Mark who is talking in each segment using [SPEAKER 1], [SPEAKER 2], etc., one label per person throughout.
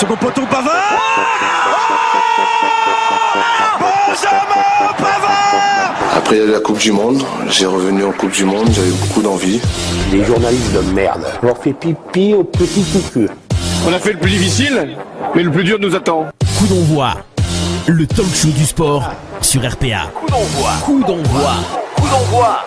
[SPEAKER 1] second poteau Pavard Benjamin Pavard
[SPEAKER 2] Après la Coupe du Monde, j'ai revenu en Coupe du Monde, j'avais beaucoup d'envie.
[SPEAKER 3] Les journalistes de merde. Je leur fais pipi au petit cucu.
[SPEAKER 4] On a fait le plus difficile, mais le plus dur nous attend.
[SPEAKER 5] Coup d'envoi. Le talk show du sport sur RPA. Coup d'envoi. Coup d'envoi. Coup d'envoi.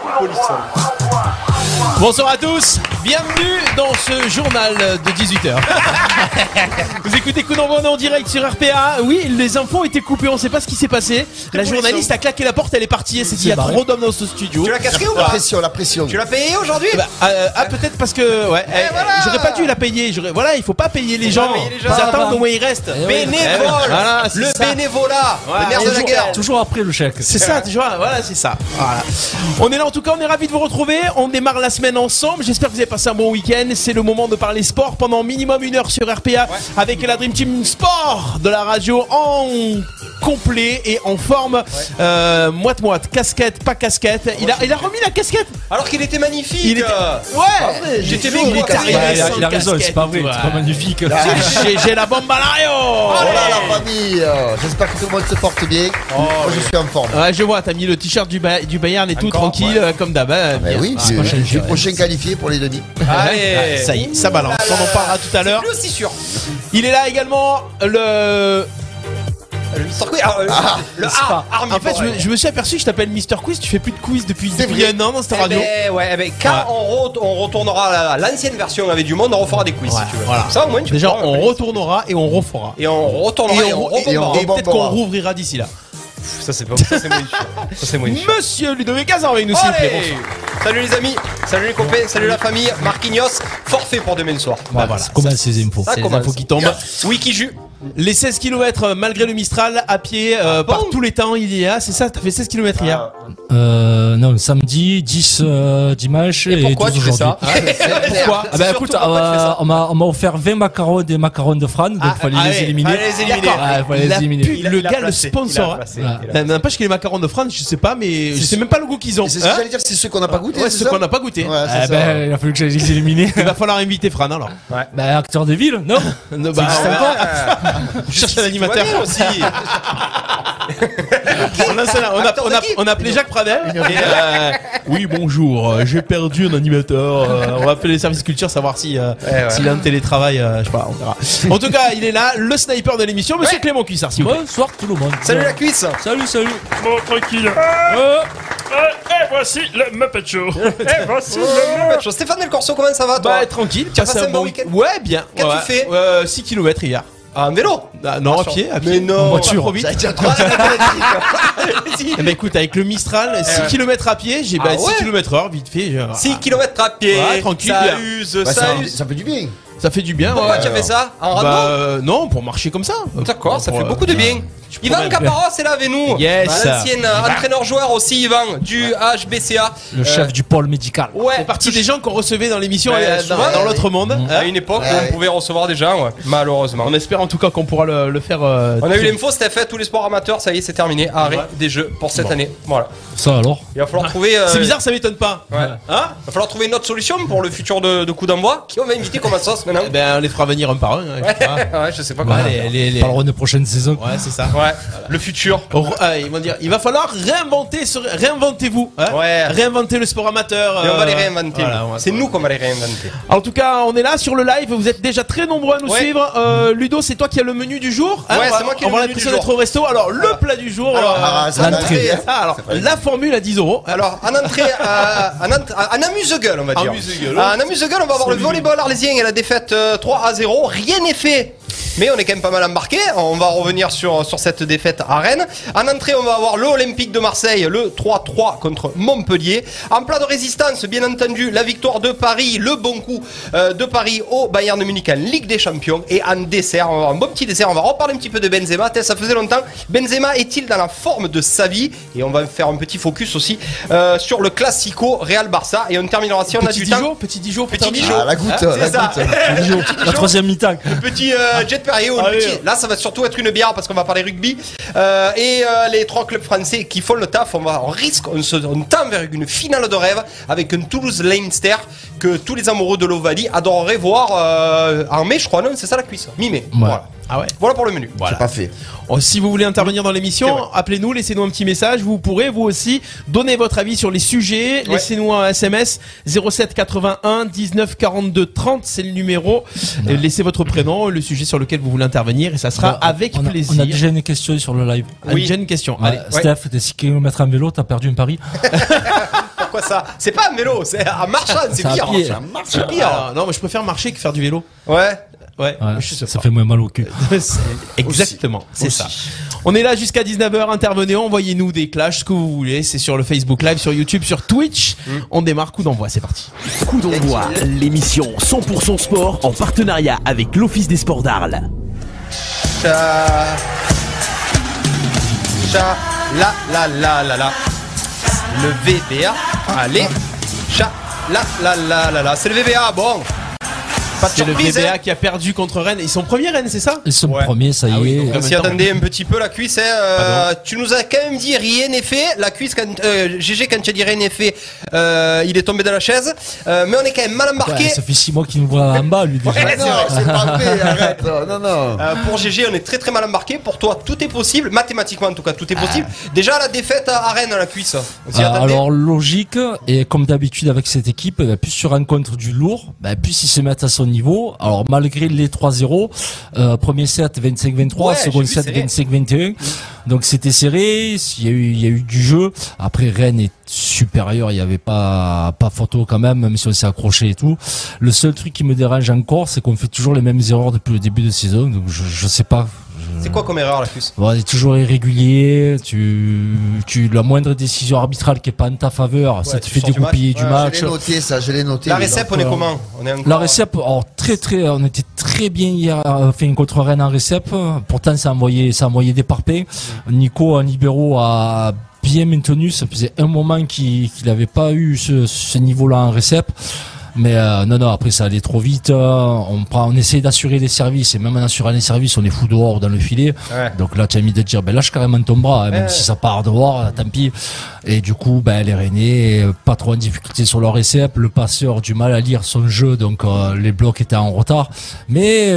[SPEAKER 6] Bonsoir à tous, bienvenue dans ce journal de 18h. Vous écoutez Coup d'envoi on est en direct sur RPA. Oui, les infos ont été coupées, on sait pas ce qui s'est passé. La journaliste a claqué la porte, elle est partie. Elle s'est dit, il y a trop d'hommes dans ce studio.
[SPEAKER 7] Tu l'as casqué ou
[SPEAKER 8] La
[SPEAKER 7] pas
[SPEAKER 8] pression, la pression.
[SPEAKER 7] Tu l'as payé aujourd'hui
[SPEAKER 6] Bah, euh, ah peut-être parce que ouais, eh,
[SPEAKER 7] voilà.
[SPEAKER 6] j'aurais pas dû la payer. Voilà, il faut pas payer les
[SPEAKER 7] Faut
[SPEAKER 6] gens.
[SPEAKER 7] pas payer les gens.
[SPEAKER 6] Ils attendent
[SPEAKER 7] va.
[SPEAKER 6] au moins ils restent.
[SPEAKER 7] Bénévole
[SPEAKER 6] Voilà,
[SPEAKER 7] Le
[SPEAKER 6] ça.
[SPEAKER 7] bénévolat Le nerf de la
[SPEAKER 6] toujours-
[SPEAKER 7] guerre
[SPEAKER 9] Toujours après le chèque.
[SPEAKER 6] C'est ça, tu vois, voilà, c'est ça. Voilà. On est là en tout cas, on est ravis de vous retrouver. On démarre la semaine ensemble. J'espère que vous avez passé un bon week-end. C'est le moment de parler sport pendant minimum une heure sur RPA avec la Dream Team Sport de la radio en complet et en forme. Euh, moite-moite, casquette, pas casquette. Il a, il a remis la casquette.
[SPEAKER 7] Alors qu'il était magnifique
[SPEAKER 6] Il était-. Ouais,
[SPEAKER 7] J'étais bien
[SPEAKER 6] il est
[SPEAKER 7] coiffé.
[SPEAKER 6] arrivé
[SPEAKER 9] Ouais, il a,
[SPEAKER 6] sans
[SPEAKER 9] il a raison, c'est pas vrai, c'est pas
[SPEAKER 6] ouais.
[SPEAKER 9] magnifique.
[SPEAKER 6] J'ai- la bombe à
[SPEAKER 8] Oh la famille J'espère que tout le monde se porte bien. Moi je suis en forme.
[SPEAKER 6] Ouais, je vois, t'as mis le t-shirt du, Ba- du Bayern et tout
[SPEAKER 7] Encore,
[SPEAKER 6] tranquille, euh, comme d'hab. hein,
[SPEAKER 8] oui,
[SPEAKER 6] Ah,
[SPEAKER 8] suis prochain qualifié pour les Denis.
[SPEAKER 7] Allez
[SPEAKER 6] Ouais, ça y est, ça balance. On en parlera tout à l'heure.
[SPEAKER 7] Plus aussi sûr
[SPEAKER 6] Il est là également le.
[SPEAKER 7] Le Mr. Quiz, ah, euh, le A, Army
[SPEAKER 6] En fait, je me, je me suis aperçu que je t'appelle Mister Quiz. Tu fais plus de quiz depuis,
[SPEAKER 8] vrai.
[SPEAKER 6] un an dans cette
[SPEAKER 7] Eh
[SPEAKER 6] radio.
[SPEAKER 7] ben, ouais, eh ben, quand
[SPEAKER 6] Ouais.
[SPEAKER 7] on, re- on retournera à la- l'ancienne version avec du monde, on refera des quiz
[SPEAKER 6] Ouais,
[SPEAKER 7] si tu veux.
[SPEAKER 6] voilà.
[SPEAKER 7] Ça au moins tu
[SPEAKER 6] Déjà, on retournera et on refera.
[SPEAKER 7] Et on retournera et,
[SPEAKER 6] Et
[SPEAKER 7] on,
[SPEAKER 8] et on
[SPEAKER 6] Et peut-être qu'on rouvrira d'ici là.
[SPEAKER 7] Ça c'est pas ça c'est moins. Ça.
[SPEAKER 6] Monsieur Ludovic Hazard avec nous, s'il vous plaît.
[SPEAKER 7] Allez
[SPEAKER 6] Bonsoir.
[SPEAKER 7] Salut les amis, salut les copains, salut la famille, Marquinhos, forfait pour demain soir.
[SPEAKER 6] Bah voilà.
[SPEAKER 9] Comment ces infos
[SPEAKER 7] Ça
[SPEAKER 6] C'est les
[SPEAKER 7] commence.
[SPEAKER 6] infos qui tombent.
[SPEAKER 7] Wiki Jus.
[SPEAKER 6] Les 16 km malgré le Mistral à pied euh, par
[SPEAKER 7] bon
[SPEAKER 6] tous les temps il y a. C'est ça, t'as fait 16 km hier.
[SPEAKER 9] euh, Non, samedi, 10 euh, dimanche et,
[SPEAKER 7] Et pourquoi
[SPEAKER 9] 12
[SPEAKER 7] tu fais ça
[SPEAKER 9] aujourd'hui.
[SPEAKER 6] Pourquoi
[SPEAKER 9] Ah bah écoute, euh, on m'a on m'a offert 20 macarons des macarons de Fran, donc il fallait
[SPEAKER 6] ah
[SPEAKER 9] les
[SPEAKER 6] ouais,
[SPEAKER 9] éliminer.
[SPEAKER 7] fallait les éliminer.
[SPEAKER 9] Ah, il fallait
[SPEAKER 6] Il a
[SPEAKER 9] les éliminer.
[SPEAKER 6] pu- le gars, le sponsor. Euh, N'empêche que les macarons de France, je sais pas, mais je sais même pas le goût qu'ils ont.
[SPEAKER 8] Et C'est ce que
[SPEAKER 6] Hein
[SPEAKER 8] j'allais dire, c'est ceux qu'on n'a pas goûté.
[SPEAKER 6] Ouais,
[SPEAKER 8] c'est
[SPEAKER 6] c'est ce
[SPEAKER 8] ça
[SPEAKER 6] qu'on n'a pas goûté.
[SPEAKER 9] Ah
[SPEAKER 8] ça.
[SPEAKER 9] ben, il a fallu que j'aille les éliminer.
[SPEAKER 6] Il va falloir inviter Fran alors.
[SPEAKER 9] bah, acteur de ville, non
[SPEAKER 6] Je cherche un animateur.
[SPEAKER 7] Aussi.
[SPEAKER 6] On a, on a, on a, on a appelé Jacques Pradel. Et, euh, oui, bonjour, euh, j'ai perdu un animateur. euh, on va appeler les services culture savoir si, euh,
[SPEAKER 7] ouais.
[SPEAKER 6] s'il a un télétravail. euh, je sais pas, on verra. En tout cas, il est là, le sniper de l'émission, monsieur
[SPEAKER 7] Ouais.
[SPEAKER 6] Clément Cuissard.
[SPEAKER 9] Bonsoir tout le monde.
[SPEAKER 7] Salut la cuisse.
[SPEAKER 9] Salut, salut.
[SPEAKER 4] Bon, tranquille.
[SPEAKER 9] Euh,
[SPEAKER 4] et voici le Muppet Show. et voici le Muppet
[SPEAKER 7] Stéphane Del Corso, comment ça va toi
[SPEAKER 6] Bah, tranquille.
[SPEAKER 7] Tu as passé un bon week-end
[SPEAKER 6] Ouais, bien.
[SPEAKER 7] Qu'as-tu
[SPEAKER 6] Ouais.
[SPEAKER 7] fait
[SPEAKER 6] euh, 6 km hier.
[SPEAKER 7] Ah, En vélo
[SPEAKER 6] Ah, non, à pied, à
[SPEAKER 7] Mais
[SPEAKER 6] pied.
[SPEAKER 7] non.
[SPEAKER 6] En
[SPEAKER 9] voiture.
[SPEAKER 6] Trop vite.
[SPEAKER 8] Ça truc.
[SPEAKER 6] Eh ben, écoute, avec le Mistral, 6
[SPEAKER 7] ouais.
[SPEAKER 6] km à pied, j'ai bah,
[SPEAKER 7] Ah
[SPEAKER 6] 6
[SPEAKER 7] ouais
[SPEAKER 6] km heure, vite fait. je-
[SPEAKER 7] 6 km à pied.
[SPEAKER 6] Ouais, tranquille,
[SPEAKER 7] Ça
[SPEAKER 6] bien.
[SPEAKER 7] use,
[SPEAKER 8] Bah,
[SPEAKER 7] ça
[SPEAKER 8] ça,
[SPEAKER 7] use.
[SPEAKER 8] ça fait du bien.
[SPEAKER 6] Ça fait du bien.
[SPEAKER 7] Pourquoi
[SPEAKER 6] ouais.
[SPEAKER 7] tu as fait ça En
[SPEAKER 6] Bah, euh, non, pour marcher comme ça.
[SPEAKER 7] D'accord, ça
[SPEAKER 6] Pour,
[SPEAKER 7] fait
[SPEAKER 6] euh,
[SPEAKER 7] beaucoup de bien.
[SPEAKER 6] Promets.
[SPEAKER 7] Caparos est là avec nous.
[SPEAKER 6] Yes.
[SPEAKER 7] L'ancien euh, entraîneur-joueur aussi, Yvan, du HBCA.
[SPEAKER 9] le chef du pôle médical.
[SPEAKER 7] Ouais,
[SPEAKER 6] C'est partie des gens qu'on recevait dans l'émission euh,
[SPEAKER 7] souvent,
[SPEAKER 6] dans, l'autre monde.
[SPEAKER 7] À une époque,
[SPEAKER 8] Ouais,
[SPEAKER 7] on pouvait recevoir des gens, ouais. malheureusement.
[SPEAKER 6] On espère en tout cas qu'on pourra le, le faire. euh,
[SPEAKER 7] On a eu l'info, c'était fait, tous les sports amateurs, ça y est, c'est terminé. Arrêt des jeux pour cette année. Voilà.
[SPEAKER 9] Ça alors
[SPEAKER 7] Il va falloir trouver. euh,
[SPEAKER 6] C'est bizarre, ça m'étonne pas.
[SPEAKER 7] Ouais.
[SPEAKER 6] Hein
[SPEAKER 7] Il va falloir trouver une autre solution pour le futur de, de coup d'envoi. Qui on va inviter comme sauce
[SPEAKER 6] Eh Ben, on les fera venir un par un. hein, je sais pas.
[SPEAKER 7] Ouais, je sais pas
[SPEAKER 6] Ouais,
[SPEAKER 7] comment.
[SPEAKER 6] les- les- les-
[SPEAKER 9] Parlerons de prochaine saison.
[SPEAKER 6] Ouais, c'est ça.
[SPEAKER 7] Ouais, le futur.
[SPEAKER 6] Ah, ils vont dire, il va falloir réinventer, ce- réinventez-vous. hein.
[SPEAKER 7] Ouais.
[SPEAKER 6] Réinventer le sport amateur.
[SPEAKER 7] Et on va
[SPEAKER 6] euh,
[SPEAKER 7] les réinventer.
[SPEAKER 6] voilà, ouais,
[SPEAKER 7] c'est
[SPEAKER 6] ouais.
[SPEAKER 7] nous qu'on va les réinventer.
[SPEAKER 6] En tout cas, on est là sur le live. Vous êtes déjà très nombreux à nous
[SPEAKER 7] Ouais.
[SPEAKER 6] suivre. Euh, Ludo, c'est toi qui as le menu du jour. hein
[SPEAKER 7] Ouais,
[SPEAKER 6] on va-
[SPEAKER 7] c'est moi qui ai
[SPEAKER 6] On
[SPEAKER 7] le
[SPEAKER 6] va
[SPEAKER 7] menu
[SPEAKER 6] l'impression
[SPEAKER 7] du
[SPEAKER 6] d'être
[SPEAKER 7] jour.
[SPEAKER 6] au resto. Alors, le plat du jour.
[SPEAKER 7] Alors,
[SPEAKER 6] euh,
[SPEAKER 8] Ah,
[SPEAKER 9] l'entrée.
[SPEAKER 6] ah, alors, la formule à 10 euros.
[SPEAKER 7] Alors, en entrée, euh, en, amuse-gueule, on va dire.
[SPEAKER 6] Amuse-gueule.
[SPEAKER 7] En amuse-gueule, on va voir le volleyball arlésien et la défaite euh, 3 à 0. Rien n'est fait. Mais on est quand même pas mal embarqué. On va revenir sur, sur cette défaite à Rennes. En entrée, on va avoir le Olympique de Marseille, le 3-3 contre Montpellier. En plat de résistance, bien entendu, la victoire de Paris, le bon coup euh, de Paris au Bayern de Munich en Ligue des Champions. Et en dessert, on va avoir un bon petit dessert. On va reparler un petit peu de Benzema. Ça faisait longtemps. Benzema est-il dans la forme de sa vie Et on va faire un petit focus aussi euh, sur le Classico Real Barça. Et on terminera si on a
[SPEAKER 6] Petit
[SPEAKER 7] du
[SPEAKER 6] Dijon,
[SPEAKER 7] temps.
[SPEAKER 6] petit Dijon,
[SPEAKER 7] Petit. Dijon.
[SPEAKER 8] Ah, la goutte,
[SPEAKER 7] Hein,
[SPEAKER 8] la
[SPEAKER 7] ça.
[SPEAKER 8] goutte.
[SPEAKER 9] La troisième mi-temps.
[SPEAKER 7] Petit euh, jet Perrier Là, ça va surtout être une bière parce qu'on va parler rugby. Euh, et euh, les trois clubs français qui font le taf, on, va, on risque, on, se, on tend vers une finale de rêve avec un Toulouse-Leinster que tous les amoureux de l'Ovalie adoreraient voir euh, en mai, je crois, non C'est ça la cuisse Mi-mai. Voilà.
[SPEAKER 6] Ah ouais.
[SPEAKER 7] Voilà pour le menu.
[SPEAKER 6] Voilà.
[SPEAKER 8] Pas fait.
[SPEAKER 6] Oh, si vous voulez intervenir dans l'émission, appelez-nous, laissez-nous un petit message. Vous pourrez vous aussi donner votre avis sur les sujets.
[SPEAKER 7] Ouais.
[SPEAKER 6] Laissez-nous un SMS 07 81 19 42 30, c'est le numéro. Et laissez votre prénom, le sujet sur lequel vous voulez intervenir et ça sera
[SPEAKER 9] Bah,
[SPEAKER 6] avec
[SPEAKER 9] on a,
[SPEAKER 6] plaisir.
[SPEAKER 9] On a déjà une question sur le live.
[SPEAKER 6] Ah,
[SPEAKER 7] Oui.
[SPEAKER 6] J'ai une question.
[SPEAKER 9] Ouais,
[SPEAKER 6] Allez.
[SPEAKER 9] Steph, t'es 6 km en vélo, t'as perdu un pari.
[SPEAKER 7] Pourquoi ça? C'est pas un vélo, c'est un marchand, c'est pire. C'est pire.
[SPEAKER 6] Alors, non, mais je préfère marcher que faire du vélo.
[SPEAKER 7] Ouais.
[SPEAKER 6] Ouais,
[SPEAKER 9] Ouais,
[SPEAKER 6] je
[SPEAKER 9] ça
[SPEAKER 6] pas.
[SPEAKER 9] fait moins mal au cul.
[SPEAKER 6] Exactement, c'est ça. On est là jusqu'à 19h, intervenez, envoyez-nous des clashs, ce que vous voulez, c'est sur le Facebook Live, sur YouTube, sur Twitch. On démarre, coup d'envoi, c'est parti.
[SPEAKER 5] Coup d'envoi, l'émission 100% sport en partenariat avec l'Office des sports d'Arles.
[SPEAKER 7] Cha. Cha. La la la la la. Le VBA. Allez. Cha. La la la la la. C'est le VBA, bon. Pas de
[SPEAKER 6] C'est le
[SPEAKER 7] surprise.
[SPEAKER 6] VBA
[SPEAKER 7] hein.
[SPEAKER 6] qui a perdu contre Rennes. Ils sont premiers Rennes, c'est ça
[SPEAKER 9] Ils sont
[SPEAKER 7] Ouais.
[SPEAKER 9] premiers, ça y
[SPEAKER 6] Ah oui,
[SPEAKER 9] est.
[SPEAKER 6] donc,
[SPEAKER 7] On s'y
[SPEAKER 6] même temps.
[SPEAKER 7] attendait un petit peu la cuisse. Hein. euh, tu nous as quand même dit rien n'est fait. La cuisse, quand, euh, GG, quand tu as dit rien n'est fait, euh, il est tombé dans la chaise. Euh, mais on est quand même mal embarqué.
[SPEAKER 9] Ouais, ça fait 6 mois qu'il nous voit en bas, lui, déjà.
[SPEAKER 7] Ouais, c'est
[SPEAKER 8] Non,
[SPEAKER 7] vrai.
[SPEAKER 8] c'est pas fait, arrête. Non, non.
[SPEAKER 7] Euh, pour GG, on est très très mal embarqué. Pour toi, tout est possible. Mathématiquement, en tout cas, tout est possible. Déjà, la défaite à Rennes à la cuisse.
[SPEAKER 9] Euh, alors logique et comme d'habitude avec cette équipe, bah, plus tu rencontres du lourd, bah, plus ils se mettent à son niveau. Alors malgré les 3-0, euh, premier set 25-23,
[SPEAKER 7] Ouais,
[SPEAKER 9] second set
[SPEAKER 7] serré.
[SPEAKER 9] 25-21. Donc c'était serré, il y a eu il y a eu du jeu. Après Rennes est supérieur, il y avait pas pas photo quand même, même si on s'est accroché et tout. Le seul truc qui me dérange encore, c'est qu'on fait toujours les mêmes erreurs depuis le début de saison. Donc je je sais pas.
[SPEAKER 7] C'est quoi comme erreur la cuisse
[SPEAKER 9] Bon, c'est toujours irrégulier. Tu, tu, la moindre décision arbitrale qui est pas en ta faveur, ça te fait dégoupiller du
[SPEAKER 8] Ouais,
[SPEAKER 9] match.
[SPEAKER 8] Je l'ai noté, ça, je l'ai noté.
[SPEAKER 7] La récep, on est comment? On est encore-
[SPEAKER 9] La récep, alors très très, on était très bien hier, euh, fait contre Rennes en récep. Pourtant, ça a envoyé, ça a envoyé des parpaings. Nico, en libéraux, a bien maintenu. Ça faisait un moment qu'il qu'il n'avait pas eu ce, ce niveau-là en récep. Mais euh, non, non, après ça allait trop vite. euh, On prend, on essaye d'assurer les services et même en assurant les services, on est fou dehors dans le filet.
[SPEAKER 7] Ouais.
[SPEAKER 9] Donc là, tu as mis de dire, ben lâche carrément ton bras, hein, même
[SPEAKER 7] Ouais.
[SPEAKER 9] si ça part dehors, tant pis. Et du coup, ben les Rennais, pas trop en difficulté sur leur récep, le passeur du mal à lire son jeu, donc euh, les blocs étaient en retard. Mais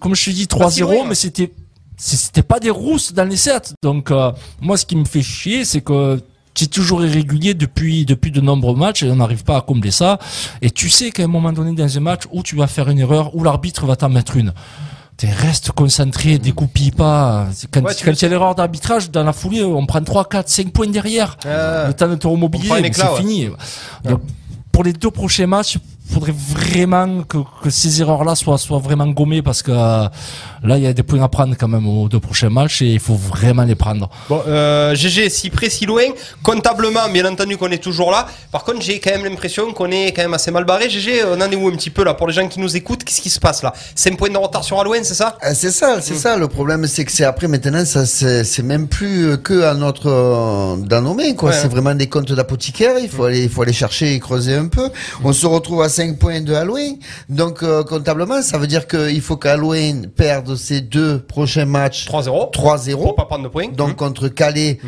[SPEAKER 9] comme je te dis, 3-0,
[SPEAKER 7] loin.
[SPEAKER 9] mais c'était c'était pas des rousses dans les sets. Donc euh, moi, ce qui me fait chier, c'est que tu es toujours irrégulier depuis depuis de nombreux matchs et on n'arrive pas à combler ça. Et tu sais qu'à un moment donné dans un match où tu vas faire une erreur, où l'arbitre va t'en mettre une. Tu restes concentré, découpille pas. Quand,
[SPEAKER 7] Ouais,
[SPEAKER 9] quand il y a l'erreur d'arbitrage, dans la foulée, on prend 3, 4, 5 points derrière.
[SPEAKER 7] Euh,
[SPEAKER 9] Le temps de te
[SPEAKER 7] éclat,
[SPEAKER 9] c'est
[SPEAKER 7] ouais.
[SPEAKER 9] fini. Donc, pour les deux prochains matchs, faudrait vraiment que, que ces erreurs-là soient, soient vraiment gommées parce que euh, là, il y a des points à prendre quand même aux deux prochains matchs et il faut vraiment les prendre.
[SPEAKER 7] Bon, euh, GG, si près, si loin. Comptablement, bien entendu qu'on est toujours là. Par contre, j'ai quand même l'impression qu'on est quand même assez mal barré. GG, on en est où un petit peu là Pour les gens qui nous écoutent, qu'est-ce qui se passe là? 5 points de retard sur Halloween, c'est ça?
[SPEAKER 8] Euh, C'est ça, c'est ça. Le problème, c'est que c'est après maintenant, ça c'est c'est même plus euh, que à notre euh, dans nos mains, quoi.
[SPEAKER 7] Ouais.
[SPEAKER 8] C'est vraiment des comptes d'apothicaire. Il faut aller, il faut aller chercher et creuser un peu. On se retrouve à 5 points de Halloween. Donc euh, comptablement, ça veut dire qu'il faut qu'Halloween perde ses deux prochains matchs
[SPEAKER 7] 3-0.
[SPEAKER 8] 3-0.
[SPEAKER 7] Pour pas prendre de points.
[SPEAKER 8] Donc contre Calais,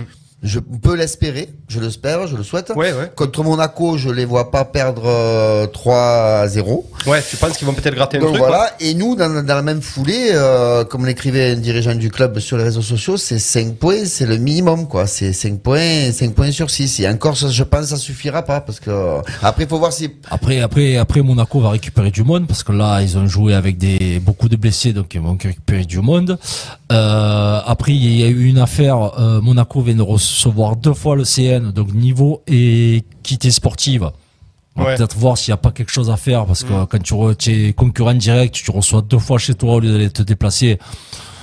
[SPEAKER 8] je peux l'espérer, je l'espère, je le souhaite.
[SPEAKER 7] Ouais, ouais.
[SPEAKER 8] Contre Monaco, je les vois pas perdre euh, 3-0.
[SPEAKER 7] Ouais, tu penses qu'ils vont peut-être gratter un
[SPEAKER 8] Donc
[SPEAKER 7] truc
[SPEAKER 8] voilà, et nous, dans, dans la même foulée, euh, comme l'écrivait un dirigeant du club sur les réseaux sociaux, c'est 5 points, c'est le minimum, quoi. C'est 5 points, 5 points sur 6. Et encore, ça, je pense, ça suffira pas, parce que, euh, après, il faut voir si,
[SPEAKER 9] Après, après, après, Monaco va récupérer du monde parce que là, ils ont joué avec des beaucoup de blessés, donc ils vont récupérer du monde. Euh, après, il y a eu une affaire. euh, Monaco vient de recevoir deux fois le CN, donc niveau et équité sportive.
[SPEAKER 7] Ouais.
[SPEAKER 9] peut-être voir s'il n'y a pas quelque chose à faire parce que quand tu, re- es concurrent direct, tu reçois deux fois chez toi au lieu d'aller te déplacer.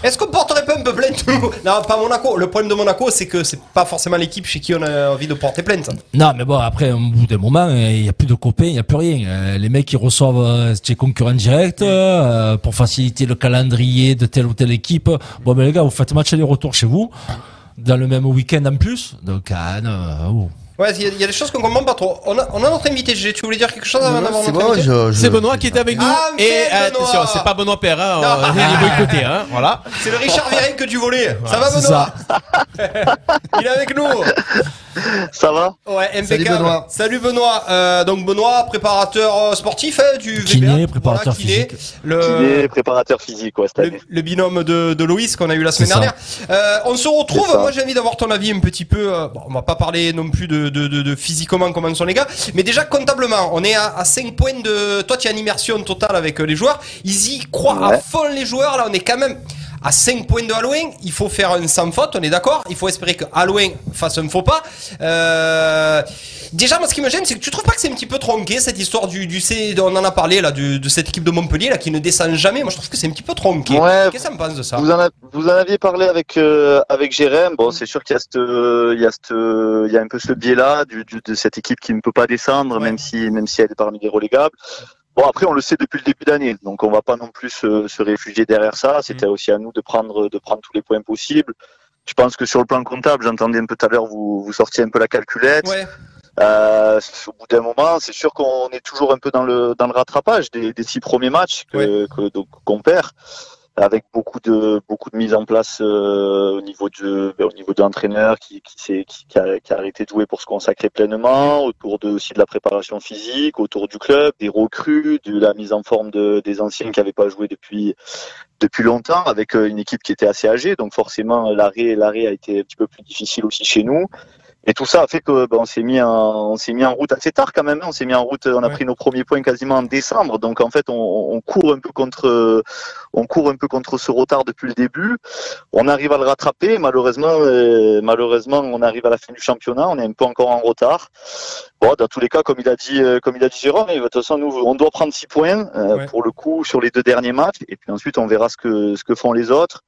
[SPEAKER 7] Est-ce qu'on porterait pas un peu plainte Non, pas Monaco. Le problème de Monaco, c'est que c'est pas forcément l'équipe chez qui on a envie de porter plainte.
[SPEAKER 9] Non, mais bon, après, au bout d'un moment, euh, il n'y a plus de copains, il n'y a plus rien. Euh, Les mecs, ils reçoivent euh, tes concurrents directs euh, pour faciliter le calendrier de telle ou telle équipe. Bon, mais les gars, vous faites match aller-retour chez vous, dans le même week-end en plus. Donc, ah non, oh.
[SPEAKER 7] Ouais, il y, a- il y a des choses qu'on comprend pas trop. On a, on a notre invité, GG. Tu voulais dire quelque chose avant d'avoir
[SPEAKER 8] c'est
[SPEAKER 7] notre
[SPEAKER 8] bon,
[SPEAKER 7] invité
[SPEAKER 8] je, je-
[SPEAKER 6] C'est Benoît qui est avec nous.
[SPEAKER 7] Ah,
[SPEAKER 6] et
[SPEAKER 7] c'est
[SPEAKER 6] euh,
[SPEAKER 7] Benoît.
[SPEAKER 6] attention, c'est pas Benoît Père, hein, on est boycotté, hein, voilà.
[SPEAKER 7] C'est le Richard Virenque du volet. ça va, Benoît
[SPEAKER 9] ça.
[SPEAKER 7] Il est avec nous.
[SPEAKER 10] Ça va
[SPEAKER 7] Ouais, impeccable.
[SPEAKER 8] Salut, Benoît.
[SPEAKER 7] Salut Benoît. Euh, donc Benoît, préparateur euh, sportif hein, du
[SPEAKER 9] Kiné,
[SPEAKER 7] VBA.
[SPEAKER 9] préparateur
[SPEAKER 7] kiné.
[SPEAKER 9] physique.
[SPEAKER 7] Le,
[SPEAKER 10] Kiné, préparateur physique, ouais, cette
[SPEAKER 7] le,
[SPEAKER 10] année.
[SPEAKER 7] le binôme de, de Loïs qu'on a eu la semaine dernière. Euh, on se retrouve. Moi, j'ai envie d'avoir ton avis un petit peu. bon, on va pas parler non plus de, de, de, de physiquement comment sont les gars, mais déjà comptablement, on est à, à 5 points de. Toi, tu as une immersion totale avec euh, les joueurs. Ils y croient à fond les joueurs. Là, on est quand même. À 5 points de Halloween, il faut faire un sans faute, on est d'accord Il faut espérer que Halloween fasse un faux pas. Euh, déjà, moi, ce qui me gêne, c'est que tu trouves pas que c'est un petit peu tronqué cette histoire du, du C, on en a parlé là, de cette équipe de Montpellier là qui ne descend jamais. Moi, je trouve que c'est un petit peu tronqué.
[SPEAKER 10] Ouais.
[SPEAKER 7] Qu'est-ce que ça me pense de ça?
[SPEAKER 10] Vous en, a- vous en aviez parlé avec euh, avec Jérém. Bon, c'est sûr qu'il y a cette, euh, il y a cette, il y a un peu ce biais-là du, du- de cette équipe qui ne peut pas descendre,
[SPEAKER 7] Ouais.
[SPEAKER 10] même si même si elle est parmi les relégables. Bon, après, on le sait depuis le début d'année, donc on va pas non plus se, se réfugier derrière ça. C'était aussi à nous de prendre de prendre tous les points possibles. Je pense que sur le plan comptable, j'entendais un peu tout à l'heure, vous vous sortiez un peu la calculette.
[SPEAKER 7] Ouais.
[SPEAKER 10] Euh, au bout d'un moment, c'est sûr qu'on est toujours un peu dans le dans le rattrapage des, des six premiers matchs que que- donc, qu'on perd, avec beaucoup de beaucoup de mise en place euh, au niveau de ben, qui qui, a, qui a arrêté de jouer pour se consacrer pleinement, autour de aussi de la préparation physique, autour du club, des recrues, de la mise en forme de, des anciens qui n'avaient pas joué depuis depuis longtemps, avec euh, une équipe qui était assez âgée, donc forcément l'arrêt l'arrêt a été un petit peu plus difficile aussi chez nous. Et tout ça a fait que ben, on s'est mis en on s'est mis en route assez tard quand même. hein. On s'est mis en route, on a
[SPEAKER 7] Ouais.
[SPEAKER 10] pris nos premiers points quasiment en décembre. Donc en fait, on, on court un peu contre on court un peu contre ce retard depuis le début. On arrive à le rattraper. Malheureusement, euh, malheureusement, on arrive à la fin du championnat. On est un peu encore en retard. Bon, dans tous les cas, comme il a dit, euh, comme il a dit Jérôme, de toute façon, nous, on doit prendre six points euh,
[SPEAKER 7] Ouais.
[SPEAKER 10] pour le coup sur les deux derniers matchs. Et puis ensuite, on verra ce que ce que font les autres.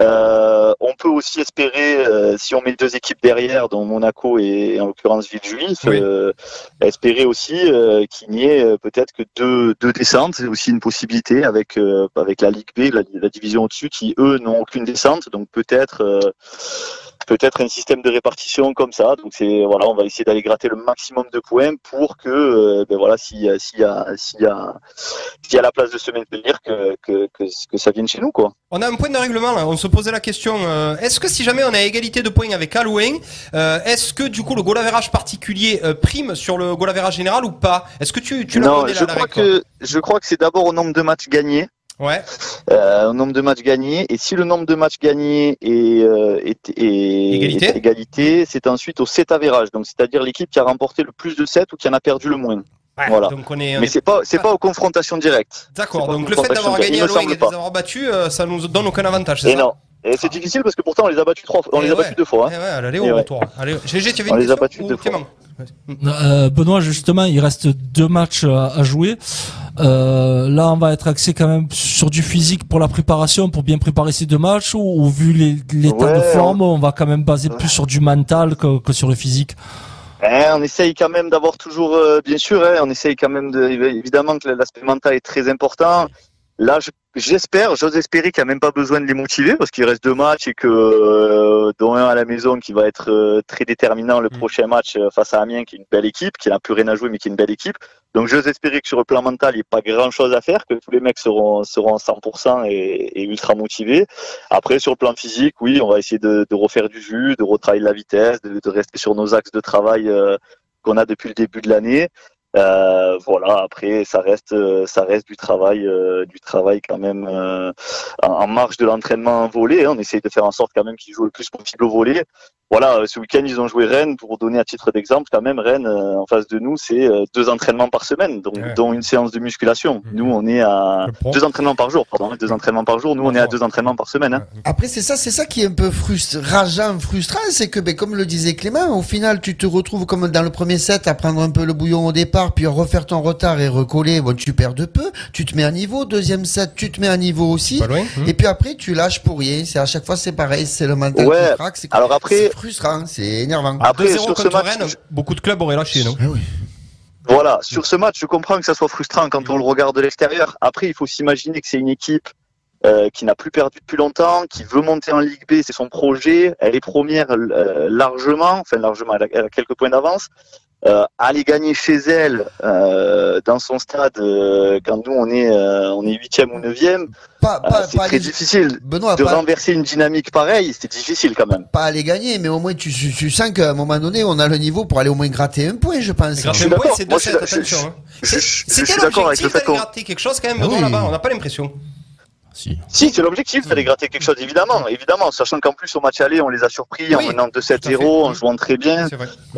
[SPEAKER 10] Euh, on peut aussi espérer, euh, si on met deux équipes derrière, dont Monaco et en l'occurrence Villejuif,
[SPEAKER 7] Oui.
[SPEAKER 10] euh, espérer aussi euh, qu'il n'y ait euh, peut-être que deux, deux descentes. C'est aussi une possibilité avec euh, avec la Ligue B, la, la division au-dessus, qui eux n'ont aucune descente. Donc peut-être euh, peut-être un système de répartition comme ça. Donc c'est voilà, on va essayer d'aller gratter le maximum de points pour que euh, ben voilà, s'il y a s'il y a s'il y a s'il y a la place de se maintenir, que que que, que ça vienne chez nous quoi.
[SPEAKER 7] On a un point de règlement là. On se posait la question euh, est-ce que si jamais on a égalité de points avec Halloween, euh, est-ce que du coup le goal average particulier euh, prime sur le goal average général ou pas? Est-ce que tu, tu l'as
[SPEAKER 10] Non,
[SPEAKER 7] là,
[SPEAKER 10] je crois que je crois que c'est d'abord au nombre de matchs gagnés,
[SPEAKER 7] Ouais.
[SPEAKER 10] euh, au nombre de matchs gagnés, et si le nombre de matchs gagnés est, euh, est, est-
[SPEAKER 7] Égalité.
[SPEAKER 10] est à égalité, c'est ensuite au set average, donc c'est-à-dire l'équipe qui a remporté le plus de sets ou qui en a perdu le moins.
[SPEAKER 7] Ouais,
[SPEAKER 10] Voilà.
[SPEAKER 7] Donc on est. on
[SPEAKER 10] Mais
[SPEAKER 7] est-
[SPEAKER 10] c'est pas c'est pas aux confrontations directes.
[SPEAKER 7] D'accord. Donc le fait d'avoir gagné Halloween
[SPEAKER 10] semble
[SPEAKER 7] et de les avoir battus, euh, ça nous donne aucun avantage. c'est ça?
[SPEAKER 10] non. Et c'est difficile parce que pourtant on les a battus trois fois, on
[SPEAKER 7] Eh
[SPEAKER 10] les a
[SPEAKER 7] ouais.
[SPEAKER 10] battus deux fois. hein.
[SPEAKER 7] Eh ouais, allez
[SPEAKER 10] Et
[SPEAKER 7] au retour. Allez, GG, tu avais
[SPEAKER 10] On
[SPEAKER 7] une
[SPEAKER 10] les a battus deux fois.
[SPEAKER 9] Euh, Benoît, justement, il reste deux matchs à, à jouer. Euh, là, on va être axé quand même sur du physique pour la préparation, pour bien préparer ces deux matchs, ou, ou vu les- l'état
[SPEAKER 10] Ouais,
[SPEAKER 9] de forme, on va quand même baser plus sur du mental que, que sur le physique?
[SPEAKER 10] Eh, on essaye quand même d'avoir toujours, euh, bien sûr, hein, on essaye quand même de, évidemment que l'aspect mental est très important. Là, je- j'espère, j'ose espérer qu'il n'y a même pas besoin de les motiver parce qu'il reste deux matchs et que, euh, dont un à la maison qui va être euh, très déterminant le
[SPEAKER 7] Mm.
[SPEAKER 10] prochain match euh, face à Amiens qui est une belle équipe, qui n'a plus rien à jouer mais qui est une belle équipe. Donc j'ose espérer que sur le plan mental, il n'y ait pas grand chose à faire, que tous les mecs seront, seront à 100% et, et ultra motivés. Après, sur le plan physique, oui, on va essayer de, de refaire du jus, de retravailler la vitesse, de, de rester sur nos axes de travail euh, qu'on a depuis le début de l'année. Euh, voilà. Après, ça reste, euh, ça reste du travail, euh, du travail quand même euh, en, en marge de l'entraînement volé. hein. On essaye de faire en sorte quand même qu'ils jouent le plus possible au volet. Voilà. Ce week-end, ils ont joué Rennes. Pour donner à titre d'exemple, quand même, Rennes euh, en face de nous, c'est euh, deux entraînements par semaine, donc
[SPEAKER 7] Ouais.
[SPEAKER 10] dont une séance de musculation.
[SPEAKER 7] Mhm.
[SPEAKER 10] Nous, on est à deux entraînements par jour. Pardon, deux entraînements par jour. Nous, on est à deux entraînements par semaine. Hein.
[SPEAKER 8] Après, c'est ça, c'est ça qui est un peu frustre, rageant, frustrant, c'est que, ben, comme le disait Clément, au final, tu te retrouves comme dans le premier set à prendre un peu le bouillon au départ, puis refaire ton retard et recoller. Bon, tu perds de peu, tu te mets à niveau. Deuxième set, tu te mets à niveau aussi.
[SPEAKER 7] Pas loin.
[SPEAKER 10] Hmm.
[SPEAKER 8] Et puis après, tu lâches pour rien. C'est à chaque fois, c'est pareil. C'est le mental
[SPEAKER 10] Ouais.
[SPEAKER 8] qui craque. C'est
[SPEAKER 10] Alors après-
[SPEAKER 8] c'est frustrant, c'est énervant.
[SPEAKER 10] Après,
[SPEAKER 7] 2-0
[SPEAKER 10] sur ce match,
[SPEAKER 7] Rennes, beaucoup de clubs auraient lâché, non?
[SPEAKER 8] Oui.
[SPEAKER 10] Voilà, sur ce match, je comprends que ça soit frustrant quand on le regarde de l'extérieur. Après, il faut s'imaginer que c'est une équipe euh, qui n'a plus perdu depuis longtemps, qui veut monter en Ligue B, c'est son projet. Elle est première euh, largement, enfin largement, elle a, elle a quelques points d'avance. Euh, aller gagner chez elle euh, dans son stade euh, quand nous on est euh, on est huitième ou neuvième, c'est très
[SPEAKER 8] aller,
[SPEAKER 10] difficile.
[SPEAKER 8] Benoît,
[SPEAKER 10] De
[SPEAKER 8] pas,
[SPEAKER 10] renverser une dynamique pareille, c'est difficile quand même.
[SPEAKER 8] pas aller gagner, mais au moins tu, tu, tu sens qu'à un moment donné, on a le niveau pour aller au moins gratter un point, je pense.
[SPEAKER 7] Gratter un point, c'est
[SPEAKER 10] Moi,
[SPEAKER 7] 2-7,
[SPEAKER 10] je suis- je-
[SPEAKER 7] attention. hein. L'objectif
[SPEAKER 10] le fait
[SPEAKER 7] d'aller gratter quelque chose quand même,
[SPEAKER 8] Ah
[SPEAKER 7] Benoît,
[SPEAKER 8] oui.
[SPEAKER 7] là-bas, on n'a pas l'impression.
[SPEAKER 9] Si.
[SPEAKER 10] Si, c'est l'objectif d'aller gratter quelque chose, évidemment, évidemment, sachant qu'en plus au match aller, on les a surpris en
[SPEAKER 7] Oui,
[SPEAKER 10] menant
[SPEAKER 7] tout à fait.
[SPEAKER 10] 2-7-0, en jouant très bien.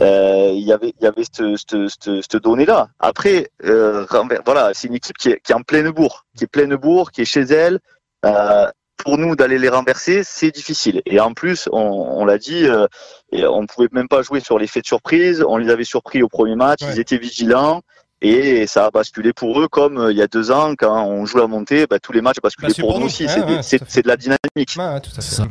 [SPEAKER 10] Euh, Il y avait, il y avait cette, cette, cette, cette donnée-là. Après, euh, voilà, c'est une équipe qui est, qui est en pleine bourre, qui est pleine bourre, qui est chez elle. Euh, pour nous d'aller les renverser, c'est difficile. Et en plus, on, on l'a dit, euh, et on pouvait même pas jouer sur l'effet de surprise. On les avait surpris au premier match,
[SPEAKER 7] Ouais.
[SPEAKER 10] ils étaient vigilants. Et ça a basculé pour eux comme euh, il y a deux ans quand on joue la montée, bah, tous les matchs basculaient
[SPEAKER 7] Bah,
[SPEAKER 10] pour,
[SPEAKER 7] pour
[SPEAKER 10] nous aussi.
[SPEAKER 7] Ouais,
[SPEAKER 10] c'est
[SPEAKER 7] ouais,
[SPEAKER 10] de la dynamique.
[SPEAKER 7] Ouais,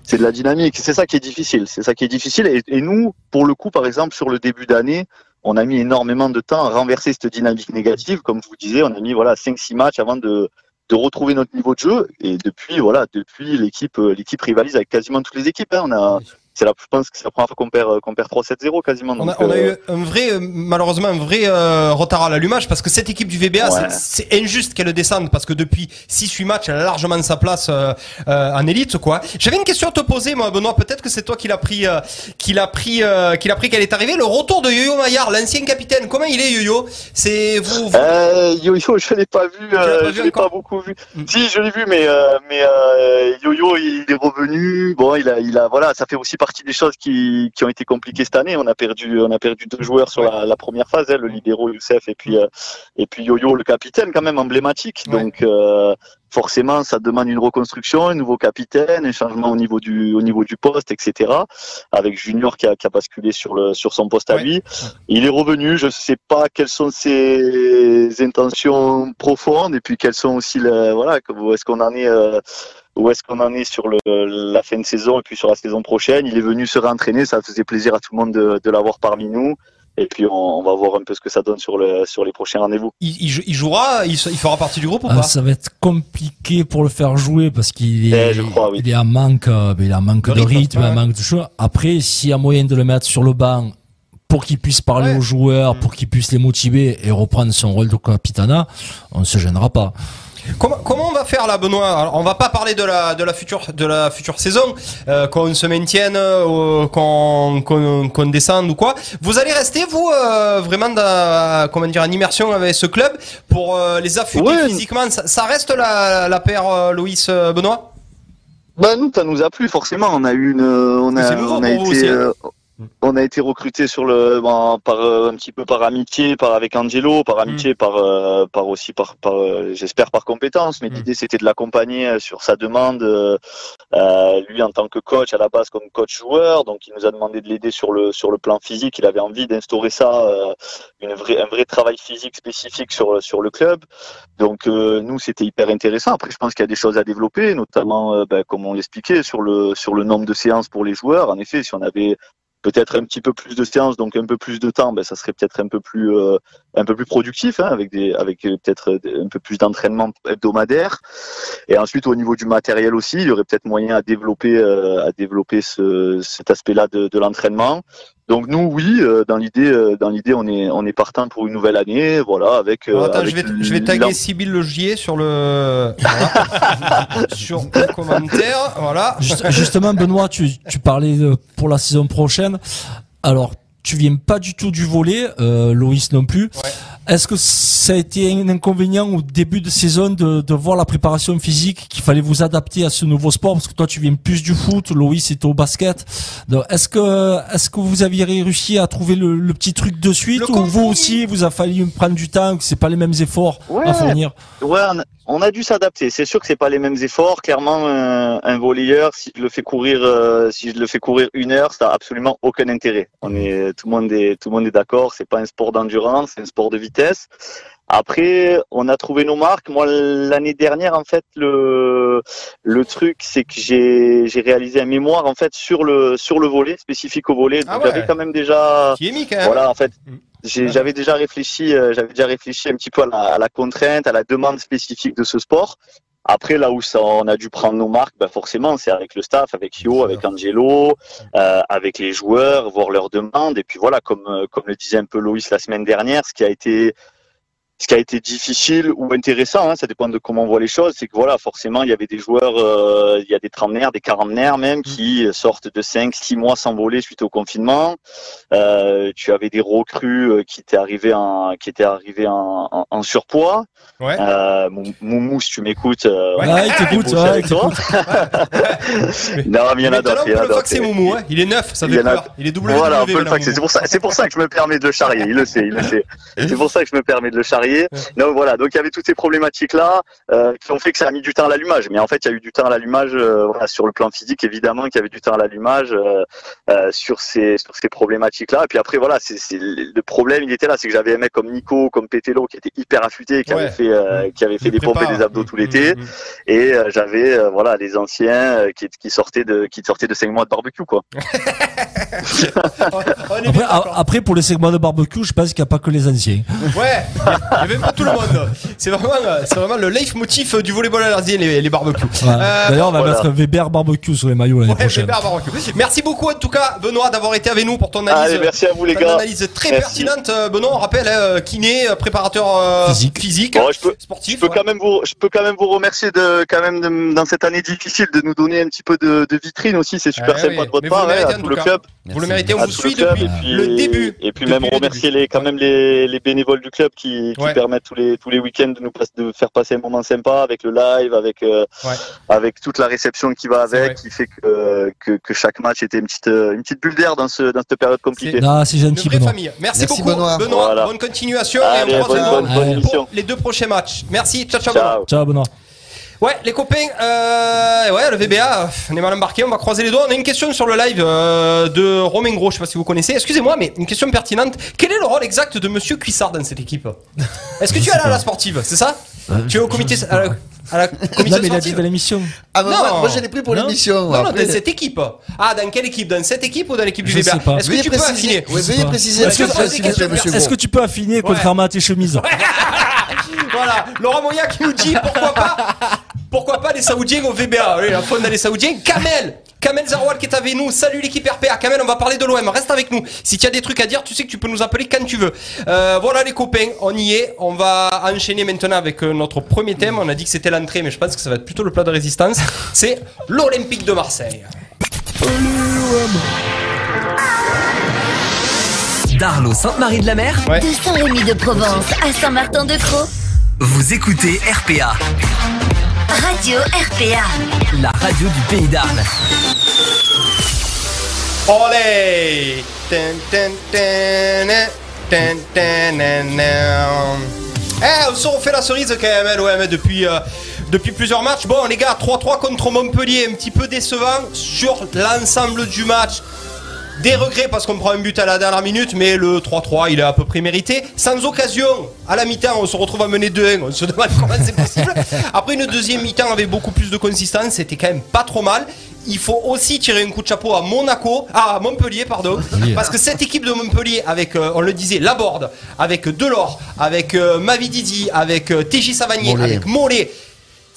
[SPEAKER 9] C'est
[SPEAKER 10] de la dynamique. C'est ça qui est difficile. C'est ça qui est difficile. Et, et nous, pour le coup, par exemple, sur le début d'année, on a mis énormément de temps à renverser cette dynamique négative. Comme je vous disais, on a mis voilà 5-6 matchs avant de, de retrouver notre niveau de jeu. Et depuis, voilà, depuis l'équipe, euh, l'équipe rivalise avec quasiment toutes les équipes. hein. On a, c'est la, je pense que c'est la première fois qu'on perd, euh, qu'on perd 3-7-0 quasiment.
[SPEAKER 7] On a,
[SPEAKER 10] Donc,
[SPEAKER 7] on a
[SPEAKER 10] euh,
[SPEAKER 7] eu un vrai, euh, malheureusement, un vrai euh, retard à l'allumage parce que cette équipe du VBA,
[SPEAKER 10] Ouais.
[SPEAKER 7] c'est injuste qu'elle descende parce que depuis 6-8 matchs, elle a largement sa place euh, euh, en élite, quoi. J'avais une question à te poser, moi, Benoît. Peut-être que c'est toi qui l'a pris, euh, qui l'a pris, euh, qui l'a pris, qu'elle est arrivée. Le retour de Yo-Yo Maillard, l'ancien capitaine. Comment il est, Yo-Yo? C'est vous, vous-
[SPEAKER 10] Euh, Yo-Yo, je l'ai pas vu, euh, je l'ai pas beaucoup vu.
[SPEAKER 7] Mm.
[SPEAKER 10] Si, je l'ai vu, mais euh, mais Yo-Yo, il est revenu. Bon, il a, il a, voilà, ça fait aussi partie des choses qui qui ont été compliquées cette année. On a perdu, on a perdu deux joueurs sur la, la première phase, hein, le libéro Youssef et puis euh, et puis Yo-Yo, le capitaine, quand même emblématique.
[SPEAKER 7] Ouais.
[SPEAKER 10] Donc euh, forcément, ça demande une reconstruction, un nouveau capitaine, un changement au niveau du au niveau du poste, etc. Avec Junior qui a, qui a basculé sur le sur son poste à
[SPEAKER 7] Ouais.
[SPEAKER 10] lui. Il est revenu. Je sais pas quelles sont ses intentions profondes et puis quelles sont aussi le, voilà où est-ce qu'on en est euh, où est-ce qu'on en est sur le, la fin de saison et puis sur la saison prochaine. Il est venu se réentraîner. Ça faisait plaisir à tout le monde de, de l'avoir parmi nous. Et puis on, on va voir un peu ce que ça donne sur le sur les prochains rendez-vous.
[SPEAKER 7] il, il jou- il jouera, il, fera partie du groupe ou
[SPEAKER 9] Ah,
[SPEAKER 7] pas?
[SPEAKER 9] ça va être compliqué pour le faire jouer parce qu'il est,
[SPEAKER 10] Eh, je crois, oui.
[SPEAKER 9] il est en manque, euh, il en manque
[SPEAKER 7] De
[SPEAKER 9] de
[SPEAKER 7] rythme,
[SPEAKER 9] en manque de choses. Après, s'il y a moyen de le mettre sur le banc pour qu'il puisse parler
[SPEAKER 7] Ouais.
[SPEAKER 9] aux joueurs,
[SPEAKER 7] Mm.
[SPEAKER 9] pour qu'il puisse les motiver et reprendre son rôle de capitana, on ne se gênera pas.
[SPEAKER 7] Comment, comment on va faire là, Benoît Alors, On va pas parler de la de la future de la future saison, euh, qu'on se maintienne, euh, qu'on qu'on descende ou quoi. Vous allez rester vous euh, vraiment dans, comment dire en immersion avec ce club pour euh, les affûter
[SPEAKER 10] Ouais.
[SPEAKER 7] physiquement. Ça, ça reste la la paire euh, Loïs euh, Benoît?
[SPEAKER 10] Bah nous, ça nous a plu forcément. On a eu une, on a, on a été,
[SPEAKER 7] hein.
[SPEAKER 10] euh, on a été recruté sur le, bon, par euh, un petit peu par amitié, par avec Angelo, par amitié, par, euh, par aussi par, par euh, j'espère par compétence. Mais
[SPEAKER 7] Mm.
[SPEAKER 10] l'idée c'était de l'accompagner sur sa demande. euh, lui en tant que coach à la base comme coach joueur, donc il nous a demandé de l'aider sur le sur le plan physique. Il avait envie d'instaurer ça, une vraie, un vrai travail physique spécifique sur sur le club. Donc nous c'était hyper intéressant. Après je pense qu'il y a des choses à développer, notamment ben, comme on l'expliquait sur le sur le nombre de séances pour les joueurs. En effet, si on avait peut-être un petit peu plus de séances, donc un peu plus de temps, ben, ça serait peut-être un peu plus euh, un peu plus productif, hein, avec des avec euh, peut-être euh, un peu plus d'entraînement hebdomadaire. Et ensuite au niveau du matériel aussi, il y aurait peut-être moyen à développer euh, à développer ce, cet aspect-là de, de l'entraînement. Donc nous oui, euh, dans l'idée euh, dans l'idée on est on est partant pour une nouvelle année, voilà avec. euh,
[SPEAKER 7] attends,
[SPEAKER 10] avec
[SPEAKER 7] je vais je vais taguer Sybille Le Gier sur le voilà. sur le commentaire. Voilà.
[SPEAKER 9] Juste- justement, Benoît, tu, tu parlais de- pour la saison prochaine. Alors, tu viens pas du tout du volet, euh, Loïs non plus.
[SPEAKER 7] Ouais.
[SPEAKER 9] Est-ce que ça a été un inconvénient au début de saison de, de voir la préparation physique, qu'il fallait vous adapter à ce nouveau sport? Parce que toi, tu viens plus du foot, Loïs est au basket. Est-ce que, est-ce que vous aviez réussi à trouver le, le petit truc de suite
[SPEAKER 7] Le
[SPEAKER 9] ou vous aussi, vous a fallu prendre du temps, que c'est pas les mêmes efforts
[SPEAKER 10] Ouais.
[SPEAKER 9] à fournir?
[SPEAKER 10] Ouais, on a, on a dû s'adapter. C'est sûr que c'est pas les mêmes efforts. Clairement, un, un volleyeur, si je le fais courir, euh, si je le fais courir une heure, ça a absolument aucun intérêt. On est tout le monde est tout le monde est d'accord. C'est pas un sport d'endurance, c'est un sport de vitesse. Après, on a trouvé nos marques. Moi, l'année dernière, en fait, le le truc, c'est que j'ai j'ai réalisé un mémoire en fait sur le sur le volet spécifique au volet.
[SPEAKER 7] Ah
[SPEAKER 10] Donc,
[SPEAKER 7] ouais.
[SPEAKER 10] J'avais quand même déjà
[SPEAKER 7] Qui est mis quand même.
[SPEAKER 10] voilà, en fait,
[SPEAKER 7] Mm.
[SPEAKER 10] J'avais déjà réfléchi, euh, j'avais déjà réfléchi un petit peu à la, à la contrainte, à la demande spécifique de ce sport. Après, là où ça, on a dû prendre nos marques, bah forcément, c'est avec le staff, avec Yo, avec Angelo, euh, avec les joueurs, voir leurs demandes. Et puis voilà, comme, euh, comme le disait un peu Loïs la semaine dernière, ce qui a été ce qui a été difficile ou intéressant, hein, ça dépend de comment on voit les choses, c'est que voilà, forcément, il y avait des joueurs, euh, il y a des trentenaires, des quarantenaires même, qui sortent de 5, 6 mois sans voler suite au confinement. Euh, tu avais des recrues euh, qui étaient arrivés en, qui étaient arrivés en, en, en surpoids.
[SPEAKER 7] Ouais.
[SPEAKER 10] Euh, Mou- Moumou, si tu m'écoutes, euh,
[SPEAKER 7] Ouais.
[SPEAKER 9] Ouais, il t'écoute, ouais,
[SPEAKER 10] avec
[SPEAKER 9] il
[SPEAKER 10] toi. non, mais il y en a d'autres. il
[SPEAKER 7] faxer Moumou, hein. Il est neuf, ça
[SPEAKER 10] Il
[SPEAKER 7] fait
[SPEAKER 10] a-
[SPEAKER 7] peur. Il est double
[SPEAKER 10] Voilà, on
[SPEAKER 7] W
[SPEAKER 10] peut le
[SPEAKER 7] maintenant,
[SPEAKER 10] faxer. C'est pour ça, c'est pour ça que je me permets de le charrier. Il le sait, il le sait. C'est pour ça que je me permets de le charrier. Donc voilà. Donc il y avait toutes ces problématiques là euh, qui ont fait que ça a mis du temps à l'allumage. Mais en fait, il y a eu du temps à l'allumage euh, voilà, sur le plan physique, évidemment, qu'il y avait du temps à l'allumage euh, euh, sur ces sur ces problématiques là. Et puis après, voilà, c'est le problème. Il était là, c'est que j'avais un mec comme Nico, comme Pételo, qui était hyper affûté, qui
[SPEAKER 7] Ouais.
[SPEAKER 10] avait fait euh, qui avait fait des pompes et des abdos tout l'été.
[SPEAKER 7] Mm, mm.
[SPEAKER 10] Et euh, j'avais euh, voilà les anciens euh, qui qui sortaient de qui sortaient de cinq mois de barbecue quoi.
[SPEAKER 7] On
[SPEAKER 9] Après, après, pour les segments de barbecue, je pense qu'il n'y a pas que les anciens.
[SPEAKER 7] Ouais, il y avait pas tout le monde. C'est vraiment, euh, c'est vraiment le leitmotiv euh, du volleyball à l'arsien, les, les barbecues.
[SPEAKER 9] Ouais.
[SPEAKER 7] Euh,
[SPEAKER 9] D'ailleurs, on va
[SPEAKER 10] voilà.
[SPEAKER 9] mettre Weber barbecue sur les maillots l'année
[SPEAKER 7] Ouais,
[SPEAKER 9] prochaine.
[SPEAKER 7] Weber barbecue. Merci beaucoup en tout cas, Benoît, d'avoir été avec nous pour ton analyse.
[SPEAKER 10] Allez, merci à vous les
[SPEAKER 7] ton
[SPEAKER 10] gars.
[SPEAKER 7] analyse très
[SPEAKER 10] Merci.
[SPEAKER 7] pertinente. Euh, Benoît, on rappelle, hein, kiné, euh, préparateur euh,
[SPEAKER 9] Physique.
[SPEAKER 10] Bon, je peux
[SPEAKER 7] sportif.
[SPEAKER 10] Je peux
[SPEAKER 7] ouais.
[SPEAKER 10] quand même vous, je peux quand même vous remercier de, quand même de- dans cette année difficile de nous donner un petit peu de, de vitrine aussi. C'est super
[SPEAKER 7] Ouais,
[SPEAKER 10] sympa
[SPEAKER 7] oui.
[SPEAKER 10] de votre part, hein, à tout
[SPEAKER 7] tout
[SPEAKER 10] le
[SPEAKER 7] cas. Vous le méritez, on
[SPEAKER 10] à
[SPEAKER 7] vous suit
[SPEAKER 10] le
[SPEAKER 7] depuis
[SPEAKER 10] puis-
[SPEAKER 7] le début.
[SPEAKER 10] Et puis même remercier les, quand même les, les bénévoles du club qui, qui
[SPEAKER 7] Ouais.
[SPEAKER 10] permettent tous les, tous les week-ends de nous passe- de faire passer un moment sympa avec le live, avec, euh,
[SPEAKER 7] Ouais.
[SPEAKER 10] avec toute la réception qui va avec, qui fait que, que, que chaque match était une petite, euh, une petite bulle d'air dans ce, dans cette période compliquée.
[SPEAKER 9] Non, c'est
[SPEAKER 7] Une
[SPEAKER 9] gentil,
[SPEAKER 7] vraie
[SPEAKER 9] Benoît.
[SPEAKER 7] famille. Merci,
[SPEAKER 8] Merci,
[SPEAKER 7] beaucoup,
[SPEAKER 8] Benoît.
[SPEAKER 10] Voilà.
[SPEAKER 7] Bonne continuation
[SPEAKER 10] Allez,
[SPEAKER 7] et on
[SPEAKER 10] bonne,
[SPEAKER 7] croise
[SPEAKER 10] bonne,
[SPEAKER 7] les
[SPEAKER 10] bonne
[SPEAKER 9] Ouais.
[SPEAKER 10] émission.
[SPEAKER 7] pour les deux prochains matchs. Merci, ciao, ciao. Benoît.
[SPEAKER 10] Ciao.
[SPEAKER 9] Ciao, Benoît.
[SPEAKER 7] Ouais, les copains, euh, ouais, le VBA, euh, on est mal embarqué, on va croiser les doigts. On a une question sur le live euh, de Romain Gros, je sais pas si vous connaissez. Excusez-moi, mais une question pertinente. Quel est le rôle exact de Monsieur Cuissard dans cette équipe? Est-ce que tu es là à la sportive, c'est ça? Tu es au comité, à la, à la commission
[SPEAKER 9] Non, mais il a dit
[SPEAKER 7] sportive
[SPEAKER 9] de l'émission.
[SPEAKER 8] Ah, bah,
[SPEAKER 7] Non.
[SPEAKER 8] moi, moi, je l'ai pris pour l'émission.
[SPEAKER 7] Non, non, dans cette équipe. Ah, dans quelle équipe? Dans cette équipe ou dans l'équipe du
[SPEAKER 9] Je
[SPEAKER 7] VBA
[SPEAKER 9] sais pas.
[SPEAKER 7] Est-ce que
[SPEAKER 8] Veuillez
[SPEAKER 7] tu peux
[SPEAKER 8] préciser.
[SPEAKER 7] affiner?
[SPEAKER 8] Veuillez préciser.
[SPEAKER 7] Est-ce que- est-ce que-
[SPEAKER 9] Est-ce que tu peux affiner contrairement à tes chemises?
[SPEAKER 7] Voilà, Laurent Moya qui nous dit pourquoi pas Pourquoi pas les Saoudiens au VBA Oui, la faune des Saoudiens. Kamel Kamel Zaroual qui est avec nous. Salut l'équipe RPA. Kamel, on va parler de l'OM. Reste avec nous. Si tu as des trucs à dire, tu sais que tu peux nous appeler quand tu veux. Euh, voilà les copains, on y est. On va enchaîner maintenant avec euh, notre premier thème. On a dit que c'était l'entrée, mais je pense que ça va être plutôt le plat de résistance. C'est l'Olympique de Marseille.
[SPEAKER 11] Darlo Sainte-Marie de la Mer,
[SPEAKER 7] Ouais.
[SPEAKER 12] De Saint-Rémy de Provence à Saint-Martin-de-Croix.
[SPEAKER 11] vous écoutez RPA,
[SPEAKER 12] Radio RPA.
[SPEAKER 11] la radio du pays d'Arles.
[SPEAKER 7] Olé. Eh, on se refait la cerise quand même, hein, l'OM, depuis, euh, depuis plusieurs matchs. Bon, les gars, 3-3 contre Montpellier, un petit peu décevant sur l'ensemble du match. Des regrets parce qu'on prend un but à la dernière minute, mais le 3-3, il est à peu près mérité. Sans occasion, à la mi-temps, on se retrouve à mener 2-1. On se demande comment c'est possible. Après une deuxième mi-temps avec beaucoup plus de consistance, c'était quand même pas trop mal. Il faut aussi tirer un coup de chapeau à Monaco, ah, à Montpellier, pardon, parce que cette équipe de Montpellier, avec, euh, on le disait, Laborde, avec Delors, avec euh, Mavididi, avec euh, TJ Savanier,
[SPEAKER 8] Mollet.
[SPEAKER 7] avec Mollet,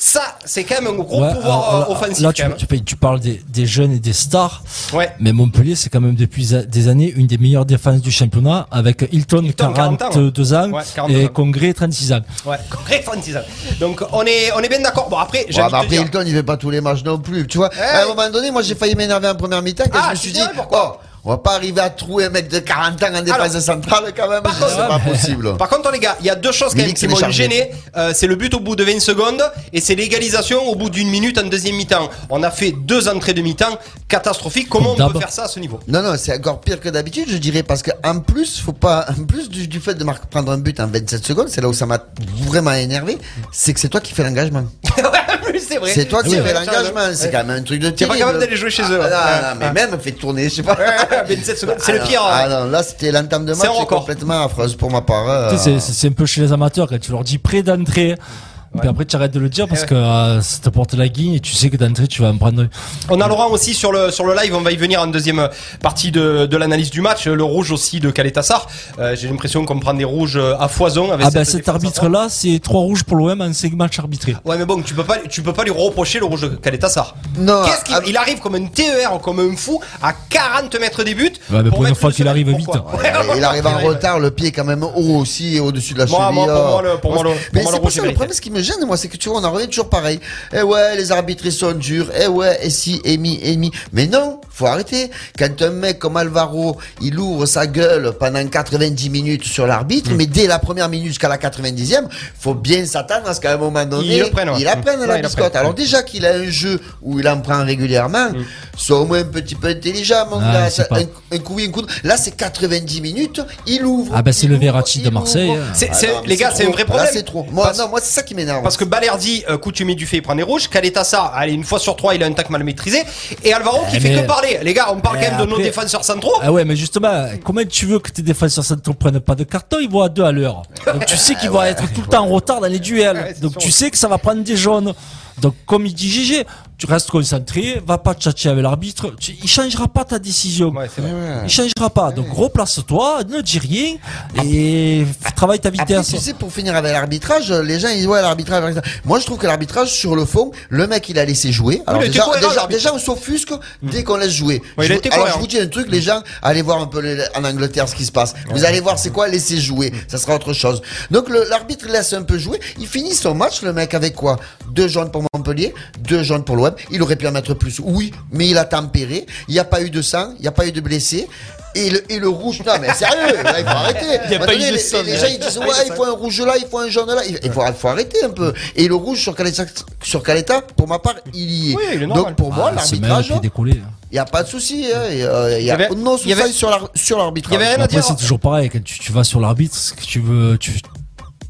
[SPEAKER 7] ça, c'est quand même un gros
[SPEAKER 9] Ouais,
[SPEAKER 7] pouvoir
[SPEAKER 9] alors,
[SPEAKER 7] euh,
[SPEAKER 9] là,
[SPEAKER 7] offensif.
[SPEAKER 9] Là, tu,
[SPEAKER 7] quand même.
[SPEAKER 9] tu, tu parles des, des jeunes et des stars.
[SPEAKER 7] Ouais.
[SPEAKER 9] Mais Montpellier, c'est quand même depuis des années une des meilleures défenses du championnat avec Hilton,
[SPEAKER 7] Hilton, 40 ans,
[SPEAKER 9] 42 ans,
[SPEAKER 7] Ouais, 42
[SPEAKER 9] et
[SPEAKER 7] ans.
[SPEAKER 9] Congrès 36 ans.
[SPEAKER 7] Ouais, très fantisant. Donc on est, on est bien d'accord. Bon après,
[SPEAKER 8] Ouais, bah après,
[SPEAKER 7] dire.
[SPEAKER 8] Hilton, il fait pas tous les matchs non plus. Tu vois, à un moment donné, moi, j'ai failli m'énerver en première mi-temps quand
[SPEAKER 7] Ah,
[SPEAKER 8] je me suis dit,
[SPEAKER 7] pourquoi
[SPEAKER 8] oh, on va pas arriver à trouver un mec de 40 ans en défense
[SPEAKER 7] Alors,
[SPEAKER 8] centrale quand même.
[SPEAKER 7] par contre-
[SPEAKER 8] C'est pas possible.
[SPEAKER 7] Par contre les gars, il y a deux choses quand même
[SPEAKER 8] Milik,
[SPEAKER 7] qui m'ont gêné. Euh, c'est le but au bout de 20 secondes et c'est l'égalisation au bout d'une minute en deuxième mi-temps. On a fait deux entrées de mi-temps catastrophiques. Comment on peut faire ça à ce niveau?
[SPEAKER 8] Non, non, c'est encore pire que d'habitude, je dirais, parce que en plus, faut pas, en plus du, du fait de marquer- prendre un but en 27 secondes, c'est là où ça m'a vraiment énervé, c'est que c'est toi qui fais l'engagement.
[SPEAKER 7] C'est vrai.
[SPEAKER 8] C'est toi qui
[SPEAKER 7] C'est
[SPEAKER 8] fais l'engagement, c'est quand même un truc de
[SPEAKER 7] T'es pas capable d'aller jouer chez eux.
[SPEAKER 8] Ah, non, non, mais même fait tourner, je sais pas.
[SPEAKER 7] 27 secondes, c'est le
[SPEAKER 8] Ah,
[SPEAKER 7] pire.
[SPEAKER 8] non,
[SPEAKER 7] hein.
[SPEAKER 8] Ah non, là c'était l'entame de match, complètement affreuse pour ma part. euh.
[SPEAKER 9] Tu sais, c'est- c'est c'est un peu chez les amateurs quand tu leur dis près d'entrée. Puis après, tu arrêtes de le dire parce
[SPEAKER 7] ouais.
[SPEAKER 9] que euh, ça te porte la guigne et tu sais que d'entrée, tu vas en prendre.
[SPEAKER 7] On a Laurent aussi sur le sur le live, on va y venir en deuxième partie de, de l'analyse du match. Le rouge aussi de Caletassar. Euh, J'ai l'impression qu'on prend des rouges à foison avec
[SPEAKER 9] Ah ben
[SPEAKER 7] cette
[SPEAKER 9] cet arbitre-là, c'est trois rouges pour l'OM en 5 matchs arbitrés.
[SPEAKER 7] Ouais mais bon, tu peux pas tu peux pas lui reprocher le rouge de Caletassar.
[SPEAKER 8] Non,
[SPEAKER 7] Qu'est-ce qu'il il arrive comme un TER comme un fou à 40 mètres des buts.
[SPEAKER 9] Ouais, mais pour une fois qu'il arrive vite.
[SPEAKER 8] Il arrive en retard, le pied est quand même haut aussi, au-dessus de la
[SPEAKER 7] Moi,
[SPEAKER 8] cheville.
[SPEAKER 7] moi, pour
[SPEAKER 8] euh.
[SPEAKER 7] moi, le- pour moi, le- pour
[SPEAKER 8] mais
[SPEAKER 7] moi, le rouge
[SPEAKER 8] ça le problème, ce qui me gêne, moi, c'est que tu vois, on en revient toujours pareil. Eh ouais, les arbitres, ils sont durs. Eh ouais, et si, et mi, et mi. Mais non, faut arrêter. Quand un mec comme Alvaro, il ouvre sa gueule pendant 90 minutes sur l'arbitre,
[SPEAKER 7] Mm.
[SPEAKER 8] mais dès la première minute jusqu'à la 90e, faut bien s'attendre à ce qu'à un moment donné,
[SPEAKER 7] Il prenne, ouais.
[SPEAKER 8] il apprenne
[SPEAKER 7] Mm.
[SPEAKER 8] la
[SPEAKER 7] il
[SPEAKER 8] biscotte.
[SPEAKER 7] apprenne.
[SPEAKER 8] Alors déjà qu'il a un jeu où il en prend régulièrement,
[SPEAKER 7] Mm.
[SPEAKER 8] soit au moins un petit peu intelligent, mon
[SPEAKER 9] Ah,
[SPEAKER 8] gars. Ça- Un, un coup oui, un coup. de- Là, c'est 90 minutes, il ouvre.
[SPEAKER 9] Ah ben c'est le Verratti de
[SPEAKER 8] il
[SPEAKER 9] Marseille. hein.
[SPEAKER 8] Ah non, mais
[SPEAKER 7] les gars, c'est un vrai problème.
[SPEAKER 8] c'est trop. Moi,
[SPEAKER 7] Parce-
[SPEAKER 8] non, moi, c'est ça qui m'énerve.
[SPEAKER 7] Parce que Balerdi, euh, coutumier du fait, il prend des rouges. Caletassar, allez, une fois sur trois, il a un tac mal maîtrisé. Et Alvaro qui
[SPEAKER 9] Eh,
[SPEAKER 7] fait que parler. Les gars, on parle
[SPEAKER 9] Mais
[SPEAKER 7] quand même de nos
[SPEAKER 9] après-
[SPEAKER 7] défenseurs centraux.
[SPEAKER 9] Ah ouais, mais justement, comment tu veux que tes défenseurs centraux prennent pas de carton Ils vont à deux à l'heure. Donc tu sais qu'ils vont être tout le temps en retard dans les duels. Donc tu sais que ça va prendre des jaunes. Donc comme il dit Gigi, tu restes concentré, va pas tchatcher avec l'arbitre. Il changera pas ta décision.
[SPEAKER 7] Ouais.
[SPEAKER 9] Il changera pas. Donc replace-toi, ne dis rien et f- travaille ta
[SPEAKER 8] Après,
[SPEAKER 9] vitesse.
[SPEAKER 8] tu sais, pour finir avec l'arbitrage, les gens ils disent ouais l'arbitrage. Moi, je trouve que l'arbitrage, sur le fond, le mec il a laissé jouer. Alors déjà, déjà,
[SPEAKER 7] l'arbitre.
[SPEAKER 8] déjà, on s'offusque dès qu'on laisse jouer.
[SPEAKER 7] Ouais, il
[SPEAKER 8] Je alors je vous dis un truc, les gens, allez voir un peu les- en Angleterre ce qui se passe. Vous allez voir c'est quoi laisser jouer. Ça sera autre chose. Donc l'arbitre laisse un peu jouer. Il finit son match, le mec avec quoi? Deux jaunes pour Montpellier, deux jaunes pour l'OM. Il aurait pu en mettre plus. Oui, mais il a tempéré. Il n'y a pas eu de sang, il n'y a pas eu de blessés. Et le, et le rouge, non mais sérieux, là, il faut arrêter.
[SPEAKER 6] Il y a pas eu de
[SPEAKER 8] les, les
[SPEAKER 6] mais-
[SPEAKER 8] gens ils disent ouais il faut un rouge là, il faut un jaune là, il il faut, il faut arrêter un peu. Et le rouge sur Caleta, sur Caleta, pour ma part, il y est.
[SPEAKER 7] Oui, il est.
[SPEAKER 8] Donc pour moi
[SPEAKER 9] Ah,
[SPEAKER 8] l'arbitrage, il y a pas de souci, hein, euh, il y a
[SPEAKER 7] Il y avait-
[SPEAKER 8] non
[SPEAKER 7] il y avait-
[SPEAKER 8] sur l'ar- sur l'arbitrage.
[SPEAKER 7] Il y avait rien à
[SPEAKER 9] Après,
[SPEAKER 7] dire.
[SPEAKER 9] c'est toujours pareil. Quand tu, tu vas sur l'arbitre, tu veux, tu,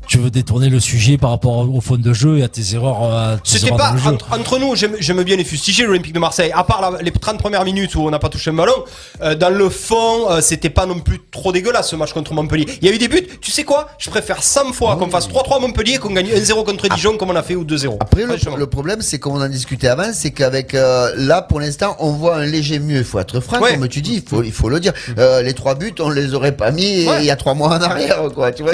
[SPEAKER 9] tu veux détourner le sujet par rapport au fond de jeu et à tes erreurs. tes
[SPEAKER 7] C'était pas
[SPEAKER 9] dans le jeu.
[SPEAKER 7] entre, nous, j'aime bien les fustiger l'Olympique de Marseille. À part la- les 30 premières minutes où on n'a pas touché un ballon, euh, dans le fond, euh, c'était pas non plus trop dégueulasse ce match contre Montpellier. Il y a eu des buts. Tu sais quoi? Je préfère 100 fois qu'on fasse 3-3 à Montpellier qu'on gagne 1-0 contre Dijon comme on a fait ou 2-0.
[SPEAKER 8] Après, le, problème, c'est comme on en discutait avant, c'est qu'avec euh, là, pour l'instant, on voit un léger mieux. Il faut être franc,
[SPEAKER 7] Ouais.
[SPEAKER 8] comme tu dis, il faut, il faut le dire. Euh, les trois buts, on les aurait pas mis
[SPEAKER 7] Ouais.
[SPEAKER 8] il y a trois mois en arrière, quoi. Tu vois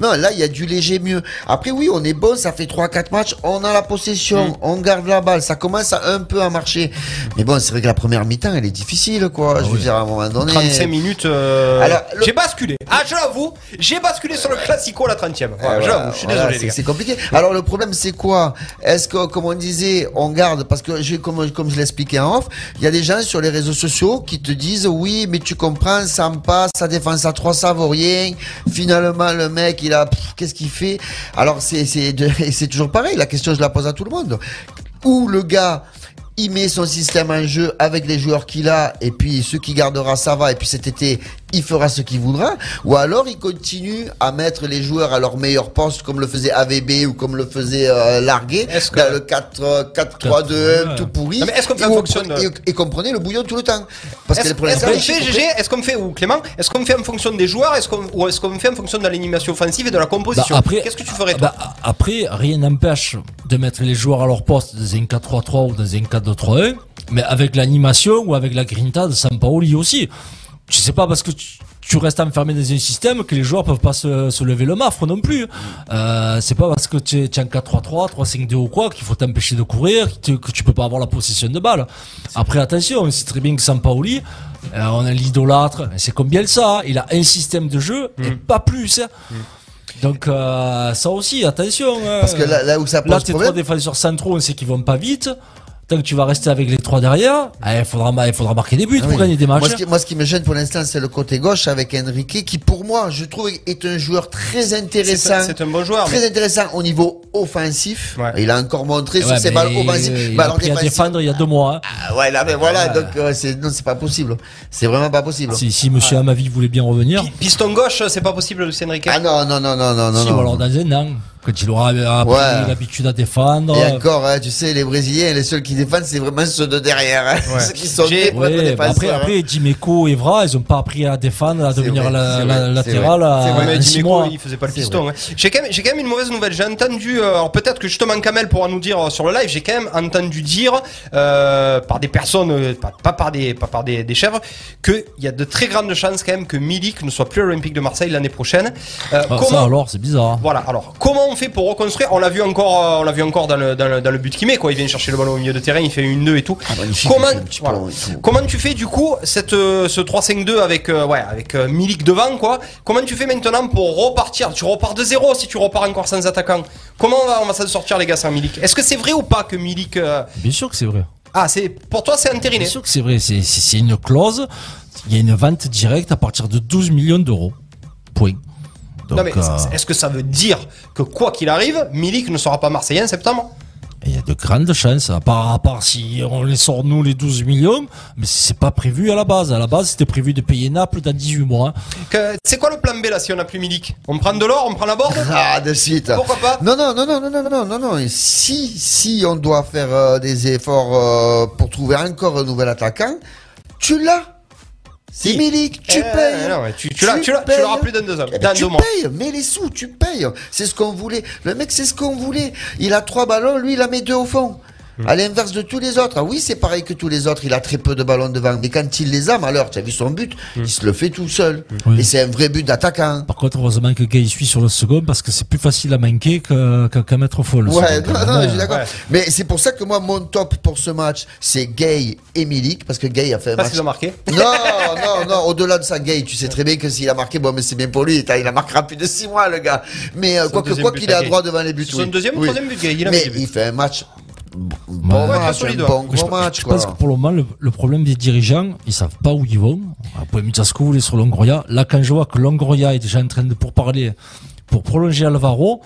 [SPEAKER 8] Non, là, il y a du léger mieux. Après, oui, on est bon, ça fait trois, quatre matchs, on a la possession,
[SPEAKER 7] Mm.
[SPEAKER 8] on garde la balle, ça commence à un peu à marcher. Mais bon, c'est vrai que la première mi-temps, elle est difficile, quoi. je veux dire, à un moment donné.
[SPEAKER 7] 35 minutes. euh,
[SPEAKER 8] Alors, le-
[SPEAKER 7] J'ai basculé. Ah, je l'avoue, j'ai basculé sur le classico à la 30 e Voilà,
[SPEAKER 8] Voilà,
[SPEAKER 7] j'avoue, je suis
[SPEAKER 8] voilà,
[SPEAKER 7] désolé,
[SPEAKER 8] c'est- compliqué. Alors le problème c'est quoi? Est-ce que comme on disait, on garde? Parce que j'ai comme comme je l'expliquais en off, il y a des gens sur les réseaux sociaux qui te disent oui, mais tu comprends, ça me passe, ça défense à 3 ça vaut rien. Finalement le mec, il a pff, qu'est-ce qu'il fait? Alors c'est toujours pareil, la question je la pose à tout le monde. Ou le gars il met son système en jeu avec les joueurs qu'il a, et puis ceux qui gardera, ça va, et puis cet été, il fera ce qu'il voudra, ou alors il continue à mettre les joueurs à leur meilleur poste, comme le faisait AVB ou comme le faisait euh, Largué,
[SPEAKER 7] que-
[SPEAKER 8] dans le 4-3-2-1
[SPEAKER 9] Ouais.
[SPEAKER 8] tout pourri,
[SPEAKER 7] Non, mais est-ce qu'on fait
[SPEAKER 8] et,
[SPEAKER 7] en
[SPEAKER 8] vous
[SPEAKER 7] fonction
[SPEAKER 8] prenez-
[SPEAKER 7] de-
[SPEAKER 8] et, et comprenez le bouillon tout le temps. Parce
[SPEAKER 7] Est-ce
[SPEAKER 8] que
[SPEAKER 7] qu'on fait, GG Est-ce qu'on fait, ou Clément Est-ce qu'on fait en fonction des joueurs est-ce qu'on, Ou est-ce qu'on fait en fonction de l'animation offensive et de la composition
[SPEAKER 9] Bah, après-
[SPEAKER 7] Qu'est-ce que tu ferais toi
[SPEAKER 9] Bah, après, rien n'empêche de mettre les joueurs à leur poste dans un 4-3-3 ou dans un 4-2-3-1, mais avec l'animation ou avec la grinta de Sampaoli aussi. Tu sais pas parce que tu, tu restes enfermé dans un système que les joueurs peuvent pas se, se lever le mafre non plus. Euh, c'est pas parce que tu es, en 4-3-3, 3-5-2 ou quoi qu'il faut t'empêcher de courir, que tu, que tu peux pas avoir la possession de balle. Après, attention, on sait très bien que Sampaoli, euh, on a l'idolâtre, c'est comme Bielsa, il a un système de jeu et pas plus. hein. Donc euh, ça aussi, attention. hein.
[SPEAKER 8] Parce que là, là où ça
[SPEAKER 9] Là,
[SPEAKER 8] pose
[SPEAKER 9] tes trois défenseurs centraux, on sait qu'ils vont pas vite. Tant que tu vas rester avec les trois derrière, eh, il faudra, il faudra marquer des buts
[SPEAKER 8] Ah
[SPEAKER 9] pour
[SPEAKER 8] oui.
[SPEAKER 9] gagner des matchs.
[SPEAKER 8] Moi ce, qui, moi, ce qui me gêne pour l'instant, c'est le côté gauche avec Enrique, qui pour moi, je trouve, est un joueur très intéressant.
[SPEAKER 7] c'est un bon joueur.
[SPEAKER 8] Très
[SPEAKER 7] mais-
[SPEAKER 8] intéressant au niveau offensif.
[SPEAKER 7] Ouais.
[SPEAKER 8] Il a encore montré
[SPEAKER 9] Eh
[SPEAKER 8] sur
[SPEAKER 9] ouais,
[SPEAKER 8] ses balles offensives.
[SPEAKER 9] il a appris à défendre il y a deux mois. hein.
[SPEAKER 8] Ah ouais, là, mais voilà,
[SPEAKER 9] Ouais.
[SPEAKER 8] donc euh, c'est non, c'est pas possible. C'est vraiment pas possible.
[SPEAKER 9] Si, si Monsieur Amavi voulait bien revenir,
[SPEAKER 7] Pi- Piston gauche, c'est pas possible, Lucien Enrique.
[SPEAKER 8] Ah non, non, non, non, non, non.
[SPEAKER 9] si,
[SPEAKER 8] non.
[SPEAKER 9] ou alors dans un an. Quand il aura appris
[SPEAKER 8] Ouais.
[SPEAKER 9] l'habitude à défendre.
[SPEAKER 8] Et encore, hein, tu sais, les Brésiliens, les seuls qui défendent, c'est vraiment ceux de derrière. hein.
[SPEAKER 7] Ouais.
[SPEAKER 8] Ceux qui sont
[SPEAKER 9] Ouais, bah après,
[SPEAKER 8] hein.
[SPEAKER 9] après, Dimeco et Evra, ils ont pas appris à défendre, à devenir
[SPEAKER 8] vrai,
[SPEAKER 9] la, la-
[SPEAKER 8] vrai,
[SPEAKER 9] latéral
[SPEAKER 8] c'est
[SPEAKER 9] à
[SPEAKER 7] vrai, mais Dimeco, il faisait pas le piston. hein. J'ai quand, même- j'ai quand même une mauvaise nouvelle. J'ai entendu, euh, alors peut-être que justement Kamel pourra nous dire euh, sur le live, j'ai quand même entendu dire euh, par des personnes, euh, pas, pas par des, pas par des, des chèvres, qu'il y a de très grandes chances quand même que Milik ne soit plus à l'Olympique de Marseille l'année prochaine. Euh,
[SPEAKER 9] Ah, ça alors, c'est bizarre.
[SPEAKER 7] Voilà. Alors, comment on fait pour reconstruire On l'a vu encore, euh, on l'a vu encore dans le, dans le, dans le but qu'il met. Quoi, il vient chercher le ballon au milieu de terrain, il fait une 2 et tout.
[SPEAKER 8] Ah,
[SPEAKER 7] comment, voilà. comment tu fais du coup cette, euh, ce 3-5-2 avec, euh, ouais, avec euh, Milik devant, quoi? Comment tu fais maintenant pour repartir? Tu repars de zéro si tu repars encore sans attaquant. Comment on va, on va s'en sortir les gars sans Milik? Est-ce que c'est vrai ou pas que Milik euh,
[SPEAKER 9] Bien sûr que c'est vrai.
[SPEAKER 7] Ah, c'est pour toi c'est entériné.
[SPEAKER 9] Bien sûr que c'est vrai. C'est- C'est c'est une clause. Il y a une vente directe à partir de 12 millions d'euros. Point. Donc,
[SPEAKER 7] non mais
[SPEAKER 9] euh,
[SPEAKER 7] est-ce que ça veut dire que quoi qu'il arrive, Milik ne sera pas marseillais en septembre?
[SPEAKER 9] Il y a de grandes chances, à part, à part si on les sort nous les 12 millions, mais c'est pas prévu à la base. À la base, c'était prévu de payer Naples dans 18 mois.
[SPEAKER 7] Que- C'est quoi le plan B là si on n'a plus Milik? On prend de l'or, on prend la board
[SPEAKER 8] Ah, de suite.
[SPEAKER 7] Pourquoi pas?
[SPEAKER 8] Non, non, non, non, non, non, non, non, non. Et Si, si on doit faire euh, des efforts euh, pour trouver encore un nouvel attaquant, tu l'as. Milik, tu
[SPEAKER 7] Eh,
[SPEAKER 8] payes.
[SPEAKER 7] non, tu- tu l'as- tu l'as- tu l'auras plus dans deux ans,
[SPEAKER 8] Eh ben, tu payes, mets les sous, tu payes. C'est ce qu'on voulait. Le mec, c'est ce qu'on voulait. Il a trois ballons, lui, il en met deux au fond.
[SPEAKER 7] Hmm.
[SPEAKER 8] À l'inverse de tous les autres. Ah oui, c'est pareil que tous les autres. Il a très peu de ballons devant. Mais quand il les a, malheur, tu as vu son but,
[SPEAKER 7] Hmm.
[SPEAKER 8] il se le fait tout seul.
[SPEAKER 9] Oui.
[SPEAKER 8] Et c'est un vrai but d'attaquant.
[SPEAKER 9] Par contre, heureusement que Gay suit sur le second parce que c'est plus facile à manquer que- que- qu'à mettre faux. le
[SPEAKER 8] Ouais, non, je suis d'accord.
[SPEAKER 7] Ouais.
[SPEAKER 8] Mais c'est pour ça que moi, mon top pour ce match, c'est Gay et Milik, parce que Gay a fait un
[SPEAKER 7] Parce
[SPEAKER 8] match.
[SPEAKER 7] qu'ils ont marqué.
[SPEAKER 8] Non, non, non, au-delà de ça, Gay, tu sais très bien que s'il a marqué, bon, mais c'est bien pour lui, il a marquera plus de 6 mois, le gars. Mais euh, quoi qu'il ait
[SPEAKER 7] à
[SPEAKER 8] droit devant les buts.
[SPEAKER 7] C'est son
[SPEAKER 8] oui.
[SPEAKER 7] deuxième ou
[SPEAKER 8] Oui.
[SPEAKER 7] troisième but, Gay, il a
[SPEAKER 8] Mais il fait un match. Bon
[SPEAKER 7] Ouais,
[SPEAKER 8] match, un
[SPEAKER 9] Je,
[SPEAKER 8] gros match,
[SPEAKER 9] je
[SPEAKER 8] quoi.
[SPEAKER 9] pense que pour le moment, le, le problème des dirigeants, ils savent pas où ils vont. Vous pouvez me dire ce que vous voulez sur Longoria. Là, quand je vois que Longoria est déjà en train de pourparler pour prolonger Alvaro,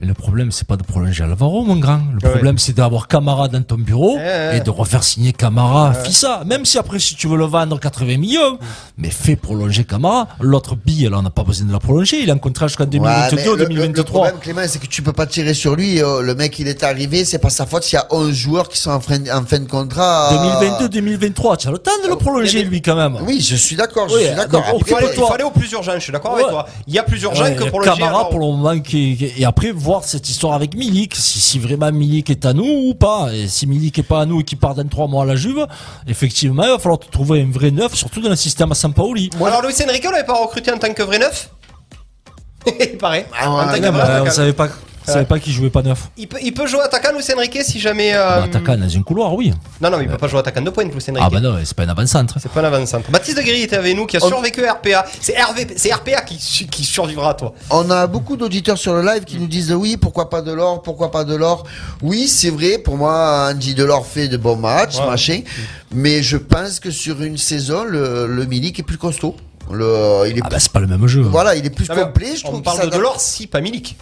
[SPEAKER 9] le problème, c'est pas de prolonger Alvaro, mon grand. Le
[SPEAKER 7] Ouais.
[SPEAKER 9] problème, c'est d'avoir Camara dans ton bureau
[SPEAKER 7] Eh, eh.
[SPEAKER 9] et de refaire signer Camara Fissa. Même si après, si tu veux le vendre 80 millions, mais fais prolonger Camara. L'autre bille, là, on n'a pas besoin de la prolonger. Il est en contrat jusqu'en
[SPEAKER 8] Ouais,
[SPEAKER 9] 2022
[SPEAKER 8] mais le- le- Le
[SPEAKER 9] 2023.
[SPEAKER 8] problème, Clément, c'est que tu peux pas tirer sur lui. euh, le mec, il est arrivé, c'est pas sa faute s'il y a 11 joueurs qui sont en fin, en fin de contrat. euh,
[SPEAKER 9] 2022-2023, tu as le temps de le prolonger, lui, quand même.
[SPEAKER 8] Oui, je suis d'accord, je suis d'accord.
[SPEAKER 7] Il il fallait au plus urgent, je suis d'accord avec
[SPEAKER 9] Ouais.
[SPEAKER 7] toi. Il y a plus urgent
[SPEAKER 9] Ouais,
[SPEAKER 7] que pour le
[SPEAKER 9] Camara pour le moment qui, qui- et après voir cette histoire avec Milik si, si vraiment Milik est à nous ou pas. Et si Milik est pas à nous et qu'il part dans trois mois à la Juve effectivement il va falloir te trouver un vrai neuf surtout dans le système à Sampaoli.
[SPEAKER 7] Alors Luis Enrique, on l'avait pas recruté en tant que vrai neuf? Il paraît.
[SPEAKER 8] Ah ouais,
[SPEAKER 7] en tant que vrai
[SPEAKER 9] on savait pas on savait pas qu'il jouait pas neuf
[SPEAKER 7] Il peut, il peut jouer attaquant Luis Enrique si jamais. euh,
[SPEAKER 9] bah, attaquant dans un couloir oui
[SPEAKER 7] Non, non, mais il peut pas jouer attaquant de pointe, Luis Enrique.
[SPEAKER 9] ah bah non c'est pas un avant-centre
[SPEAKER 7] C'est pas un avant-centre. Baptiste de Gris était avec nous qui a
[SPEAKER 8] On-
[SPEAKER 7] survécu à RPA. C'est RV, c'est RPA qui, su- qui survivra à toi.
[SPEAKER 8] On a beaucoup d'auditeurs sur le live qui nous disent oui, pourquoi pas de l'or, pourquoi pas de l'or. Oui, c'est vrai, pour moi, Andy Delors fait de bons matchs,
[SPEAKER 7] Ouais.
[SPEAKER 8] machin. Mais je pense que sur une saison, le, le Milik est plus costaud. Le, il est
[SPEAKER 9] ah
[SPEAKER 8] plus-
[SPEAKER 9] bah c'est pas le même jeu
[SPEAKER 8] voilà, il est plus
[SPEAKER 7] Non,
[SPEAKER 8] complet, je
[SPEAKER 7] on
[SPEAKER 8] trouve.
[SPEAKER 7] parle
[SPEAKER 8] qu'il
[SPEAKER 7] de Delors si pas Milik.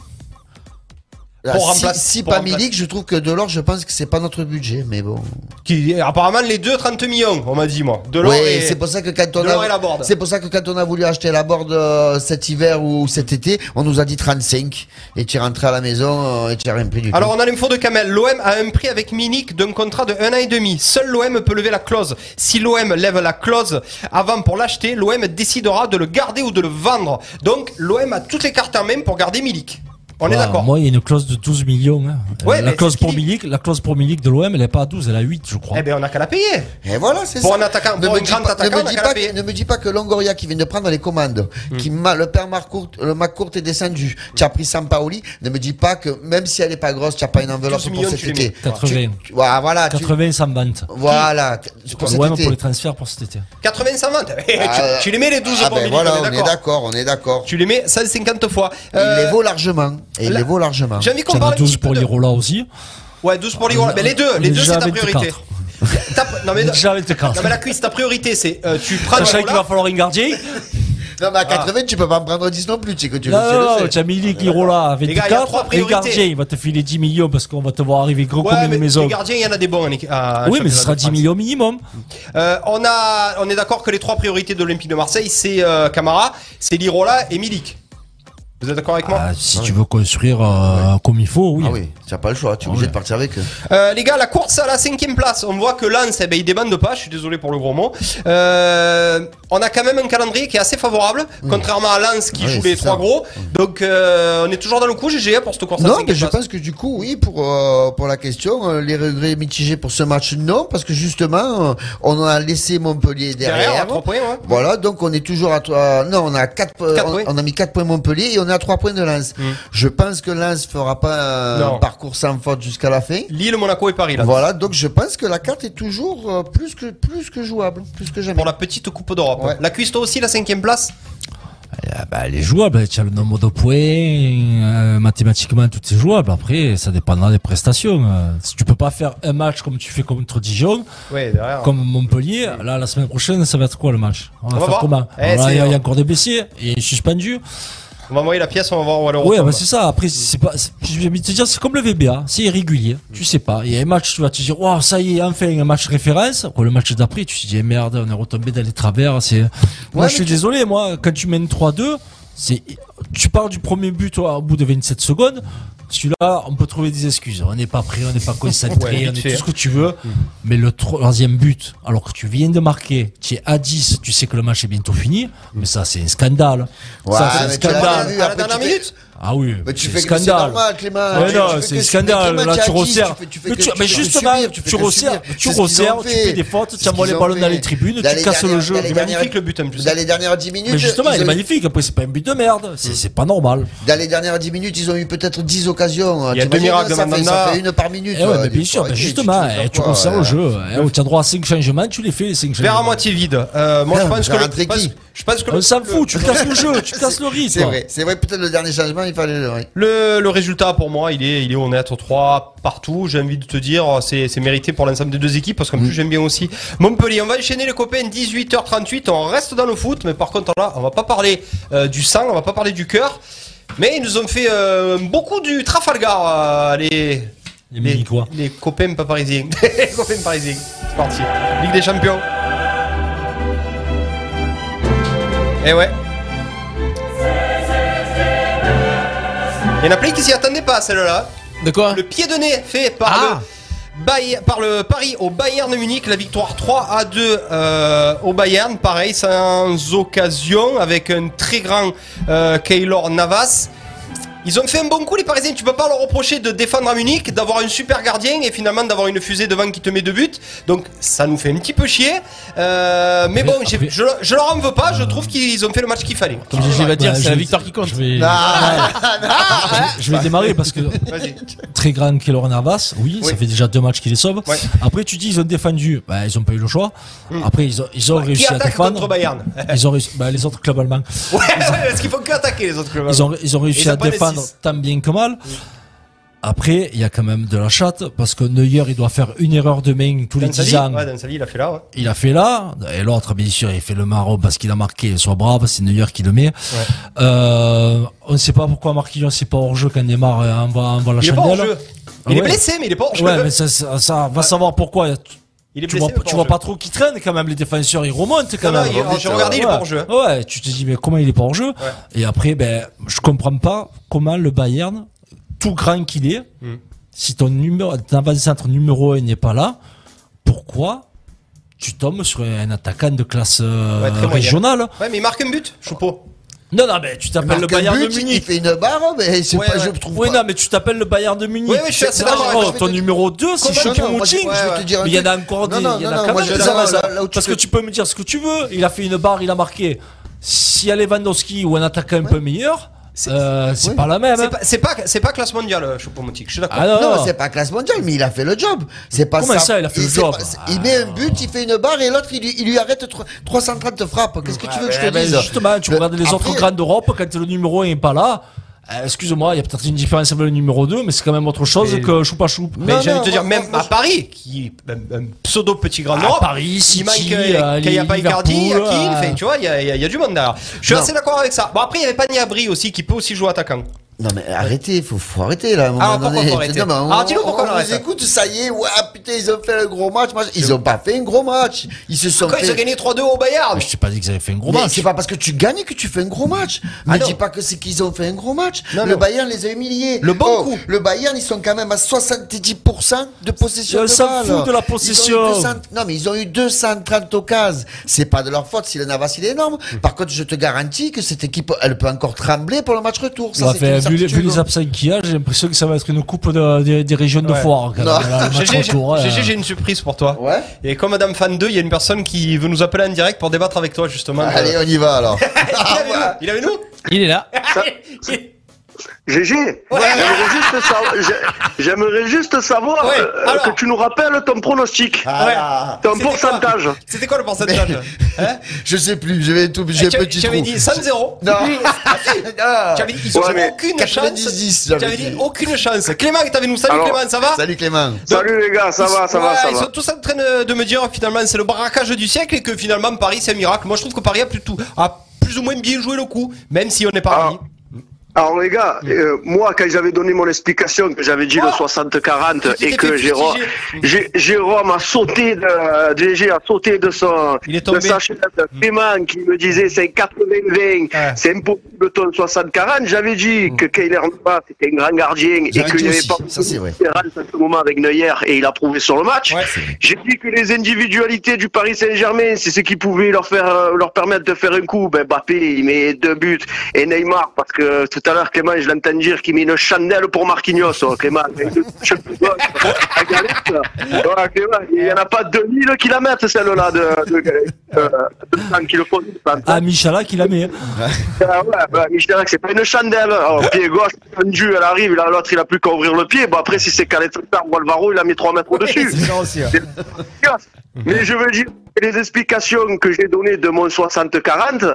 [SPEAKER 8] Ah,
[SPEAKER 7] pour
[SPEAKER 8] si,
[SPEAKER 7] remplacer-
[SPEAKER 8] si
[SPEAKER 7] pour
[SPEAKER 8] pas
[SPEAKER 7] remplacer.
[SPEAKER 8] Milik, je trouve que Delors, je pense que c'est pas notre budget, mais bon.
[SPEAKER 7] Qui, apparemment, les deux 30 millions, on m'a dit, moi. Delors et...
[SPEAKER 8] c'est pour ça que quand on
[SPEAKER 7] Delors
[SPEAKER 8] a,
[SPEAKER 7] et Laborde.
[SPEAKER 8] c'est pour ça que quand on a voulu acheter la board euh, cet hiver ou cet été, on nous a dit 35 et tu es rentré à la maison euh, et tu as rien pris du tout.
[SPEAKER 7] Alors on a l'info de Kamel. L'OM a un prix avec Milik d'un contrat de 1 an et demi. Seul l'OM peut lever la clause. Si l'OM lève la clause avant pour l'acheter, l'OM décidera de le garder ou de le vendre. Donc l'OM a toutes les cartes en main pour garder Milik. On est
[SPEAKER 9] Voilà,
[SPEAKER 7] d'accord.
[SPEAKER 9] moi il y a une clause de 12 millions hein.
[SPEAKER 7] Ouais,
[SPEAKER 9] la clause pour. Milik la clause pour Milik de l'OM elle est pas à 12 elle est à 8 je crois
[SPEAKER 7] Eh ben on a qu'à la payer.
[SPEAKER 8] Et voilà, c'est
[SPEAKER 7] Pour
[SPEAKER 8] ça.
[SPEAKER 7] un attaquant,
[SPEAKER 8] ne
[SPEAKER 7] pour
[SPEAKER 8] me,
[SPEAKER 7] un
[SPEAKER 8] dis
[SPEAKER 7] grand
[SPEAKER 8] pas,
[SPEAKER 7] attaquant,
[SPEAKER 8] ne,
[SPEAKER 7] on
[SPEAKER 8] me
[SPEAKER 7] a
[SPEAKER 8] dis pas que, ne me dis pas que Longoria qui vient de prendre les commandes,
[SPEAKER 7] Hmm.
[SPEAKER 8] qui m'a, le père Marcourt, le McCourt est descendu, tu as pris Sampaoli, ne me dis pas que même si elle est pas grosse, tu n'as pas une enveloppe
[SPEAKER 7] 12
[SPEAKER 8] pour
[SPEAKER 7] millions,
[SPEAKER 8] cet été.
[SPEAKER 7] mets.
[SPEAKER 9] 80
[SPEAKER 8] Tu- tu- voilà, voilà, tu-
[SPEAKER 9] 80 sans vente
[SPEAKER 8] voilà, pour cet été.
[SPEAKER 9] pour les transferts pour cet été
[SPEAKER 7] 80 120. tu,
[SPEAKER 8] Ah,
[SPEAKER 7] tu les mets les 12
[SPEAKER 8] ah
[SPEAKER 7] pour
[SPEAKER 8] ben
[SPEAKER 7] Milik,
[SPEAKER 8] voilà,
[SPEAKER 7] on est d'accord.
[SPEAKER 8] on est d'accord.
[SPEAKER 7] Tu les mets 150 fois.
[SPEAKER 8] Il
[SPEAKER 7] Euh,
[SPEAKER 8] les vaut largement. Et il les vaut largement.
[SPEAKER 7] J'ai envie qu'on parle
[SPEAKER 9] as
[SPEAKER 7] un petit
[SPEAKER 9] 12
[SPEAKER 7] peu
[SPEAKER 9] pour
[SPEAKER 7] de-
[SPEAKER 9] l'Irola aussi
[SPEAKER 7] Ouais, 12 pour l'Irola.
[SPEAKER 9] On-
[SPEAKER 7] Mais les deux, les
[SPEAKER 9] est
[SPEAKER 7] deux c'est ta priorité.
[SPEAKER 9] 24.
[SPEAKER 7] Ta- Non mais, la cuisse, ta priorité c'est euh, tu prends
[SPEAKER 9] Sachant qu'il va falloir un gardien
[SPEAKER 8] Non, mais à 80, tu peux pas en prendre 10 non plus, tu sais que tu
[SPEAKER 9] Non,
[SPEAKER 8] le sais.
[SPEAKER 9] tu as Milik, Irola avec
[SPEAKER 7] Les gars, il y a trois
[SPEAKER 9] 4 et
[SPEAKER 7] priorités.
[SPEAKER 9] gardien, il va te filer 10 millions parce qu'on va te voir arriver gros
[SPEAKER 7] Ouais,
[SPEAKER 9] comme
[SPEAKER 7] mais
[SPEAKER 9] une maison.
[SPEAKER 7] les gardiens, il y en a des bons.
[SPEAKER 9] Oui, mais ce sera
[SPEAKER 7] de
[SPEAKER 9] 10
[SPEAKER 7] France.
[SPEAKER 9] millions minimum.
[SPEAKER 7] Euh, on, a, on est d'accord que les trois priorités de l'Olympique de Marseille, c'est euh, Camara, c'est Lirola et Milik. Vous êtes d'accord avec moi
[SPEAKER 9] Ah, si tu veux construire euh, comme il faut, oui.
[SPEAKER 8] Ah oui, tu n'as pas le choix, tu es obligé de partir avec.
[SPEAKER 7] Euh, les gars, la course à la cinquième place, on voit que Lens, eh ben, il débande pas, je suis désolé pour le gros mot. Euh, on a quand même un calendrier qui est assez favorable, contrairement à Lens qui joue les trois gros. Donc on est toujours dans le coup, GG, pour cette course à la
[SPEAKER 8] Non, mais
[SPEAKER 7] cinquième
[SPEAKER 8] je
[SPEAKER 7] place.
[SPEAKER 8] pense que du coup, oui, pour, euh, pour la question, euh, les regrets mitigés pour ce match, non, parce que justement, euh, on a laissé Montpellier derrière.
[SPEAKER 7] Derrière, à trois points, ouais.
[SPEAKER 8] Voilà, donc on est toujours à trois. Non, on a quatre, euh,
[SPEAKER 7] Quatre
[SPEAKER 8] on,
[SPEAKER 7] points.
[SPEAKER 8] on a mis 4 points Montpellier et on est à 3 points de Lens. Je pense que Lens fera pas un
[SPEAKER 7] Non.
[SPEAKER 8] parcours sans faute jusqu'à la fin.
[SPEAKER 7] Lille, Monaco et Paris, là.
[SPEAKER 8] Voilà, donc je pense que la carte est toujours euh, plus que plus que jouable, plus que jamais.
[SPEAKER 7] Pour la petite Coupe d'Europe.
[SPEAKER 8] Ouais.
[SPEAKER 7] La Cuisto aussi, la cinquième place
[SPEAKER 9] Ah bah, elle est jouable, tu as le nombre de points, euh, mathématiquement tout est jouable. Après, ça dépendra des prestations. Euh, si tu peux pas faire un match comme tu fais contre Dijon,
[SPEAKER 7] Ouais,
[SPEAKER 9] comme Montpellier, là la semaine prochaine, ça va être quoi le match? On va
[SPEAKER 7] On va
[SPEAKER 9] faire
[SPEAKER 7] voir.
[SPEAKER 9] comment?
[SPEAKER 7] Eh,
[SPEAKER 9] y, il y a encore des blessés, il est suspendu.
[SPEAKER 7] On va envoyer la pièce, on va voir où elle
[SPEAKER 9] Oui,
[SPEAKER 7] retombe.
[SPEAKER 9] bah c'est ça. Après, c'est pas. c'est- Je vais te dire, c'est comme le VBA, c'est irrégulier. Tu sais pas. Il y a un match, tu vas te dire, waouh, ça y est, enfin un match référence. Après, le match d'après, tu te dis, eh, merde, on est retombé dans les travers. C'est. moi,
[SPEAKER 8] mais
[SPEAKER 9] je suis désolé, moi, quand tu mènes 3-2, c'est. Tu pars du premier but toi, au bout de 27 secondes. Celui-là, on peut trouver des excuses. On n'est pas prêt, on n'est pas concentré,
[SPEAKER 7] Ouais,
[SPEAKER 9] on est
[SPEAKER 7] fait.
[SPEAKER 9] tout ce que tu veux. Mais le troisième but, alors que tu viens de marquer, tu es à 10, tu sais que le match est bientôt fini. Mais ça, c'est un scandale.
[SPEAKER 8] Ouais,
[SPEAKER 9] ça, c'est un scandale.
[SPEAKER 8] vu,
[SPEAKER 7] À la
[SPEAKER 8] après,
[SPEAKER 7] dernière
[SPEAKER 8] tu fais-
[SPEAKER 7] minute
[SPEAKER 9] Ah oui,
[SPEAKER 8] Mais tu
[SPEAKER 9] c'est
[SPEAKER 8] fais que c'est
[SPEAKER 9] scandale.
[SPEAKER 8] normal, Clément. Tu-
[SPEAKER 9] non,
[SPEAKER 8] tu fais
[SPEAKER 9] c'est scandale. Là,
[SPEAKER 8] tu
[SPEAKER 9] tu resserres.
[SPEAKER 8] tu tu
[SPEAKER 9] Mais tu-
[SPEAKER 8] tu
[SPEAKER 9] mais justement,
[SPEAKER 8] tu
[SPEAKER 9] tu resserres, tu
[SPEAKER 8] C'est
[SPEAKER 9] resserres, tu fais des fautes,
[SPEAKER 8] C'est
[SPEAKER 9] tu envoies les ballons dans les tribunes, tu casses le jeu.
[SPEAKER 8] dans les
[SPEAKER 7] Il est
[SPEAKER 8] dernières-
[SPEAKER 7] magnifique le but en plus.
[SPEAKER 8] Dans les dernières 10 minutes.
[SPEAKER 9] Mais justement, il est magnifique. Après, c'est pas un but de merde. C'est c'est pas normal.
[SPEAKER 8] Dans les dernières 10 minutes, ils ont eu peut-être 10 occasions.
[SPEAKER 7] Il y a deux miracles de
[SPEAKER 8] ça fait- une par minute.
[SPEAKER 9] Eh
[SPEAKER 8] euh,
[SPEAKER 9] mais bien sûr,
[SPEAKER 8] tu-
[SPEAKER 9] justement,
[SPEAKER 8] tu
[SPEAKER 9] eh, tu resserres le
[SPEAKER 8] euh,
[SPEAKER 9] jeu. Eh, Tu as droit à 5 changements, tu les fais les 5 changements.
[SPEAKER 7] Verre à moitié vide. Euh, moi, je pense que le, je pense- que
[SPEAKER 9] On
[SPEAKER 7] le,
[SPEAKER 9] s'en fout, tu casses le jeu, tu casses le rythme.
[SPEAKER 8] C'est vrai, c'est vrai, peut-être le dernier changement, il fallait le.
[SPEAKER 7] le, le résultat pour moi, il est, il est honnête. 3 partout. J'ai envie de te dire, c'est, c'est mérité pour l'ensemble des deux équipes parce qu'en
[SPEAKER 8] Mm.
[SPEAKER 7] plus, j'aime bien aussi Montpellier. On va enchaîner les copains. 18h38. On reste dans le foot, mais par contre, là, on va pas parler euh, du sang, on va pas parler du cœur. Mais ils nous ont fait euh, beaucoup du Trafalgar, euh, les,
[SPEAKER 9] Les quoi
[SPEAKER 7] les copains pas parisiens. les copains parisiens. C'est parti. Ligue des champions. Eh ouais. Il y en a plein qui s'y attendaient pas celle-là.
[SPEAKER 6] De quoi
[SPEAKER 7] Le pied de nez fait par
[SPEAKER 6] Ah.
[SPEAKER 7] le Bayer- par le Paris au Bayern de Munich, la victoire 3 à 2 euh, au Bayern, pareil sans occasion avec un très grand euh, Keylor Navas. Ils ont fait un bon coup les Parisiens, tu peux pas leur reprocher de défendre à Munich, d'avoir un super gardien et finalement d'avoir une fusée devant qui te met deux buts. Donc ça nous fait un petit peu chier. Euh, mais bon, j'ai- je, je leur en veux pas, je trouve qu'ils ont fait le match qu'il fallait.
[SPEAKER 6] Comme GG va dire,
[SPEAKER 9] Bah,
[SPEAKER 6] c'est la
[SPEAKER 9] vais-
[SPEAKER 6] victoire qui compte.
[SPEAKER 9] Je vais,
[SPEAKER 8] Ah,
[SPEAKER 9] je vais démarrer parce que
[SPEAKER 7] Vas-y.
[SPEAKER 9] très grand Keylor Navas, oui, ça fait déjà deux matchs qu'il les sauve.
[SPEAKER 7] Ouais.
[SPEAKER 9] Après, tu dis ils ont défendu, bah, ils ont pas eu le choix. Après, ils ont, ils ont
[SPEAKER 7] Qui
[SPEAKER 9] réussi à
[SPEAKER 7] attaque
[SPEAKER 9] défendre.
[SPEAKER 7] contre Bayern
[SPEAKER 9] Ils ont réussi, bah, les autres clubs allemands.
[SPEAKER 7] Ouais, parce qu'il faut que attaquer les autres clubs.
[SPEAKER 9] Ils ont, ils ont réussi
[SPEAKER 7] Ils ont
[SPEAKER 9] à
[SPEAKER 7] pas les
[SPEAKER 9] défendre tant bien que mal. Après, il y a quand même de la chatte parce que Neuer, il doit faire une erreur de main tous les
[SPEAKER 7] Dan Sali,
[SPEAKER 9] 10 ans.
[SPEAKER 7] Ouais, il a fait là, ouais.
[SPEAKER 9] Il a fait là, et l'autre, bien sûr, il fait le marron parce qu'il a marqué, soit brave, c'est Neuer qui le met. Euh, on ne sait pas pourquoi Marquinhos c'est pas hors jeu quand Neymar euh, envoie, envoie la
[SPEAKER 7] Il est pas
[SPEAKER 9] chandelle.
[SPEAKER 7] hors jeu. Il est
[SPEAKER 9] Ouais.
[SPEAKER 7] blessé, mais il est pas hors jeu.
[SPEAKER 9] Ouais, mais ça, ça, ça va savoir pourquoi.
[SPEAKER 7] Il est
[SPEAKER 9] Tu
[SPEAKER 7] blessé,
[SPEAKER 9] vois, tu vois pas trop qui traîne quand même, les défenseurs, ils remontent quand
[SPEAKER 7] Non, non,
[SPEAKER 9] même.
[SPEAKER 7] alors, j'ai regardé, il est pas hors jeu.
[SPEAKER 9] Ouais, tu te dis, mais comment il est pas hors jeu Et après, ben, je comprends pas comment le Bayern, tout grand qu'il est,
[SPEAKER 7] Hmm.
[SPEAKER 9] si ton numéro, ton avant-centre numéro 1 n'est pas là, pourquoi tu tombes sur un attaquant de classe euh,
[SPEAKER 7] Ouais,
[SPEAKER 9] régionale
[SPEAKER 7] Ouais, mais il marque un but, Choupeau.
[SPEAKER 9] Non, non, mais tu
[SPEAKER 8] Il
[SPEAKER 9] t'appelles le Bayern de
[SPEAKER 8] Il
[SPEAKER 9] Munich.
[SPEAKER 8] fait une barre, mais c'est
[SPEAKER 7] Ouais,
[SPEAKER 8] pas,
[SPEAKER 7] ouais.
[SPEAKER 8] je trouve
[SPEAKER 9] Oui,
[SPEAKER 8] pas.
[SPEAKER 9] non, mais tu t'appelles le Bayern de Munich.
[SPEAKER 7] Oui, oui, je suis assez d'accord
[SPEAKER 9] Ton numéro 2, c'est
[SPEAKER 8] dire un
[SPEAKER 9] Mais il y en a encore des, il y en a quand même Parce que tu peux me dire ce que tu veux. Il a fait une barre, il a marqué. S'il y a Lewandowski ou un attaquant un peu meilleur, euh, c'est
[SPEAKER 8] Oui.
[SPEAKER 9] pas la même.
[SPEAKER 7] C'est
[SPEAKER 9] hein.
[SPEAKER 7] pas, c'est pas, c'est pas classe mondiale, Choupo-Moting, je suis d'accord.
[SPEAKER 9] Ah non,
[SPEAKER 8] Non,
[SPEAKER 9] non.
[SPEAKER 8] c'est pas classe mondiale, mais il a fait le job. C'est pas
[SPEAKER 9] Comment ça, il a fait le job
[SPEAKER 8] pas- Il met un but, il fait une barre et l'autre, il, lui- il lui arrête tro- 330 frappes. Qu'est-ce que tu veux que je te
[SPEAKER 9] ben,
[SPEAKER 8] dise
[SPEAKER 9] Justement, tu
[SPEAKER 8] Le-
[SPEAKER 9] regardes les autres grands d'Europe, quand le numéro 1 est pas là. Euh, Excuse-moi, il y a peut-être une différence avec le numéro 2, mais c'est quand même autre chose
[SPEAKER 7] Mais-
[SPEAKER 9] que choupa choup.
[SPEAKER 7] Mais
[SPEAKER 8] Non,
[SPEAKER 7] j'ai envie de te dire, même à Paris, qui est un, un pseudo petit grand
[SPEAKER 9] À
[SPEAKER 7] Europe,
[SPEAKER 9] Paris,
[SPEAKER 7] il
[SPEAKER 9] City,
[SPEAKER 7] qu'il n'y a pas Icardi, tu vois, il y a, il y il y du monde derrière. Je suis
[SPEAKER 8] Non.
[SPEAKER 7] assez d'accord avec ça. Bon, après, il n'y avait pas Niabri aussi, qui peut aussi jouer attaquant.
[SPEAKER 8] Non mais arrêtez, faut, faut arrêter là. À un moment
[SPEAKER 7] Alors, pourquoi
[SPEAKER 8] donné.
[SPEAKER 7] faut arrêter
[SPEAKER 8] Non, mais on,
[SPEAKER 7] Alors, dis-nous pourquoi
[SPEAKER 8] on
[SPEAKER 7] on arrête.
[SPEAKER 8] écoute, ça y est, ouais, putain, ils ont fait un gros match. Moi, Ils ont pas fait un gros match. Ils se sont
[SPEAKER 7] Quand
[SPEAKER 8] fait.
[SPEAKER 7] ils ont gagné 3-2 au Bayern.
[SPEAKER 9] Mais je t'ai pas dit qu'ils avaient fait un gros
[SPEAKER 8] Mais
[SPEAKER 9] match.
[SPEAKER 8] c'est pas parce que tu gagnes que tu fais un gros match.
[SPEAKER 7] Ah
[SPEAKER 8] Ne
[SPEAKER 7] non.
[SPEAKER 8] dis pas que c'est qu'ils ont fait un gros match.
[SPEAKER 7] Non,
[SPEAKER 8] le
[SPEAKER 7] non.
[SPEAKER 8] Bayern les a humiliés.
[SPEAKER 7] Le bon
[SPEAKER 8] Oh,
[SPEAKER 7] coup.
[SPEAKER 8] Le Bayern, ils sont quand même à 70% de possession
[SPEAKER 9] On
[SPEAKER 8] de
[SPEAKER 9] s'en
[SPEAKER 8] balle.
[SPEAKER 9] fout de la
[SPEAKER 8] Ils ont eu
[SPEAKER 9] possession.
[SPEAKER 8] 200 Non, mais ils ont eu 230 occasions. C'est pas de leur faute si le Navas il est énorme. Par contre, je te garantis que cette équipe, elle peut encore trembler pour le match retour. Ça, c'est
[SPEAKER 9] vu, les- vu les absents qu'il y a, j'ai l'impression que ça va être une coupe de- des- des régions de foire.
[SPEAKER 7] GG, j'ai-. GG, j'ai une surprise pour toi.
[SPEAKER 8] Ouais.
[SPEAKER 7] Et comme Madame Fan 2, il y a une personne qui veut nous appeler en direct pour débattre avec toi justement.
[SPEAKER 8] Allez, on y va alors.
[SPEAKER 7] il. Il avait nous.
[SPEAKER 6] Il est là.
[SPEAKER 13] GG, j'aimerais juste savoir, j'ai- j'aimerais juste savoir
[SPEAKER 7] Ouais,
[SPEAKER 13] euh,
[SPEAKER 7] alors.
[SPEAKER 13] que tu nous rappelles ton pronostic,
[SPEAKER 8] Ah,
[SPEAKER 13] ton pourcentage.
[SPEAKER 7] C'était quoi le pourcentage Hein
[SPEAKER 8] Je sais plus, je vais tout, j'ai un
[SPEAKER 7] Tu
[SPEAKER 8] petit
[SPEAKER 7] avais
[SPEAKER 8] trou.
[SPEAKER 7] dit 5-0.
[SPEAKER 8] Non. Ah.
[SPEAKER 7] Tu avais dit, ils ont
[SPEAKER 13] Ouais, mais
[SPEAKER 7] aucune
[SPEAKER 8] 90-10,
[SPEAKER 7] chance.
[SPEAKER 8] j'avais
[SPEAKER 7] Tu avais dit aucune chance. Clément, t'avais nous. Salut
[SPEAKER 13] Alors,
[SPEAKER 7] Clément, ça va
[SPEAKER 8] Salut Clément.
[SPEAKER 13] Salut les gars, ça va, ça va,
[SPEAKER 7] Ouais,
[SPEAKER 13] ça
[SPEAKER 7] Ils
[SPEAKER 13] va.
[SPEAKER 7] sont tous en train de, me dire finalement c'est le braquage du siècle et que finalement Paris c'est un miracle. Moi je trouve que Paris a plus, tout, a plus ou moins bien joué le coup, même si on n'est pas
[SPEAKER 13] Ah. Alors les gars, euh, moi quand j'avais donné mon explication, que j'avais dit le
[SPEAKER 7] Oh
[SPEAKER 13] 60-40
[SPEAKER 7] Tu t'es
[SPEAKER 13] et que Jérôme, Jé- Jérôme a sauté de, DG a sauté de son,
[SPEAKER 7] Il est
[SPEAKER 13] de
[SPEAKER 7] tombé.
[SPEAKER 13] sa chaise, Clément qui me disait c'est 80-20,
[SPEAKER 7] Ouais.
[SPEAKER 13] c'est impossible ton 60-40, j'avais dit que Kyler Navas c'était un grand gardien et qu'il n'y avait pas
[SPEAKER 8] ça, c'est vrai.
[SPEAKER 13] de différence à ce moment avec Neuer et il a prouvé sur le match.
[SPEAKER 7] Ouais.
[SPEAKER 13] J'ai dit que les individualités du Paris Saint-Germain, c'est ce qui pouvait leur faire, euh, leur permettre de faire un coup. Ben, Mbappé, il met deux buts. Et Neymar, parce que tout à l'heure, Clément, je l'entends dire qu'il met une chandelle pour Marquinhos. Oh, Clément, il Clément, n'y en a pas 2000 qui la mettent, celle-là, de, de, de, de, de- qui le font.
[SPEAKER 9] Ah, Michala qui l'a hein.
[SPEAKER 13] Ah ouais, bah, c'est pas une chandelle. Alors, pied gauche, tendu, elle arrive, l'autre, il a plus qu'à ouvrir le pied. Bon, après, si c'est Caleta ou Alvaro, il a mis 3 mètres au-dessus.
[SPEAKER 7] C'est ça aussi. ouais.
[SPEAKER 13] Mais je veux dire que les explications que j'ai données de mon 60-40,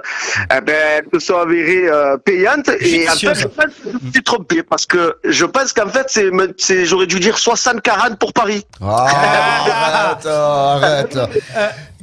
[SPEAKER 13] eh ben, elles se sont avérées euh, payantes. Et en fait, je pense que je me suis trompé parce que je pense qu'en fait, c'est, c'est, j'aurais dû dire 60-40 pour Paris.
[SPEAKER 8] Ah, arrête, arrête.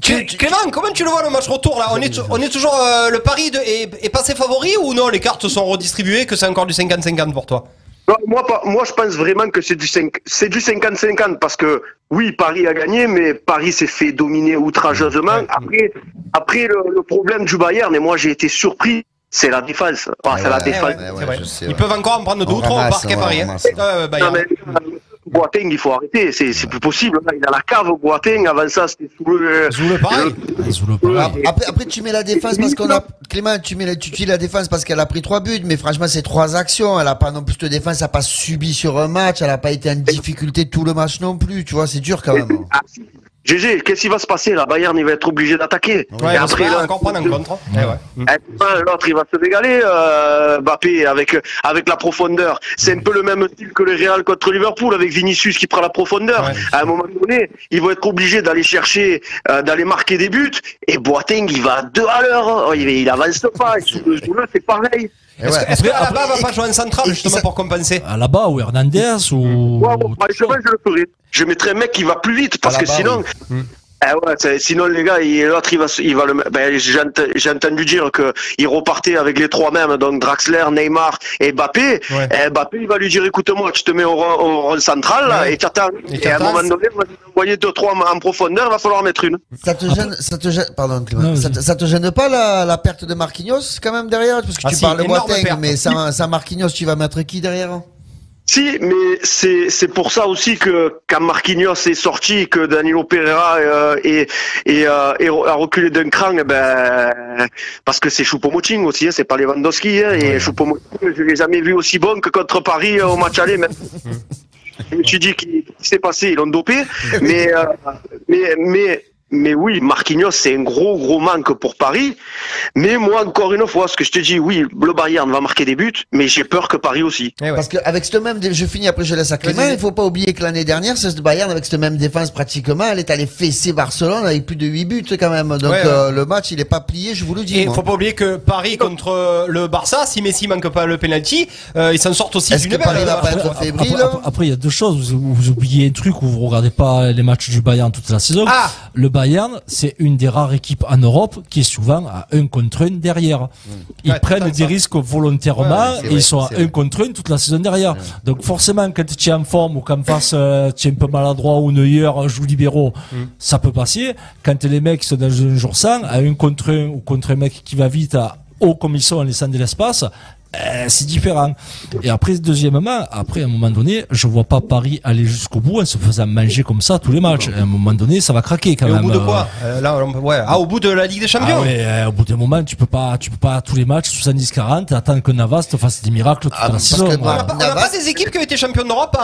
[SPEAKER 7] Clément, comment tu le vois le match retour là? On est, on est toujours euh, le pari de, est, est passé favori ou non? Les cartes sont redistribuées, que c'est encore du 50-50 pour toi?
[SPEAKER 13] Non, moi, pas- moi, je pense vraiment que c'est du 5 c'est du 50-50 parce que oui, Paris a gagné, mais Paris s'est fait dominer outrageusement. Après, après le, le problème du Bayern, et moi j'ai été surpris, c'est la défense. C'est la
[SPEAKER 8] ouais,
[SPEAKER 13] défense.
[SPEAKER 8] ouais, ouais,
[SPEAKER 7] C'est vrai.
[SPEAKER 8] je sais,
[SPEAKER 7] Ils peuvent encore en prendre deux ou trois au parc à Paris. hein.
[SPEAKER 8] ramasse.
[SPEAKER 7] Ouais, ouais, Bayern.
[SPEAKER 13] Non, mais, Boateng, il faut arrêter, c'est c'est plus possible. là. Il a la cave, Boateng. Avant ça, c'était sous le.
[SPEAKER 7] Sous le pareil.
[SPEAKER 9] Sous le pareil.
[SPEAKER 8] Après, après- tu mets la défense parce qu'on a Clément, tu mets la, tu la défense parce qu'elle a pris trois buts, mais franchement c'est trois actions. Elle a pas non plus de défense, elle a pas subi sur un match, elle a pas été en difficulté tout le match non plus. Tu vois, c'est dur quand même.
[SPEAKER 13] Ah, si. GG, qu'est-ce qui va se passer? Là Bayern, il va être obligé d'attaquer.
[SPEAKER 7] Ouais,
[SPEAKER 13] Et après, là,
[SPEAKER 7] encore prendre hein. Eh. Mm.
[SPEAKER 13] Eh, L'autre, il va se régaler, euh, Mbappé, avec, avec la profondeur. C'est un peu le même style que le Real contre Liverpool, avec Vinicius qui prend la profondeur.
[SPEAKER 7] Ouais.
[SPEAKER 13] À un moment donné, ils vont être obligés d'aller chercher, euh, d'aller marquer des buts. Et Boateng, il va à deux à l'heure. Oh, Il, il avance pas. Sous le, sous le, c'est pareil.
[SPEAKER 8] Et
[SPEAKER 7] Est-ce
[SPEAKER 8] ouais.
[SPEAKER 7] que- que Alaba va pas jouer en central justement pour compenser
[SPEAKER 9] À là-bas, ou Hernandez, ou.
[SPEAKER 13] Moi, bon, moi, je, je le ferai. Je mettrai un mec qui va plus vite, parce que sinon. Ah ouais, c'est- sinon les gars, l'autre il va, se- il va le. Ben, j'ai ent- j'ai entendu dire que il repartait avec les trois mêmes, donc Draxler, Neymar et Mbappé.
[SPEAKER 7] Ouais.
[SPEAKER 13] Et Mbappé, il va lui dire, écoute-moi, tu te mets au rang central là,
[SPEAKER 7] Ouais.
[SPEAKER 13] et t'attends.
[SPEAKER 7] Et
[SPEAKER 13] Et, à un moment donné, lui envoyer deux trois en profondeur, il va falloir mettre une.
[SPEAKER 8] Ça te gêne, ça te gêne, pardon
[SPEAKER 9] Non,
[SPEAKER 8] ça, te, ça te gêne pas la, la perte de Marquinhos quand même derrière? Parce que
[SPEAKER 7] Ah
[SPEAKER 8] tu
[SPEAKER 7] si,
[SPEAKER 8] parles de Boateng, mais sans, sans Marquinhos, tu vas mettre qui derrière?
[SPEAKER 13] Si, mais c'est c'est pour ça aussi que quand Marquinhos est sorti, que Danilo Pereira euh, est, est, euh, est a reculé d'un cran, eh ben parce que c'est Choupo-Moting aussi, hein, c'est pas Lewandowski. Hein, et Choupo-Moting, je l'ai jamais vu aussi bon que contre Paris euh, au match aller. Même. Je me suis dit qu'est-ce qui s'est passé, ils l'ont dopé. mais, euh, mais mais mais oui, Marquinhos, c'est un gros, gros manque pour Paris. Mais moi, encore une fois, ce que je te dis, oui, le Bayern va marquer des buts, mais j'ai peur que Paris aussi.
[SPEAKER 7] Eh ouais.
[SPEAKER 8] Parce qu'avec ce même, je finis après je laisse à Clément, il faut pas oublier que l'année dernière, c'est ce Bayern avec cette même défense pratiquement, elle est allée fesser Barcelone avec plus de 8 buts quand même. Donc
[SPEAKER 7] Ouais, ouais.
[SPEAKER 8] euh, le match, il est pas plié, je vous le dis.
[SPEAKER 7] Et
[SPEAKER 8] moi.
[SPEAKER 7] faut pas oublier que Paris contre euh, le Barça, si Messi manque pas le penalty, euh, ils s'en sortent aussi d'une
[SPEAKER 8] que Paris
[SPEAKER 7] belle.
[SPEAKER 8] va pas être
[SPEAKER 9] Après,
[SPEAKER 8] fébrile
[SPEAKER 9] après- après, il y a deux choses. Vous, vous oubliez un truc où vous regardez pas les matchs du Bayern toute la saison.
[SPEAKER 7] Ah
[SPEAKER 9] le Bayern, c'est une des rares équipes en Europe qui est souvent à un contre un derrière. Ils
[SPEAKER 7] Ouais,
[SPEAKER 9] prennent des
[SPEAKER 7] ça.
[SPEAKER 9] risques volontairement
[SPEAKER 8] Ouais,
[SPEAKER 9] et
[SPEAKER 8] vrai,
[SPEAKER 9] ils sont à
[SPEAKER 8] c'est
[SPEAKER 9] un
[SPEAKER 8] vrai.
[SPEAKER 9] contre un toute la saison derrière. Donc forcément, quand tu es en forme ou qu'en face euh, tu es un peu maladroit ou Neuer joue libéraux,
[SPEAKER 7] Mm.
[SPEAKER 9] ça peut passer. Quand les mecs sont dans un jour sans, à un contre un ou contre un mec qui va vite à haut comme ils sont en laissant de l'espace, euh, c'est différent. Et après, deuxièmement, après, à un moment donné, je vois pas Paris aller jusqu'au bout en se faisant manger comme ça tous les matchs. À un moment donné, ça va craquer quand
[SPEAKER 7] Et au
[SPEAKER 9] même.
[SPEAKER 7] bout de quoi? Euh, Là, on peut- ouais. Ah, au bout de la Ligue des Champions?
[SPEAKER 9] Ah ouais, euh, au bout d'un moment, tu peux pas, tu peux pas tous les matchs 70-40 attendre que Navas te fasse des miracles toute
[SPEAKER 8] Ah,
[SPEAKER 9] la saison.
[SPEAKER 7] On n'a pas, pas des équipes qui ont été championnes d'Europe en,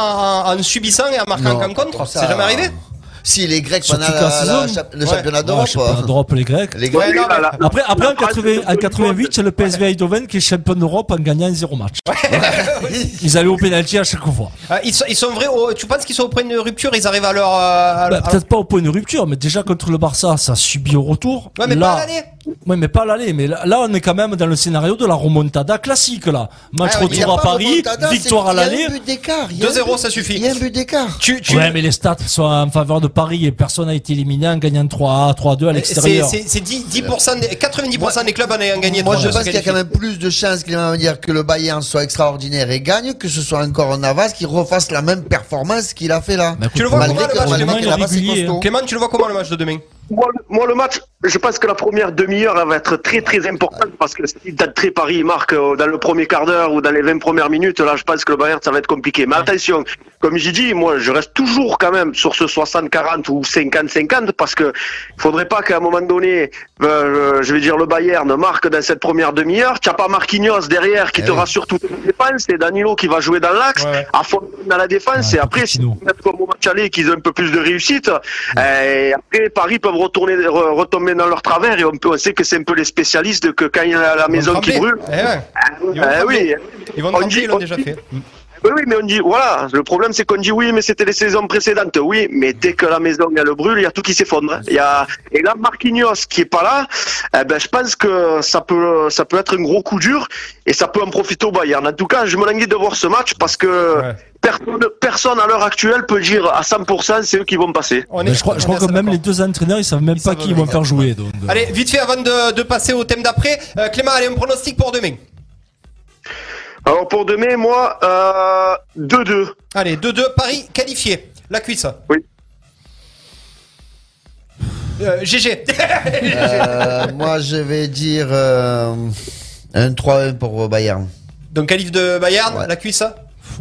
[SPEAKER 7] en- en subissant et en marquant contre
[SPEAKER 8] comme ça,
[SPEAKER 7] C'est jamais arrivé?
[SPEAKER 8] Si les Grecs pendant la- le
[SPEAKER 7] Ouais.
[SPEAKER 8] championnat
[SPEAKER 9] Ouais,
[SPEAKER 8] d'Europe.
[SPEAKER 9] sais pas, d'Europe, les Grecs.
[SPEAKER 8] Les Grecs.
[SPEAKER 7] Ouais, non, mais-
[SPEAKER 13] Voilà.
[SPEAKER 9] Après, après en,
[SPEAKER 13] La
[SPEAKER 9] 80 en 88, c'est le PSV Eindhoven qui est champion d'Europe en gagnant zéro match. Ils allaient au pénalty à chaque fois.
[SPEAKER 7] Ah, ils, sont, ils sont vrais. au- tu penses qu'ils sont au point de rupture Ils arrivent à leur. euh,
[SPEAKER 9] Bah, Peut-être pas au point de rupture, mais déjà contre le Barça, ça subit au retour.
[SPEAKER 7] Ouais, mais
[SPEAKER 9] là,
[SPEAKER 7] pas à l'année.
[SPEAKER 9] Ouais, mais pas à l'aller. Mais là, là, on est quand même dans le scénario de la remontada classique, là. Match
[SPEAKER 7] Ah
[SPEAKER 9] retour à Paris, victoire à
[SPEAKER 8] Il y a
[SPEAKER 9] l'aller.
[SPEAKER 8] un but d'écart. il y a un
[SPEAKER 7] 2-0,
[SPEAKER 8] but-
[SPEAKER 7] ça suffit.
[SPEAKER 8] Il y a un but d'écart.
[SPEAKER 7] Tu, tu-
[SPEAKER 9] Ouais, mais les stats sont en faveur de Paris et personne n'a été éliminé en gagnant 3 3-2 à
[SPEAKER 7] c'est
[SPEAKER 9] l'extérieur.
[SPEAKER 7] c'est- c'est 10, 10% des, 90% des clubs en ayant gagné
[SPEAKER 8] Moi, je pense qu'il y a quand même plus de chances qu'il va dire que le Bayern soit extraordinaire et gagne que ce soit encore Navas qui refasse la même performance qu'il a fait là.
[SPEAKER 9] Bah, écoute,
[SPEAKER 7] Tu le vois comment, le match
[SPEAKER 8] malgré
[SPEAKER 9] demain.
[SPEAKER 7] Clément, tu le vois comment le match de demain
[SPEAKER 13] Moi, le- moi, le match, je pense que la première demi-heure, elle va être très très importante parce que si d'entrée Paris marque euh, dans le premier quart d'heure ou dans les 20 premières minutes, là, je pense que le Bayern, ça va être compliqué. Mais attention, comme j'ai dit, moi, je reste toujours quand même sur ce 60-40 ou 50-50 parce que il faudrait pas qu'à un moment donné, euh, je vais dire, le Bayern marque dans cette première demi-heure. Tu n'as pas Marquinhos derrière qui
[SPEAKER 8] Eh
[SPEAKER 13] te
[SPEAKER 8] oui.
[SPEAKER 13] rassure toute la défense, c'est Danilo qui va jouer dans l'axe,
[SPEAKER 7] Ouais, ouais.
[SPEAKER 13] à fond dans la défense
[SPEAKER 9] Ouais,
[SPEAKER 13] et après, si mettent comme au match aller qu'ils ont un peu plus de réussite, et après Paris peuvent retourner, re- retomber dans leur travers et on, peut, on sait que c'est un peu les spécialistes que quand il y a la maison qui brûle.
[SPEAKER 7] Eh ouais. Ils vont
[SPEAKER 13] eh oui,
[SPEAKER 7] Ils vont
[SPEAKER 13] On
[SPEAKER 7] trembler,
[SPEAKER 13] dit-
[SPEAKER 7] ils l'ont
[SPEAKER 13] on
[SPEAKER 7] déjà
[SPEAKER 13] dit-
[SPEAKER 7] fait.
[SPEAKER 13] Oui, oui, mais on dit, voilà, le problème c'est qu'on dit oui, mais c'était les saisons précédentes. Oui, mais dès que la maison elle brûle, il y a tout qui s'effondre. hein. Il y a, et là, Marquinhos qui est pas là, eh ben, je pense que ça peut, ça peut être un gros coup dur et ça peut en profiter au Bayern. En tout cas, je me languis de voir ce match parce que
[SPEAKER 7] Ouais.
[SPEAKER 13] personne, personne à l'heure actuelle peut dire à 100% c'est eux qui vont passer.
[SPEAKER 7] On est-
[SPEAKER 9] je crois, je
[SPEAKER 7] on
[SPEAKER 9] crois
[SPEAKER 7] est
[SPEAKER 9] que même les deux entraîneurs, ils savent même
[SPEAKER 7] Ils
[SPEAKER 9] pas
[SPEAKER 7] savent
[SPEAKER 9] qui ils vont faire jouer. Donc, euh.
[SPEAKER 7] Allez, vite fait avant de, de passer au thème d'après. Euh, Clément, allez, un pronostic pour demain.
[SPEAKER 13] Alors pour demain, moi, euh, 2-2.
[SPEAKER 7] Allez, 2-2, Paris qualifié. La cuisse.
[SPEAKER 13] Oui.
[SPEAKER 7] Euh, GG.
[SPEAKER 8] Euh, moi, je vais dire euh, un 3-1 pour Bayern.
[SPEAKER 7] Donc, qualif de Bayern,
[SPEAKER 8] Ouais.
[SPEAKER 7] la cuisse.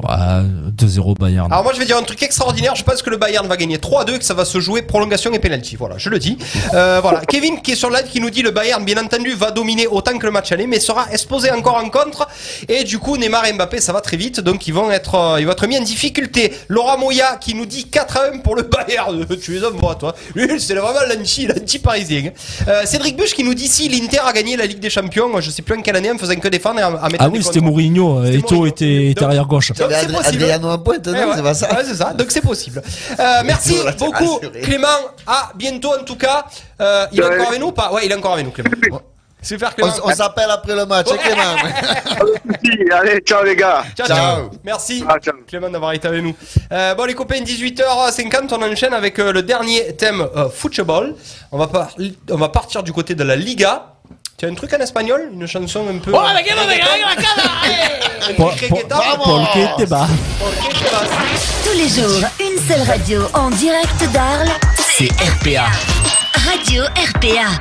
[SPEAKER 9] Ouais, 2-0 Bayern.
[SPEAKER 7] Alors moi je vais dire un truc extraordinaire, je pense que le Bayern va gagner 3-2 que ça va se jouer prolongation et penalty. Voilà, je le dis. Euh, voilà, Kevin qui est sur le live qui nous dit le Bayern bien entendu va dominer autant que le match aller mais sera exposé encore en contre et du coup Neymar et Mbappé ça va très vite donc ils vont être euh, ils vont être mis en difficulté. Laura Moya qui nous dit 4 à 1 pour le Bayern. tu les envoies toi. Lui c'est vraiment l'anti l'anti parisien. Euh, Cédric Buch qui nous dit si l'Inter a gagné la Ligue des Champions, je sais plus en quelle année en faisant que défendre et en, en mettant
[SPEAKER 9] Ah oui, c'était. Mourinho.
[SPEAKER 7] C'était
[SPEAKER 9] Eto était, était arrière gauche.
[SPEAKER 7] C'est possible.
[SPEAKER 8] Adriano en pointe, non
[SPEAKER 7] Eh ouais.
[SPEAKER 8] C'est pas ça
[SPEAKER 7] Ouais, c'est ça. Donc c'est possible. Euh, merci beaucoup,
[SPEAKER 8] rassuré.
[SPEAKER 7] Clément. À bientôt en tout cas. Euh, il est encore avec nous ou pas? Ouais, il est encore avec nous, Clément. Bon. Super,
[SPEAKER 8] On,
[SPEAKER 7] Clément.
[SPEAKER 8] on s'appelle après le match, hein, Clément
[SPEAKER 13] allez, ciao les gars.
[SPEAKER 7] Ciao, ciao.
[SPEAKER 8] Ciao.
[SPEAKER 7] Merci,
[SPEAKER 13] Ah, ciao.
[SPEAKER 7] Clément, d'avoir été avec nous. Euh, bon, les copains, 18h50, on enchaîne avec euh, le dernier thème euh, football. On va, par- on va partir du côté de la Liga. Tu as un truc en espagnol Une chanson un peu.
[SPEAKER 5] Oh, la gueule, la gueule, la
[SPEAKER 7] Un
[SPEAKER 9] Paul,
[SPEAKER 7] petit
[SPEAKER 9] Paul,
[SPEAKER 7] reggaeton.
[SPEAKER 9] Paul qui était bas.
[SPEAKER 12] Tous les jours, une seule radio en direct d'Arles.
[SPEAKER 11] C'est RPA.
[SPEAKER 12] Radio RPA.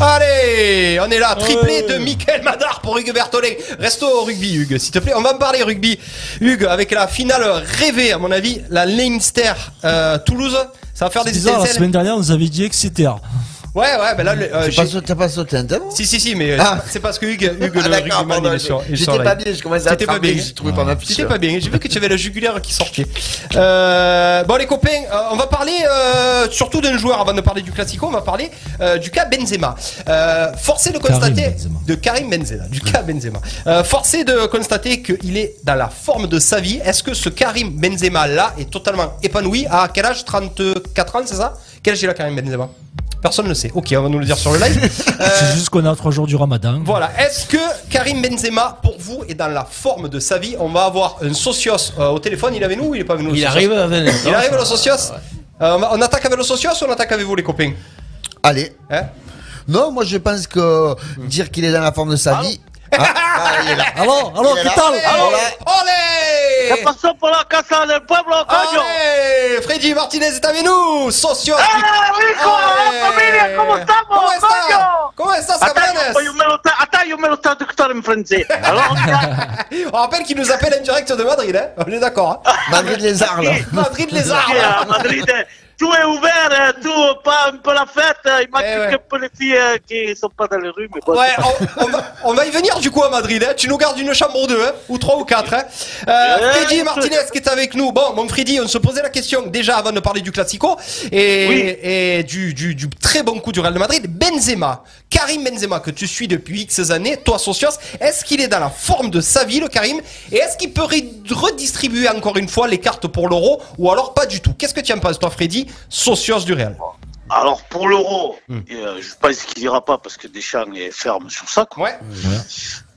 [SPEAKER 7] Allez, on est là, triplé de Michael Madar pour Hugues Berthollet. Reste au rugby, Hugues, s'il te plaît. On va en parler rugby. Hugues, avec la finale rêvée, à mon avis, la Leinster euh, Toulouse. Ça va faire des
[SPEAKER 9] C'est bizarre, la semaine dernière, on nous avait dit Exeter.
[SPEAKER 7] Ouais, ouais, ben là, le- euh,
[SPEAKER 8] T'as
[SPEAKER 7] j'ai-
[SPEAKER 8] pas, sauté- t'as pas sauté un thème
[SPEAKER 7] si, si, si, mais euh,
[SPEAKER 8] Ah.
[SPEAKER 7] c'est parce que Hugues, Hugues
[SPEAKER 8] Ah,
[SPEAKER 7] le
[SPEAKER 8] d'accord,
[SPEAKER 7] rugbyman, il est sur, il est
[SPEAKER 8] J'étais pas
[SPEAKER 7] live.
[SPEAKER 8] bien, je commençais à
[SPEAKER 7] T'étais pas
[SPEAKER 8] trembler,
[SPEAKER 7] bien.
[SPEAKER 8] j'ai trouvé pas ma fiche.
[SPEAKER 7] C'était pas bien. J'ai vu que tu avais la jugulaire qui sortait. Euh, bon, les copains, euh, on va parler euh, surtout d'un joueur avant de parler du Classico. On va parler euh, du cas Benzema. Euh, forcé de constater
[SPEAKER 9] Karim Benzema.
[SPEAKER 7] de Karim Benzema, du cas Benzema. Euh, forcé de constater qu'il est dans la forme de sa vie. Est-ce que ce Karim Benzema là est totalement épanoui? À quel âge? 34 ans, c'est ça? Quel âge il a Karim Benzema? Personne ne le sait. Ok, on va nous le dire sur le live. Euh,
[SPEAKER 9] C'est juste qu'on a trois jours du ramadan.
[SPEAKER 7] voilà. Est-ce que Karim Benzema, pour vous, est dans la forme de sa vie On va avoir un socios euh, au téléphone. Il est avec nous ou il est pas avec nous le
[SPEAKER 6] Il
[SPEAKER 7] socios
[SPEAKER 6] arrive à venir.
[SPEAKER 7] Il arrive le socios Euh, on, va- on attaque avec le socios ou on attaque avec vous les copains?
[SPEAKER 8] Allez.
[SPEAKER 7] Hein?
[SPEAKER 8] Non, moi je pense que dire qu'il est dans la forme de sa vie. Ah, ah, il est là. Il est
[SPEAKER 9] ¿qué tal?
[SPEAKER 8] Là,
[SPEAKER 7] Olé
[SPEAKER 14] ¿Qué pasó por la casa del pueblo, coño?
[SPEAKER 7] Allez Freddy Martinez est avec nous Socios
[SPEAKER 14] ¡Ah. ¡Ah, familia! ¿Cómo estamos,
[SPEAKER 7] ¿Cómo está?
[SPEAKER 14] coño?
[SPEAKER 7] ¿Cómo estás,
[SPEAKER 14] Attends,
[SPEAKER 7] cabrones
[SPEAKER 14] yo me lo está- attends, yo me lo está doctor en francés. Alors,
[SPEAKER 7] On rappelle qu'il nous appelle en direct de Madrid, hein? On est d'accord, hein?
[SPEAKER 8] Madrid les Arles.
[SPEAKER 7] Madrid les arbres
[SPEAKER 14] Madrid, tout est ouvert, euh, tout, pas un peu la fête. Il manque
[SPEAKER 7] Eh ouais.
[SPEAKER 14] que les filles euh, qui sont pas dans les rues, mais bon.
[SPEAKER 7] Ouais, on, on va, on va y venir du coup à Madrid. Hein. Tu nous gardes une chambre ou deux, hein, ou trois ou quatre. Hein. Euh, Freddy
[SPEAKER 14] je-
[SPEAKER 7] Martinez qui est avec nous. Bon, mon Freddy, on se posait la question déjà avant de parler du Classico et,
[SPEAKER 14] Oui.
[SPEAKER 7] et du, du, du très bon coup du Real de Madrid. Benzema, Karim Benzema que tu suis depuis X années, toi Socios, est-ce qu'il est dans la forme de sa vie, le Karim? Et est-ce qu'il peut redistribuer encore une fois les cartes pour l'Euro ou alors pas du tout? Qu'est-ce que tu en penses, toi, Freddy, Socios du Real
[SPEAKER 14] Alors, pour l'euro,
[SPEAKER 7] Hmm.
[SPEAKER 14] euh, je pense qu'il ira pas parce que Deschamps est ferme sur ça. Quoi.
[SPEAKER 7] Ouais.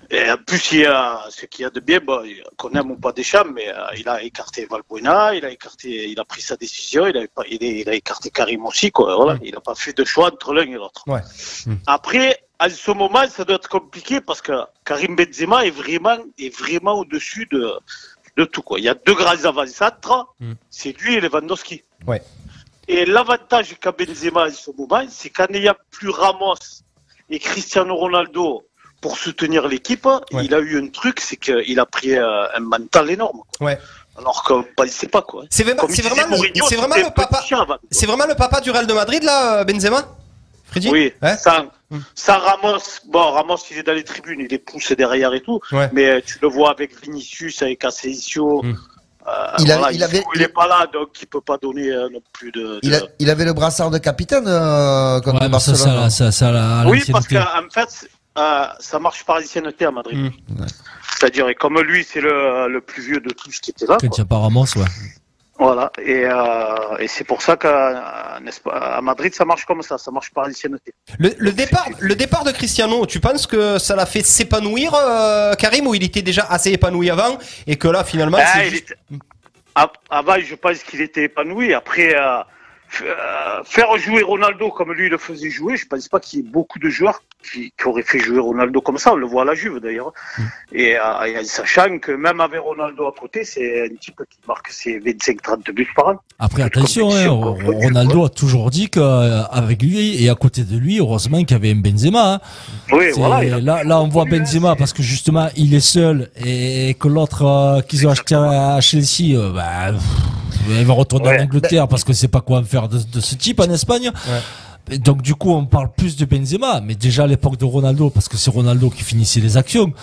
[SPEAKER 14] Et en plus, il y a ce qu'il y a de bien, bon, qu'on aime ou pas Deschamps, mais euh, il a écarté Valbuena, il a écarté, il a pris sa décision, il a, il, il a écarté Karim aussi, quoi. Voilà, il n'a pas fait de choix entre l'un et l'autre.
[SPEAKER 7] Ouais.
[SPEAKER 14] Après, à ce moment, ça doit être compliqué parce que Karim Benzema est vraiment, est vraiment au-dessus de, de tout, quoi. Il y a deux grands avant-centres, c'est lui et Lewandowski.
[SPEAKER 7] Ouais.
[SPEAKER 14] Et l'avantage qu'a Benzema en ce moment, c'est qu'en n'ayant plus Ramos et Cristiano Ronaldo pour soutenir l'équipe,
[SPEAKER 7] Ouais.
[SPEAKER 14] il a eu un truc, c'est qu'il a pris un mental énorme. quoi.
[SPEAKER 7] Ouais.
[SPEAKER 14] Alors qu'on ne pensait pas quoi.
[SPEAKER 7] C'est vraiment, le-
[SPEAKER 14] Mourinho,
[SPEAKER 7] c'est vraiment
[SPEAKER 14] c'était
[SPEAKER 7] le papa. C'est vraiment le papa du Real de Madrid là, euh, Benzema Freddy?
[SPEAKER 14] Oui,
[SPEAKER 7] Hein
[SPEAKER 14] sans, sans Ramos, bon, Ramos il est dans les tribunes, il les pousse derrière et tout,
[SPEAKER 7] Ouais.
[SPEAKER 14] mais euh, tu le vois avec Vinicius, avec Asensio.
[SPEAKER 7] Mm.
[SPEAKER 14] Euh,
[SPEAKER 8] Il a-
[SPEAKER 14] voilà,
[SPEAKER 8] il
[SPEAKER 14] il,
[SPEAKER 8] avait-
[SPEAKER 14] il est pas là, donc il peut pas donner euh, non plus de.
[SPEAKER 8] il,
[SPEAKER 14] de-
[SPEAKER 8] a- il avait le brassard de capitaine euh, contre
[SPEAKER 9] Ouais, mais ça,
[SPEAKER 8] Barcelone.
[SPEAKER 9] ça, ça, ça,
[SPEAKER 14] Oui, parce qu'en fait, euh, ça marche par ancienneté à Madrid.
[SPEAKER 7] Mm.
[SPEAKER 8] Ouais.
[SPEAKER 14] C'est-à-dire, et comme lui, c'est le, le plus vieux de tous qui était là.
[SPEAKER 9] Quand il n'y a pas Ramos, ouais.
[SPEAKER 14] Voilà. Et, euh, et c'est pour ça qu'à à Madrid, ça marche comme ça. Ça marche par ancienneté.
[SPEAKER 7] Le, le départ, le départ de Cristiano, tu penses que ça l'a fait s'épanouir, euh, Karim, ou il était déjà assez épanoui avant et que là finalement
[SPEAKER 14] Ah,
[SPEAKER 7] c'est juste-
[SPEAKER 14] était- Ah, Avant, je pense qu'il était épanoui. Après, euh, euh, faire jouer Ronaldo comme lui le faisait jouer, je pense pas qu'il y ait beaucoup de joueurs qui, qui auraient fait jouer Ronaldo comme ça. On le voit à la Juve d'ailleurs. Et, euh, et en sachant que même avec Ronaldo à côté, c'est un type qui marque ses 25-30 buts par an.
[SPEAKER 9] Après, attention, hein. Ronaldo a toujours dit qu'avec lui et à côté de lui, heureusement qu'il y avait un Benzema. hein.
[SPEAKER 14] Oui, voilà. a-
[SPEAKER 9] là, là, on voit Benzema parce que justement, il est seul et que l'autre euh, qu'ils ont acheté à Chelsea, euh, bah, pff, il va retourner
[SPEAKER 14] Ouais.
[SPEAKER 9] en Angleterre parce que c'est pas quoi faire de, de ce type en Espagne. Et Donc du coup, on parle plus de Benzema, mais déjà à l'époque de Ronaldo, parce que c'est Ronaldo qui finissait les actions.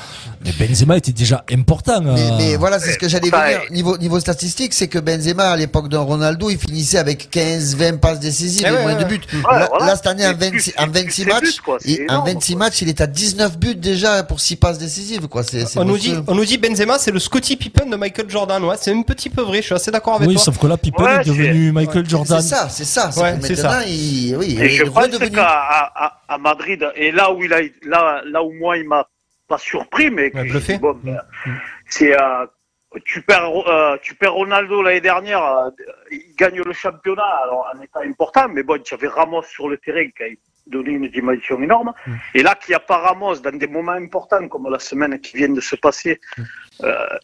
[SPEAKER 9] Mais Benzema était déjà important.
[SPEAKER 8] Mais,
[SPEAKER 9] euh,
[SPEAKER 8] mais voilà, c'est ce que j'allais
[SPEAKER 14] ça,
[SPEAKER 8] dire. Niveau, niveau statistique, c'est que Benzema, à l'époque de Ronaldo, il finissait avec 15, 20 passes décisives
[SPEAKER 7] Eh
[SPEAKER 8] et
[SPEAKER 7] ouais,
[SPEAKER 8] moins
[SPEAKER 7] ouais,
[SPEAKER 8] de buts.
[SPEAKER 14] Ouais,
[SPEAKER 8] là,
[SPEAKER 14] voilà.
[SPEAKER 8] là, cette année, en
[SPEAKER 14] Et
[SPEAKER 8] 26,
[SPEAKER 14] plus-
[SPEAKER 8] en
[SPEAKER 14] plus
[SPEAKER 8] 26
[SPEAKER 14] ses
[SPEAKER 8] matchs,
[SPEAKER 14] quoi,
[SPEAKER 8] en
[SPEAKER 14] énorme,
[SPEAKER 8] 26
[SPEAKER 14] quoi.
[SPEAKER 8] matchs, il est à 19 buts déjà pour 6 passes décisives, quoi. C'est, c'est
[SPEAKER 7] on nous dit, on nous dit Benzema, c'est le Scottie Pippen de Michael Jordan. Ouais, c'est un petit peu vrai. Je suis assez d'accord avec
[SPEAKER 9] oui,
[SPEAKER 7] toi.
[SPEAKER 9] sauf que là, Pippen
[SPEAKER 14] Ouais,
[SPEAKER 9] est devenu Michael Jordan.
[SPEAKER 8] ça, c'est ça. C'est
[SPEAKER 7] c'est
[SPEAKER 8] maintenant,
[SPEAKER 7] ça.
[SPEAKER 8] il, oui,
[SPEAKER 14] je pense qu'à à, Madrid, et là où il a, là, là où moi il m'a pas surpris, mais que
[SPEAKER 7] Ouais,
[SPEAKER 14] je
[SPEAKER 7] bluffé.
[SPEAKER 14] dis, bon, ben, c'est euh, tu perds, euh, tu perds Ronaldo l'année dernière, euh, il gagne le championnat, alors en étant important, mais bon, tu avais Ramos sur le terrain qui a donné une dimension énorme, et là qu'il n'y a pas Ramos dans des moments importants comme la semaine qui vient de se passer,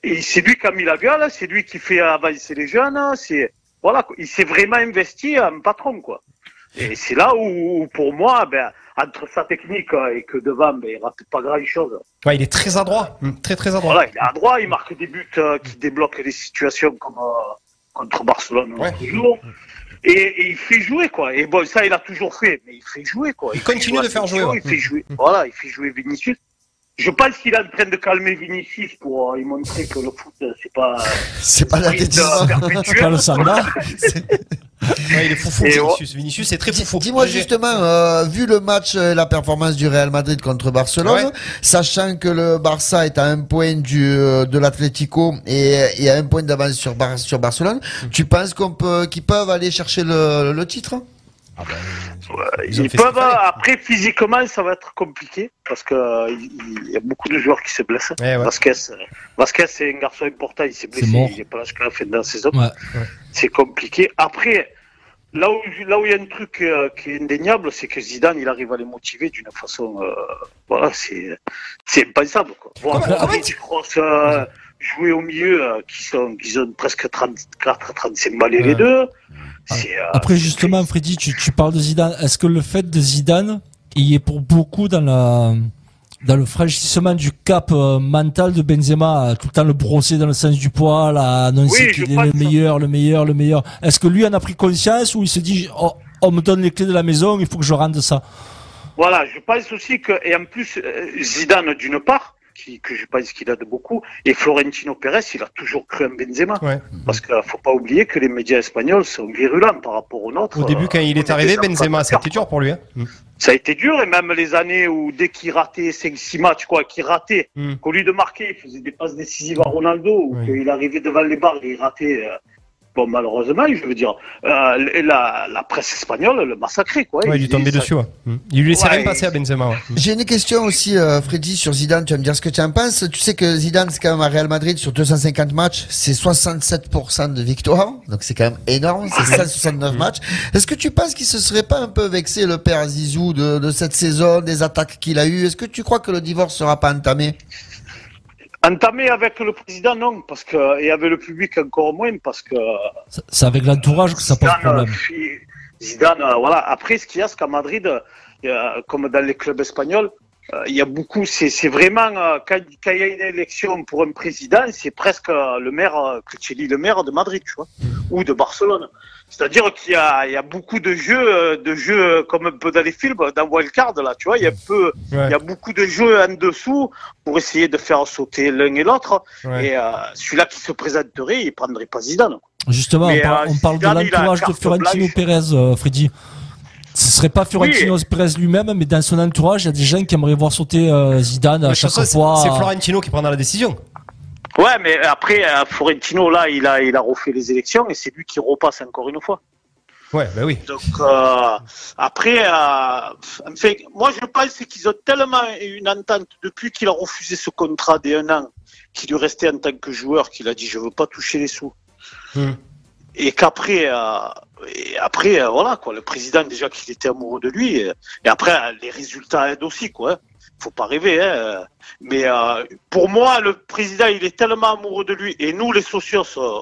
[SPEAKER 14] et c'est lui qui a mis la gueule, c'est lui qui fait avancer les jeunes, c'est voilà, il s'est vraiment investi en patron, quoi. Et c'est là où, pour moi, ben, entre sa technique euh, et que devant, ben, il rate pas grand-chose.
[SPEAKER 7] Ouais, il est très adroit, Mm, très très adroit.
[SPEAKER 14] Voilà, il est à droit, il marque des buts euh, qui débloquent des situations comme euh, contre Barcelone
[SPEAKER 7] Ouais.
[SPEAKER 14] jour. Et, et il fait jouer, quoi. Et bon, ça, il a toujours fait, mais il fait jouer, quoi.
[SPEAKER 7] Il continue de faire jouer, ouais.
[SPEAKER 14] Il fait jouer, voilà, il fait jouer Vinicius. Je pense qu'il est en train de calmer Vinicius pour euh, lui montrer que le foot, c'est pas.
[SPEAKER 8] C'est pas l'athlétisme.
[SPEAKER 14] perpétuel.
[SPEAKER 9] C'est pas le samba.
[SPEAKER 7] Ouais, il est foufou,
[SPEAKER 14] Et
[SPEAKER 7] Vinicius. Vinicius, c'est très foufou.
[SPEAKER 8] Dis-moi justement, euh, vu le match, euh, la performance du Real Madrid contre Barcelone,
[SPEAKER 7] Ouais.
[SPEAKER 8] sachant que le Barça est à un point du euh, de l'Atlético et, et à un point d'avance sur, Bar- sur Barcelone,
[SPEAKER 7] Mm.
[SPEAKER 8] tu penses qu'on peut, qu'ils peuvent aller chercher le, le titre?
[SPEAKER 7] Ils ont
[SPEAKER 14] Ils peuvent,
[SPEAKER 7] qu'il
[SPEAKER 14] après, physiquement, ça va être compliqué parce que euh, il y a beaucoup de joueurs qui se blessent.
[SPEAKER 7] Eh ouais.
[SPEAKER 14] Vasquez, euh, Vasquez, c'est un garçon important, il s'est blessé, il n'est pas là jusqu'à la fin de la saison.
[SPEAKER 9] Ouais.
[SPEAKER 14] C'est compliqué. Après, là où là où il y a un truc euh, qui est indéniable, c'est que Zidane, il arrive à les motiver d'une façon, euh, voilà, c'est impensable. Quoi. Voir
[SPEAKER 9] Comment-
[SPEAKER 14] Modric, Kroos, euh, jouer au milieu, qui sont qui ont presque 34, 35 balais les deux.
[SPEAKER 9] Après, justement, Freddy, tu, tu parles de Zidane. Est-ce que le fait de Zidane, il est pour beaucoup dans la, dans le franchissement du cap euh, mental de Benzema, à tout le temps le brosser dans le sens du poil, à annoncer
[SPEAKER 14] Oui,
[SPEAKER 9] qu'il est le meilleur, le meilleur, le meilleur. Est-ce que lui en a pris conscience ou il se dit, oh, on me donne les clés de la maison, il faut que je rende ça?
[SPEAKER 14] Voilà, je pense aussi que, et en plus, euh, Zidane d'une part, qui, que je pense qu'il a de beaucoup, et Florentino Pérez, il a toujours cru en Benzema. Parce qu'il faut pas oublier que les médias espagnols sont virulents par rapport aux nôtres.
[SPEAKER 7] Au début, quand il est arrivé, Benzema, ça a été dur pour lui. Hein.
[SPEAKER 14] Ça a été dur, et même les années où dès qu'il ratait 5-6 matchs, quoi, qu'il ratait, qu'au lieu de marquer, il faisait des passes décisives à Ronaldo, ou qu'il arrivait devant les barres et il ratait. euh, Bon, malheureusement, je veux dire, euh, la, la presse espagnole le massacrait, quoi.
[SPEAKER 7] Ouais, il lui tombait dessus. Ouais. Mm. Il lui laissait
[SPEAKER 14] Ouais,
[SPEAKER 7] rien passer à Benzema. ouais.
[SPEAKER 8] J'ai une question aussi, euh, Freddy, sur Zidane. Tu vas me dire ce que tu en penses. Tu sais que Zidane, c'est quand même à Real Madrid sur 250 matchs, c'est 67% de victoire. Donc c'est quand même énorme. C'est 169 matchs. Est-ce que tu penses qu'il se serait pas un peu vexé, le père Zizou, de, de cette saison, des attaques qu'il a eues? Est-ce que tu crois que le divorce sera pas entamé?
[SPEAKER 14] Entamé avec le président, non, parce que, et avec le public encore moins, parce que
[SPEAKER 9] C'est avec l'entourage que ça pose problème.
[SPEAKER 14] euh, Zidane, euh, voilà. Après, ce qu'il y a, c'est qu'à Madrid, euh, comme dans les clubs espagnols, il y a beaucoup, c'est vraiment, quand, quand il y a une élection pour un président, c'est presque le maire, Clichelli, le maire de Madrid, tu vois, ou de Barcelone. C'est-à-dire qu'il y a, il y a beaucoup de jeux, euh, de jeux comme un peu dans les films, dans Wildcard, là, tu vois, il y a peu,
[SPEAKER 7] Ouais.
[SPEAKER 14] il y a beaucoup de jeux en dessous pour essayer de faire sauter l'un et l'autre.
[SPEAKER 7] Ouais.
[SPEAKER 14] Et euh, celui-là qui se présenterait, il prendrait pas Zidane.
[SPEAKER 9] Justement,
[SPEAKER 14] Mais,
[SPEAKER 9] on, parle-
[SPEAKER 14] euh,
[SPEAKER 9] on parle de
[SPEAKER 14] Zidane,
[SPEAKER 9] l'entourage de Florentino. Pérez, euh, Freddy. Ce serait pas Florentino Pérez lui-même, mais dans son entourage, il y a des gens qui aimeraient voir sauter euh, Zidane à chaque
[SPEAKER 7] ça,
[SPEAKER 9] fois.
[SPEAKER 7] C'est Florentino qui prendra la décision.
[SPEAKER 14] Ouais, mais après, euh, Florentino, là, il a, il a refait les élections et c'est lui qui repasse encore une fois.
[SPEAKER 7] Ouais, bah oui.
[SPEAKER 14] Donc, euh, après, euh, moi, je pense qu'ils ont tellement une entente depuis qu'il a refusé ce contrat des un an, qu'il lui restait en tant que joueur, qu'il a dit je veux pas toucher les sous.
[SPEAKER 7] Hmm.
[SPEAKER 14] Et qu'après, euh, et après, euh, voilà, quoi, le président, déjà qu'il était amoureux de lui, et, et après, euh, les résultats aident aussi, quoi. hein. Faut pas rêver, hein. Mais euh, pour moi, le président, il est tellement amoureux de lui, et nous, les socios, euh,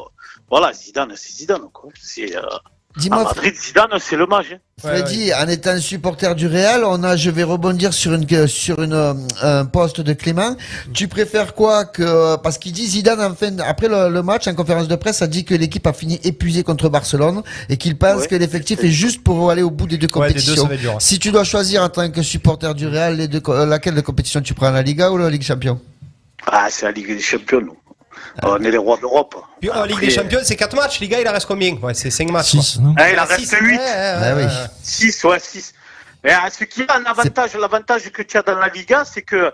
[SPEAKER 14] voilà, Zidane, c'est Zidane, quoi. C'est, euh,
[SPEAKER 8] Dis-moi,
[SPEAKER 14] à Madrid, Zidane, c'est le mage. hein.
[SPEAKER 8] Freddy, en étant supporter du Real, on a, je vais rebondir sur une, sur une, euh, un poste de Clément. Tu préfères quoi que, parce qu'il dit Zidane, en fin, après le, le match, en conférence de presse, a dit que l'équipe a fini épuisée contre Barcelone et qu'il pense
[SPEAKER 7] Ouais.
[SPEAKER 8] que l'effectif est juste pour aller au bout des deux
[SPEAKER 7] Ouais, des deux,
[SPEAKER 8] compétitions.
[SPEAKER 7] hein.
[SPEAKER 8] Si tu dois choisir en tant que supporter du Real, les deux, euh, laquelle de compétition tu prends, la Liga ou la Ligue Champion?
[SPEAKER 14] Ah, c'est la Ligue des Champions, nous. On est les rois d'Europe.
[SPEAKER 7] Puis en Ligue
[SPEAKER 14] Après,
[SPEAKER 7] des Champions, c'est 4 matchs. Les gars, il en reste combien Ouais, c'est 5 matchs.
[SPEAKER 9] Six,
[SPEAKER 7] quoi.
[SPEAKER 9] non
[SPEAKER 14] Ah, il en reste
[SPEAKER 7] six.
[SPEAKER 14] 8.
[SPEAKER 7] Ouais, ouais,
[SPEAKER 8] Ah oui.
[SPEAKER 7] ouais.
[SPEAKER 14] 6, ouais, 6. Mais ah, ce qui a un avantage, l'avantage que tu as dans la Liga, c'est que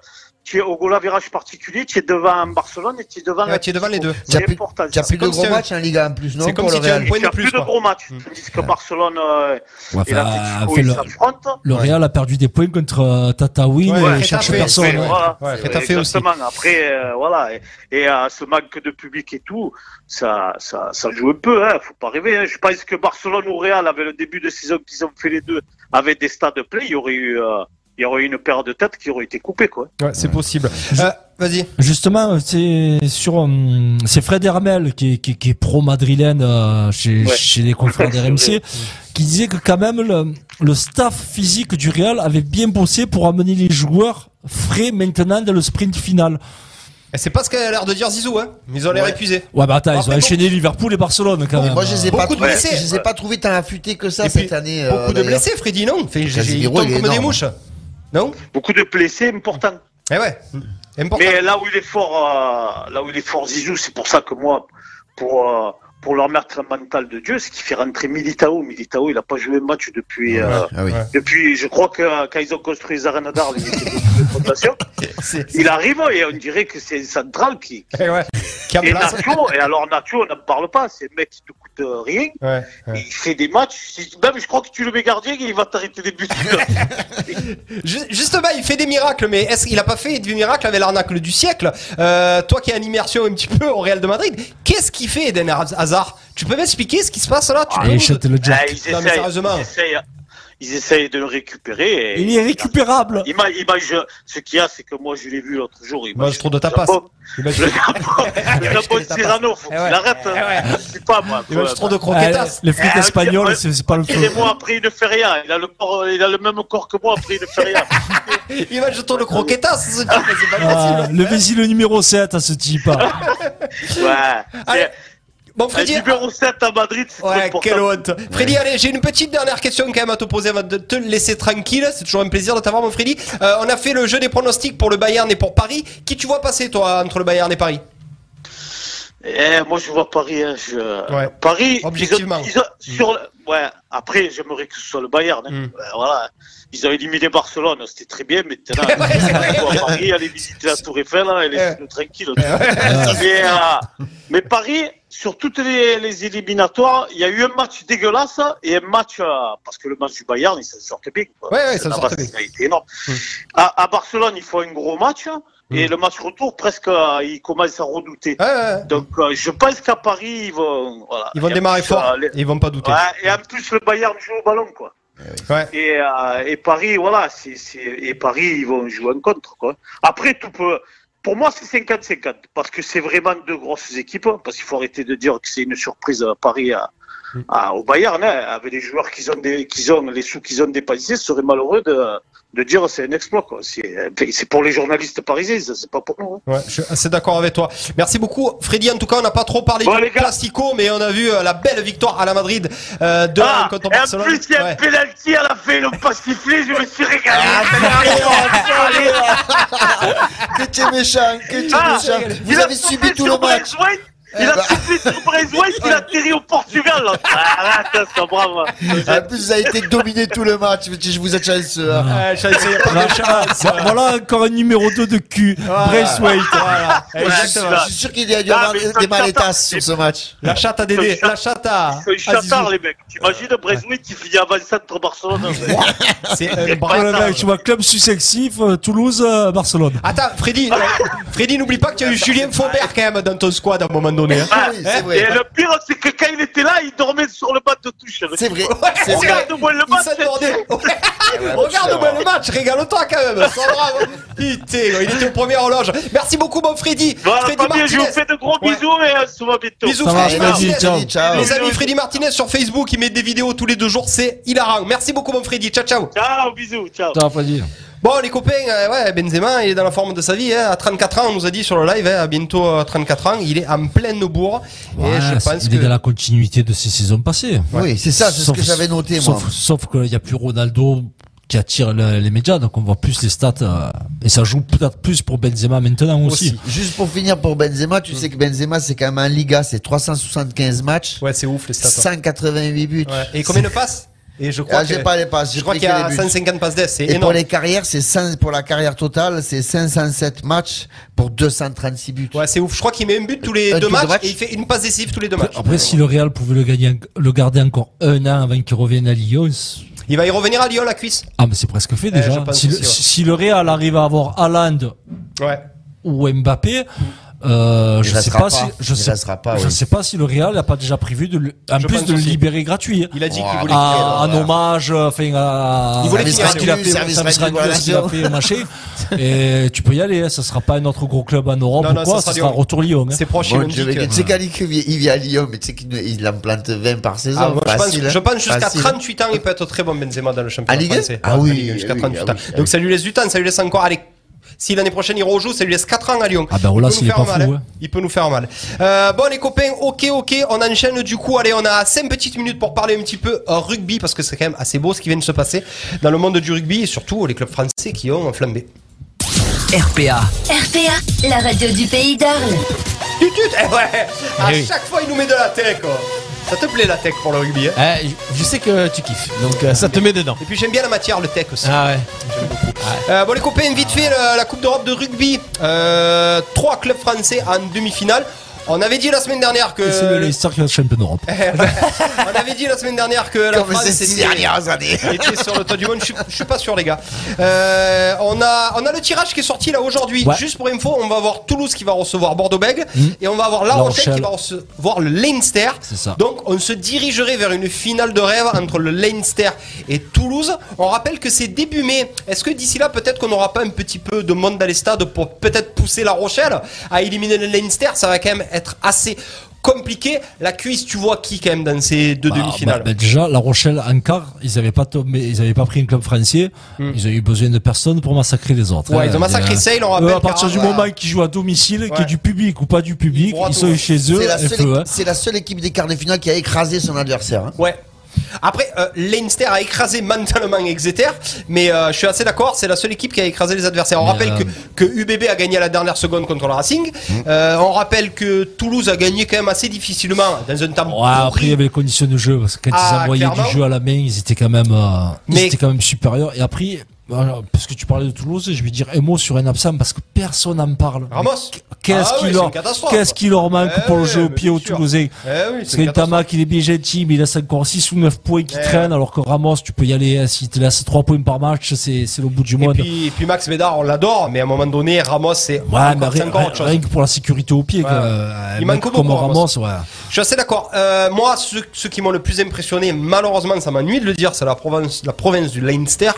[SPEAKER 14] tu es au goal average particulier, tu es devant Barcelone et tu es devant
[SPEAKER 7] Ouais, tu es devant les deux.
[SPEAKER 8] Tu as
[SPEAKER 14] C'est
[SPEAKER 8] plus, as plus de gros matchs en Liga en plus, non?
[SPEAKER 7] c'est comme
[SPEAKER 8] pour
[SPEAKER 7] si
[SPEAKER 8] le
[SPEAKER 7] tu as
[SPEAKER 8] Real
[SPEAKER 7] un point de plus,
[SPEAKER 14] plus de gros matchs. Tandis que Barcelone euh,
[SPEAKER 9] Ouais,
[SPEAKER 14] et
[SPEAKER 9] enfin,
[SPEAKER 14] l'Atlético,
[SPEAKER 9] fait,
[SPEAKER 14] s'affrontent.
[SPEAKER 9] Le Real a perdu des points contre euh, Tataouine
[SPEAKER 7] Ouais,
[SPEAKER 9] et cherche personne.
[SPEAKER 14] Mais
[SPEAKER 9] ouais.
[SPEAKER 14] voilà,
[SPEAKER 7] Ouais,
[SPEAKER 14] c'est-
[SPEAKER 7] Retafe aussi.
[SPEAKER 14] exactement. Après, euh, voilà, et, euh, ce manque de public et tout, ça, ça, ça joue un peu. Hein, faut pas rêver. Hein. Je pense que Barcelone ou Real, avec le début de saison qu'ils ont fait les deux, avec des stades pleins, il y aurait eu, euh, il y aurait eu une paire de têtes qui aurait été coupée, quoi.
[SPEAKER 7] Ouais, c'est possible. Euh, Vas-y.
[SPEAKER 9] Justement, c'est sur hum, c'est Fred Hermel qui est, qui, qui est pro madrilène euh, chez,
[SPEAKER 14] Ouais.
[SPEAKER 9] chez les confrères d'RMC, qui disait que quand même le, le staff physique du Real avait bien bossé pour amener les joueurs frais maintenant dans le sprint final.
[SPEAKER 7] Et C'est pas ce qu'a l'air de dire Zizou, hein. Ils ont l'air
[SPEAKER 8] Ouais.
[SPEAKER 7] épuisés.
[SPEAKER 9] Ouais, bah attends, ils ont enchaîné Liverpool et Barcelone quand même.
[SPEAKER 8] Moi, je les ai
[SPEAKER 7] Beaucoup
[SPEAKER 8] pas
[SPEAKER 7] de
[SPEAKER 8] trouvés,
[SPEAKER 7] blessés.
[SPEAKER 8] je les ai pas trouvés tant affûtés que ça
[SPEAKER 7] Et puis,
[SPEAKER 8] cette année. euh,
[SPEAKER 7] Beaucoup de
[SPEAKER 8] d'ailleurs.
[SPEAKER 7] blessés, Freddy, non? Fait, j'ai- Ils tombent comme des mouches. Non
[SPEAKER 14] Beaucoup de blessés importants.
[SPEAKER 7] Eh ouais. Important.
[SPEAKER 14] Mais là où il est fort, euh, là où il est fort Zizou, c'est pour ça que moi, pour euh, pour leur mettre un mental de Dieu, c'est qu'il fait rentrer Militao. Militao, il a pas joué un match depuis euh,
[SPEAKER 8] Ah oui.
[SPEAKER 14] depuis. Je crois que euh, quand ils ont construit les arènes d'Arles, il arrive et on dirait que c'est un central qui.
[SPEAKER 7] Eh ouais. Qui
[SPEAKER 14] Et. Nacho, et alors Nacho, on n'en parle pas. C'est un mec qui te coûte rien.
[SPEAKER 7] Ouais, ouais.
[SPEAKER 14] Il fait des matchs. Même je crois que tu le mets gardien, il va t'arrêter des buts.
[SPEAKER 7] Ju- Justement, il fait des miracles, mais est-ce qu'il a pas fait des miracles avec l'arnaque du siècle? Euh, Toi qui as une immersion un petit peu au Real de Madrid, qu'est-ce qu'il fait Eden Hazard? Hazard. Tu peux m'expliquer ce qui se passe là tu
[SPEAKER 9] Ah,
[SPEAKER 7] peux
[SPEAKER 9] il jette le
[SPEAKER 14] Ah,
[SPEAKER 9] jack.
[SPEAKER 14] ils,
[SPEAKER 7] Non, mais
[SPEAKER 14] essayent,
[SPEAKER 7] sérieusement.
[SPEAKER 14] ils, essayent, ils essayent de le récupérer. et-
[SPEAKER 9] Il est récupérable.
[SPEAKER 14] Il il mange- ce qu'il y a, c'est que moi je l'ai vu l'autre jour. Il
[SPEAKER 7] Mange trop de tapas. Il
[SPEAKER 14] Le jambon de Cyrano, faut
[SPEAKER 7] Eh
[SPEAKER 14] qu'il
[SPEAKER 7] ouais.
[SPEAKER 14] arrête.
[SPEAKER 7] Eh ouais.
[SPEAKER 14] hein. Je sais pas moi.
[SPEAKER 7] Il mange trop de
[SPEAKER 9] Ah,
[SPEAKER 7] croquetas.
[SPEAKER 9] les frites
[SPEAKER 14] Eh,
[SPEAKER 9] espagnoles,
[SPEAKER 14] ouais.
[SPEAKER 9] c'est c'est pas le
[SPEAKER 14] Et
[SPEAKER 9] feu.
[SPEAKER 14] moi, après, il ne fait rien. Il a le, corps, il a le même corps que moi, après, il ne fait rien.
[SPEAKER 7] Il mange trop de croquetas, ce type, c'est pas
[SPEAKER 9] Ah. Levez-y le numéro 7 à ce type.
[SPEAKER 14] Ouais.
[SPEAKER 7] Bon, Freddy.
[SPEAKER 14] numéro 7 à Madrid, c'est
[SPEAKER 7] Ouais, quelle honte. Freddy, allez, j'ai une petite dernière question quand même à te poser avant de te laisser tranquille. C'est toujours un plaisir de t'avoir, mon Freddy. Euh, on a fait le jeu des pronostics pour le Bayern et pour Paris. Qui tu vois passer, toi, entre le Bayern et Paris?
[SPEAKER 14] Eh, moi, je vois Paris. hein, je-
[SPEAKER 7] Ouais.
[SPEAKER 14] Paris,
[SPEAKER 7] Objectivement.
[SPEAKER 14] ils ont- ils ont- sur le- Ouais, après, j'aimerais que ce soit le Bayern. hein.
[SPEAKER 7] Mm.
[SPEAKER 14] Voilà. Ils ont éliminé Barcelone, c'était très bien. Maintenant, ils vont à Paris, aller visiter la Tour Eiffel hein, et laisser-le tranquille. mais, euh, mais Paris, sur toutes les, les éliminatoires, il y a eu un match dégueulasse et un match. euh, parce que le match du Bayern, ils s'en sortent bien. quoi.
[SPEAKER 7] Ouais, ils s'en
[SPEAKER 14] base,
[SPEAKER 7] bien.
[SPEAKER 14] Ça a été énorme.
[SPEAKER 7] Mm.
[SPEAKER 14] À, à Barcelone, il faut un gros match. Et le match retour, presque, euh, ils commencent à redouter.
[SPEAKER 7] Ouais, ouais.
[SPEAKER 14] Donc, euh, je pense qu'à Paris, ils vont. Voilà.
[SPEAKER 7] Ils vont démarrer
[SPEAKER 14] plus,
[SPEAKER 7] fort.
[SPEAKER 14] euh, les-
[SPEAKER 7] Ils vont pas douter.
[SPEAKER 14] Et en plus, le Bayern joue au ballon, quoi.
[SPEAKER 7] Ouais.
[SPEAKER 14] Et, euh, et Paris, voilà, et Paris, ils vont jouer en contre, quoi. Après, tout peut. Pour moi, c'est 50-50, parce que c'est vraiment deux grosses équipes, hein, parce qu'il faut arrêter de dire que c'est une surprise à Paris à, à- au Bayern, hein, avec les joueurs qu'ils ont, des, qu'ils ont, les sous qu'ils ont dépensés, ce serait malheureux de, de dire c'est un exploit, quoi. C'est, pour les journalistes parisiens, c'est pas pour nous. hein.
[SPEAKER 7] Ouais, je suis assez d'accord avec toi. Merci beaucoup, Freddy. En tout cas, on n'a pas trop parlé
[SPEAKER 14] Bon,
[SPEAKER 7] du. Classico, mais on a vu euh, la belle victoire à la Madrid euh, de
[SPEAKER 14] Ah,
[SPEAKER 7] contre
[SPEAKER 14] et en
[SPEAKER 7] Barcelone.
[SPEAKER 14] plus, il y a
[SPEAKER 7] Ouais.
[SPEAKER 14] un penalty à la fin, ils l'ont pas sifflé, je me suis régalé.
[SPEAKER 8] Que tu es méchant, que tu es
[SPEAKER 14] Ah,
[SPEAKER 8] méchant. Vous avez subi tout le match.
[SPEAKER 14] Il a
[SPEAKER 8] bah.
[SPEAKER 14] soufflé sur Braithwaite, il a atterri au Portugal. là. Ah, Arrête, c'est brave.
[SPEAKER 8] En plus, vous avez été dominé tout le match. Je vous êtes chanceux. hein.
[SPEAKER 7] Ouais, je sais, il y a pas de chance.
[SPEAKER 9] Vo- Voilà encore un numéro 2 de cul. Braithwaite.
[SPEAKER 7] Voilà,
[SPEAKER 8] Je
[SPEAKER 7] exactement.
[SPEAKER 8] suis sûr qu'il y a dû
[SPEAKER 14] Ah,
[SPEAKER 8] avoir
[SPEAKER 14] mais
[SPEAKER 8] des
[SPEAKER 14] ça,
[SPEAKER 8] sur ce match.
[SPEAKER 7] La chatte à Dédé, la chatte à
[SPEAKER 14] C'est
[SPEAKER 7] Zizou.
[SPEAKER 14] chatard, les mecs. T'imagines Braithwaite qui finit avant centre Barcelone
[SPEAKER 7] C'est un
[SPEAKER 9] Voilà,
[SPEAKER 7] bâtard.
[SPEAKER 9] mec, tu vois, club successif, euh, Toulouse, euh, Barcelone.
[SPEAKER 7] Attends, Freddy, Freddy, n'oublie pas que tu as eu Julien Faubert quand même dans ton squad à un moment donné. Hein.
[SPEAKER 14] Ah,
[SPEAKER 8] oui,
[SPEAKER 14] Et le pire, c'est que quand il était là, il dormait sur le banc de touche.
[SPEAKER 8] C'est vrai.
[SPEAKER 14] Regarde-moi le match.
[SPEAKER 7] Regarde-moi le match, régale-toi quand même. Putain, il était au premier horloge. Merci beaucoup, mon Freddy.
[SPEAKER 14] Voilà,
[SPEAKER 7] Freddy
[SPEAKER 14] Fabien, je vous
[SPEAKER 7] Martinez.
[SPEAKER 14] fais de gros
[SPEAKER 7] Ouais.
[SPEAKER 14] bisous et bientôt.
[SPEAKER 7] Bisous,
[SPEAKER 9] Ça
[SPEAKER 7] Freddy Martinez.
[SPEAKER 9] ciao.
[SPEAKER 8] Ciao.
[SPEAKER 7] Les amis, Freddy Martinez sur Facebook, il met des vidéos tous les deux jours, c'est hilarant. Merci beaucoup, mon Freddy. Ciao, ciao.
[SPEAKER 14] Ciao, bisous, ciao.
[SPEAKER 9] Pas dit.
[SPEAKER 7] Bon, les copains, euh, ouais, Benzema, il est dans la forme de sa vie. Hein. À 34 ans, on nous a dit sur le live, hein, à bientôt euh, 34 ans, il est en pleine bourre.
[SPEAKER 9] Ouais,
[SPEAKER 7] et je
[SPEAKER 9] c'est-
[SPEAKER 7] pense
[SPEAKER 9] il est
[SPEAKER 7] que.
[SPEAKER 9] dans la continuité de ses saisons passées.
[SPEAKER 8] Oui, c'est ça, c'est ce
[SPEAKER 9] Sauf-
[SPEAKER 8] que j'avais noté, moi.
[SPEAKER 9] Sauf, sauf qu'il n'y a plus Ronaldo qui attire le- les médias, donc on voit plus les stats. euh, et ça joue peut-être plus pour Benzema maintenant aussi.
[SPEAKER 8] Juste pour finir pour Benzema, tu sais que Benzema c'est quand même en Liga, c'est 375 matchs,
[SPEAKER 7] Ouais, c'est ouf les stats. hein.
[SPEAKER 8] 188 buts.
[SPEAKER 7] Ouais. Et combien de passes? Et je crois
[SPEAKER 8] Ah, j'ai
[SPEAKER 7] que-
[SPEAKER 8] pas les passes, j'ai
[SPEAKER 7] Je crois qu'il y a
[SPEAKER 8] les buts.
[SPEAKER 7] 150 passes d'ess, c'est
[SPEAKER 8] Et pour
[SPEAKER 7] énorme.
[SPEAKER 8] les carrières, c'est 5 pour la carrière totale, c'est 507 matchs pour 236 buts.
[SPEAKER 7] Ouais, c'est ouf. Je crois qu'il met un but tous les
[SPEAKER 8] Un
[SPEAKER 7] deux matchs,
[SPEAKER 8] matchs.
[SPEAKER 7] et il fait une passe décisive tous les deux matchs.
[SPEAKER 9] Après, si le Real pouvait le, gagner, le garder encore un an avant qu'il revienne à Lyon,
[SPEAKER 7] Il va y revenir à Lyon, la cuisse.
[SPEAKER 9] ah mais c'est presque fait
[SPEAKER 7] je
[SPEAKER 9] déjà.
[SPEAKER 7] pense
[SPEAKER 9] si, le,
[SPEAKER 7] aussi, ouais.
[SPEAKER 9] si le Real arrive à avoir Haaland
[SPEAKER 7] Ouais.
[SPEAKER 9] ou Mbappé, euh, je sais
[SPEAKER 8] restera
[SPEAKER 9] pas,
[SPEAKER 8] pas.
[SPEAKER 9] si je
[SPEAKER 8] Il
[SPEAKER 9] sais,
[SPEAKER 8] pas,
[SPEAKER 9] je
[SPEAKER 8] oui.
[SPEAKER 9] sais pas si le Real n'a pas déjà prévu de le, en
[SPEAKER 7] Je
[SPEAKER 9] plus de le
[SPEAKER 7] aussi.
[SPEAKER 9] libérer gratuit.
[SPEAKER 7] Il a dit qu'il voulait
[SPEAKER 8] ah.
[SPEAKER 9] À, en hommage, euh, enfin, à,
[SPEAKER 7] Il voulait
[SPEAKER 9] qu'il a fait,
[SPEAKER 8] service
[SPEAKER 9] qu'il a fait, machin. Et tu peux y aller, hein, ça sera pas un autre gros club en Europe
[SPEAKER 7] Non,
[SPEAKER 9] ou
[SPEAKER 7] non,
[SPEAKER 9] quoi,
[SPEAKER 7] ça
[SPEAKER 9] ça
[SPEAKER 7] sera Lyon.
[SPEAKER 9] retour Lyon. hein.
[SPEAKER 7] C'est proche,
[SPEAKER 8] Bon, je tu sais qu'Ali, il vit- il vit à Lyon, mais tu sais qu'il il en plante 20 par saison.
[SPEAKER 7] Ah, moi, je pense,
[SPEAKER 8] Facile, hein.
[SPEAKER 7] je pense jusqu'à
[SPEAKER 8] Facile.
[SPEAKER 7] 38 ans, il peut être très bon Benzema dans le championnat
[SPEAKER 8] À Ligue un
[SPEAKER 7] français.
[SPEAKER 8] Ah oui,
[SPEAKER 7] un, jusqu'à
[SPEAKER 8] oui,
[SPEAKER 7] 38
[SPEAKER 8] ah
[SPEAKER 7] ans.
[SPEAKER 8] ah
[SPEAKER 7] Donc
[SPEAKER 8] oui.
[SPEAKER 7] ça lui laisse du temps, ça lui laisse encore. Allez, si l'année prochaine il rejoue, ça lui laisse 4 ans à Lyon.
[SPEAKER 9] Ah ben,
[SPEAKER 7] Il
[SPEAKER 9] voilà,
[SPEAKER 7] peut nous faire
[SPEAKER 9] pas
[SPEAKER 7] mal,
[SPEAKER 9] fou,
[SPEAKER 7] hein.
[SPEAKER 9] hein.
[SPEAKER 7] Il peut nous faire mal. Euh, bon les copains, ok ok, on enchaîne du coup. Allez, on a 5 petites minutes pour parler un petit peu euh, rugby parce que c'est quand même assez beau ce qui vient de se passer dans le monde du rugby et surtout les clubs français qui ont flambé.
[SPEAKER 11] RPA.
[SPEAKER 12] RPA, la radio du pays d'Arles.
[SPEAKER 7] Eh ouais, à
[SPEAKER 6] Eh oui.
[SPEAKER 7] chaque fois il nous met de la tech. quoi. Ça te plaît la tech pour le rugby hein
[SPEAKER 6] Eh, je- sais que tu kiffes, donc euh, ça te met dedans.
[SPEAKER 7] Et puis j'aime bien la matière, le tech aussi.
[SPEAKER 6] Ah ouais.
[SPEAKER 7] Euh, bon les copains, vite fait la, la Coupe d'Europe de rugby. Euh, trois clubs français en demi-finale. On avait dit la semaine dernière que.
[SPEAKER 9] C'est le Leicester qui est champion d'Europe.
[SPEAKER 7] On avait dit la semaine dernière que la
[SPEAKER 8] Comme
[SPEAKER 7] était,
[SPEAKER 8] dernières années.
[SPEAKER 7] était sur le toit du monde. Je suis, je suis pas sûr, les gars. Euh, on a, on a le tirage qui est sorti là aujourd'hui.
[SPEAKER 9] Ouais.
[SPEAKER 7] Juste pour info, on va avoir Toulouse qui va recevoir Bordeaux-Bègles et on va avoir La
[SPEAKER 9] La
[SPEAKER 7] Rochelle qui
[SPEAKER 9] Rochelle.
[SPEAKER 7] va recevoir le Leinster.
[SPEAKER 9] C'est ça.
[SPEAKER 7] Donc on se dirigerait vers une finale de rêve entre le Leinster et Toulouse. On rappelle que c'est début mai. Est-ce que d'ici là, peut-être qu'on n'aura pas un petit peu de monde dans les stades pour peut-être pousser La Rochelle à éliminer le Leinster Ça va quand même être assez compliqué. La cuisse, tu vois qui quand même dans ces deux
[SPEAKER 9] Bah,
[SPEAKER 7] demi-finales
[SPEAKER 9] bah, bah, déjà, La Rochelle en quart, ils avaient pas tombé, ils avaient pas pris un club français. Ils ont eu besoin de personne pour massacrer les autres.
[SPEAKER 7] Hmm. Ouais,
[SPEAKER 9] hein.
[SPEAKER 7] ils ont massacré Sale, on rappelle,
[SPEAKER 9] à partir du moment qu'ils jouent à domicile, qu'il y ait du public ou pas du public, ils sont chez eux.
[SPEAKER 8] C'est la, seule
[SPEAKER 9] FE, hein.
[SPEAKER 8] équipe- c'est la seule équipe des quarts de finale qui a écrasé son adversaire. hein.
[SPEAKER 7] Ouais. Après, euh, Leinster a écrasé mentalement Exeter, mais euh, je suis assez d'accord, c'est la seule équipe qui a écrasé les adversaires. On
[SPEAKER 9] Mais,
[SPEAKER 7] rappelle
[SPEAKER 9] euh,
[SPEAKER 7] que, que UBB a gagné à la dernière seconde contre le Racing. Euh, on rappelle que Toulouse a gagné quand même assez difficilement dans un temps
[SPEAKER 9] Ouais, après, il y avait les conditions de jeu, parce que quand
[SPEAKER 7] Ah,
[SPEAKER 9] ils envoyaient
[SPEAKER 7] clairement.
[SPEAKER 9] du jeu à la main, ils étaient quand même, euh, ils étaient quand même supérieurs. Et après, voilà, parce que tu parlais de Toulouse, je vais dire un mot sur un absent, parce que personne n'en parle.
[SPEAKER 7] Ramos.
[SPEAKER 9] Qu'est-ce
[SPEAKER 7] Ah
[SPEAKER 9] qui
[SPEAKER 7] oui,
[SPEAKER 9] leur,
[SPEAKER 7] une catastrophe.
[SPEAKER 9] qu'est-ce qui leur manque
[SPEAKER 7] Eh
[SPEAKER 9] pour le jeu au pied au. Toulousain?
[SPEAKER 7] Eh oui, c'est une
[SPEAKER 9] qu'il est bien gentil, mais il laisse encore 6 ou 9 points qui
[SPEAKER 7] Eh
[SPEAKER 9] traînent, alors que Ramos, tu peux y aller, hein, s'il te laisse 3 points par match, c'est, c'est le bout du
[SPEAKER 7] Et
[SPEAKER 9] monde.
[SPEAKER 7] puis, et puis Max Médard, on l'adore, mais à un moment donné, Ramos, c'est
[SPEAKER 9] Ouais,
[SPEAKER 7] encore,
[SPEAKER 9] rien,
[SPEAKER 7] encore autre chose.
[SPEAKER 9] rien que pour la sécurité au pied,
[SPEAKER 7] Ouais.
[SPEAKER 9] Un
[SPEAKER 7] Il manque
[SPEAKER 9] comme
[SPEAKER 7] beaucoup,
[SPEAKER 9] Ramos,
[SPEAKER 7] Ramos.
[SPEAKER 9] ouais.
[SPEAKER 7] Je suis assez d'accord. Euh, moi, ceux, ceux qui m'ont le plus impressionné, malheureusement, ça m'ennuie de le dire, c'est la province, la province du Leinster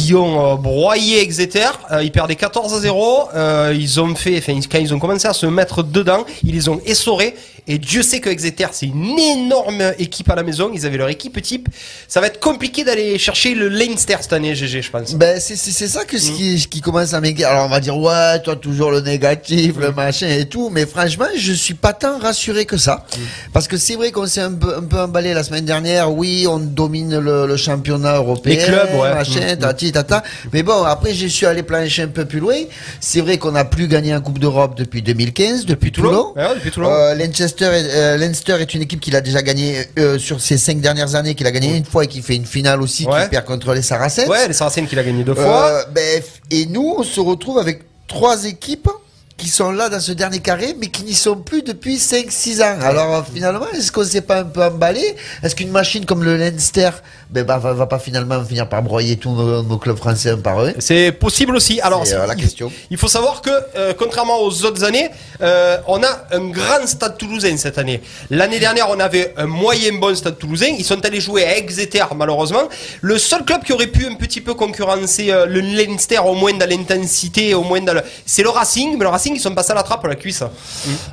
[SPEAKER 7] qui ont euh, broyé Exeter. Euh, ils perdaient 14 à 0. Euh, ils ont fait, enfin, quand ils ont commencé à se mettre dedans, ils les ont essorés. Et Dieu sait que Exeter, c'est une énorme équipe à la maison. Ils avaient leur équipe type. Ça va être compliqué d'aller chercher le Leinster cette année, GG, je pense.
[SPEAKER 8] Ben, c'est, c'est, c'est ça que ce qui, qui commence à m'inquiéter. Alors, on va dire, ouais, toi, toujours le négatif, le machin et tout. Mais franchement, je suis pas tant rassuré que ça. Parce que c'est vrai qu'on s'est un peu, un peu emballé la semaine dernière. Oui, on domine le, le championnat européen.
[SPEAKER 7] Les clubs, ouais.
[SPEAKER 8] Machin,
[SPEAKER 7] Mm.
[SPEAKER 8] tati, tata. Mais bon, après, je suis allé plancher un peu plus loin. C'est vrai qu'on n'a plus gagné en Coupe d'Europe depuis 2015, depuis Toulon.
[SPEAKER 7] Ouais, depuis Toulon.
[SPEAKER 8] Euh, Leicester, est, euh, Leinster est une équipe qu'il a déjà gagné euh, sur ces cinq dernières années, qu'il a gagné une fois et qui fait une finale aussi,
[SPEAKER 7] Ouais.
[SPEAKER 8] qui perd contre les Saracens.
[SPEAKER 7] Ouais, les Saracens qu'il a gagné deux fois.
[SPEAKER 8] Euh, ben, et nous, on se retrouve avec trois équipes qui sont là dans ce dernier carré, mais qui n'y sont plus depuis 5-6 ans. Alors finalement, est-ce qu'on s'est pas un peu emballé? Est-ce qu'une machine comme le Leinster ben, bah, va, va pas finalement finir par broyer tous nos, nos clubs français un par un
[SPEAKER 7] C'est possible aussi. Alors,
[SPEAKER 8] C'est, euh, la
[SPEAKER 7] il-
[SPEAKER 8] question.
[SPEAKER 7] Il faut savoir que, euh, contrairement aux autres années, euh, on a un grand stade toulousain cette année. L'année dernière, on avait un moyen bon stade toulousain. Ils sont allés jouer à Exeter, malheureusement. Le seul club qui aurait pu un petit peu concurrencer euh, le Leinster, au moins dans l'intensité, au moins dans le... C'est le Racing, mais le Racing, ils sont passés à la trappe à la cuisse.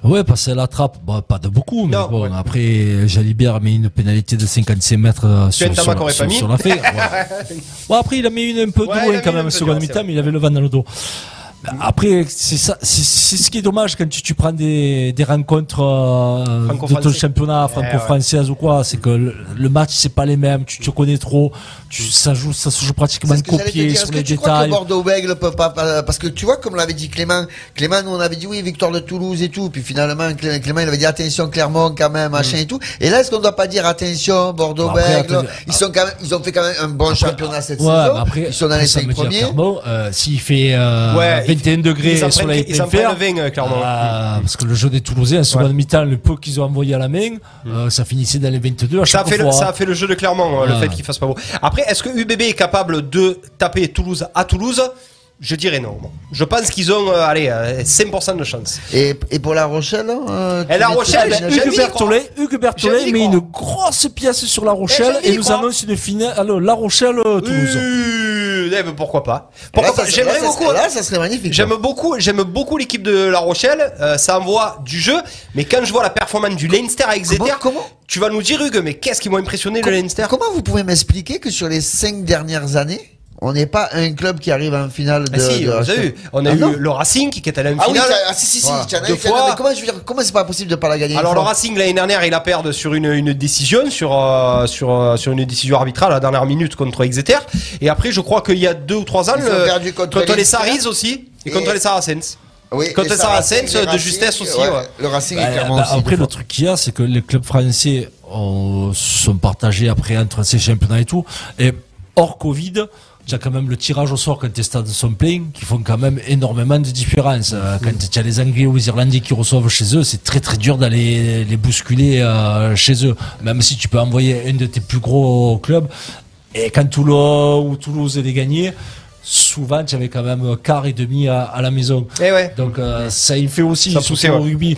[SPEAKER 9] Ouais, passer à la trappe, bon, pas de beaucoup, mais
[SPEAKER 7] Non,
[SPEAKER 9] bon,
[SPEAKER 7] ouais.
[SPEAKER 9] après, Jalibert a mis une pénalité de 55 mètres sur, sur,
[SPEAKER 7] aurait
[SPEAKER 9] sur,
[SPEAKER 7] pas mis.
[SPEAKER 9] sur la. Ouais. Bon, après, il a mis une un peu
[SPEAKER 7] Ouais,
[SPEAKER 9] loin quand même, seconde mi-temps, mais il avait le vent dans le dos. Après, c'est ça, c'est c'est ce qui est dommage quand tu, tu prends des, des rencontres euh, de ton
[SPEAKER 7] Franco-français.
[SPEAKER 9] championnat franco-française ou quoi, c'est que le, le match c'est pas les mêmes, tu te connais trop, tu, ça joue, ça se joue pratiquement copié sur
[SPEAKER 8] Est-ce que
[SPEAKER 9] les
[SPEAKER 8] tu crois que
[SPEAKER 9] détails.
[SPEAKER 8] Bordeaux-Bègles peut pas, parce que tu vois, comme l'avait dit Clément, Clément, nous on avait dit oui, victoire de Toulouse et tout, puis finalement Clé- Clément il avait dit attention Clermont quand même, machin et tout. Et là, est-ce qu'on doit pas dire attention Bordeaux-Bègles
[SPEAKER 9] Bon, après,
[SPEAKER 8] Ils sont quand même, ils ont fait quand même un bon championnat cette
[SPEAKER 9] Ouais,
[SPEAKER 8] saison.
[SPEAKER 9] après,
[SPEAKER 8] ils sont dans les cinq premiers.
[SPEAKER 9] Clermont, euh, s'il fait euh,
[SPEAKER 7] Ouais,
[SPEAKER 9] 21 degrés
[SPEAKER 7] ils en
[SPEAKER 9] sur la
[SPEAKER 7] ils en prennent 20, euh, Clermont.
[SPEAKER 9] euh, parce que le jeu des Toulousains, en seconde mi-temps, le peu qu'ils ont envoyé à la main, euh, ça finissait dans les 22 à
[SPEAKER 7] Ça a,
[SPEAKER 9] chaque
[SPEAKER 7] fait le,
[SPEAKER 9] fois.
[SPEAKER 7] ça
[SPEAKER 9] hein.
[SPEAKER 7] a fait le jeu de Clermont, euh, le
[SPEAKER 9] Ouais.
[SPEAKER 7] fait qu'il fasse pas beau. Après, est-ce que UBB est capable de taper Toulouse à Toulouse? Je dirais non. Je pense qu'ils ont, euh, allez, euh, 5% de chance.
[SPEAKER 8] Et, et pour La Rochelle euh,
[SPEAKER 7] Et La Rochelle,
[SPEAKER 8] tu-
[SPEAKER 7] ben,
[SPEAKER 9] Hugues Berthollet, Hugues Berthollet met une grosse pièce sur La Rochelle
[SPEAKER 7] envie
[SPEAKER 9] et
[SPEAKER 7] d'y
[SPEAKER 9] nous annonce une finale. Alors, La Rochelle, euh, Toulouse.
[SPEAKER 7] Euh, eh ben, pourquoi pas Pourquoi J'aimerais beaucoup.
[SPEAKER 8] serait- Là, ça serait magnifique.
[SPEAKER 7] J'aime beaucoup, j'aime beaucoup l'équipe de La Rochelle. euh, ça envoie du jeu, mais quand je vois la performance du Leinster à Exeter,
[SPEAKER 8] Comment- comment
[SPEAKER 7] tu vas nous dire Hugues, mais qu'est-ce qui m'a impressionné le Leinster?
[SPEAKER 8] Comment vous pouvez m'expliquer que sur les cinq dernières années, on n'est pas un club qui arrive en finale de.
[SPEAKER 7] Ah si,
[SPEAKER 8] de
[SPEAKER 7] on
[SPEAKER 8] la-
[SPEAKER 7] a eu, on a
[SPEAKER 8] Ah
[SPEAKER 7] eu le Racing qui est allé en
[SPEAKER 8] Ah oui,
[SPEAKER 7] finale.
[SPEAKER 8] ah, si, si, si,
[SPEAKER 7] Voilà.
[SPEAKER 8] as
[SPEAKER 7] Deux
[SPEAKER 8] eu,
[SPEAKER 7] fois.
[SPEAKER 8] comment, je veux dire, comment c'est pas possible de pas la gagner
[SPEAKER 7] Alors le Racing l'année dernière, il a perdu sur une, une décision, sur euh, sur euh, sur une décision arbitrale à la dernière minute contre Exeter. Et après, je crois qu'il y a deux ou trois ans,
[SPEAKER 8] Ils ont
[SPEAKER 7] le-
[SPEAKER 8] perdu contre
[SPEAKER 7] les. Saris aussi et,
[SPEAKER 8] Et-
[SPEAKER 7] contre les Saracens.
[SPEAKER 8] Oui,
[SPEAKER 7] Contre les Saracens, de justesse aussi,
[SPEAKER 8] ouais,
[SPEAKER 7] ouais.
[SPEAKER 8] Le Racing
[SPEAKER 9] Bah,
[SPEAKER 8] est clairement
[SPEAKER 9] bah,
[SPEAKER 8] aussi.
[SPEAKER 9] après, le truc qu'il y a, c'est que les clubs français euh, sont partagés après entre ces championnats et tout. Et hors Covid, tu as quand même le tirage au sort quand tes stades sont pleins, qui font quand même énormément de différence. Euh, Quand tu as les Anglais ou les Irlandais qui reçoivent chez eux, c'est très très dur d'aller les bousculer euh, chez eux. Même si tu peux envoyer un de tes plus gros clubs. Et quand Toulon ou Toulouse gagné, souvent tu avais quand même quart et demi à, à la maison.
[SPEAKER 7] Eh ouais.
[SPEAKER 9] Donc euh, ça il fait aussi
[SPEAKER 7] Ça
[SPEAKER 9] surtout au rugby.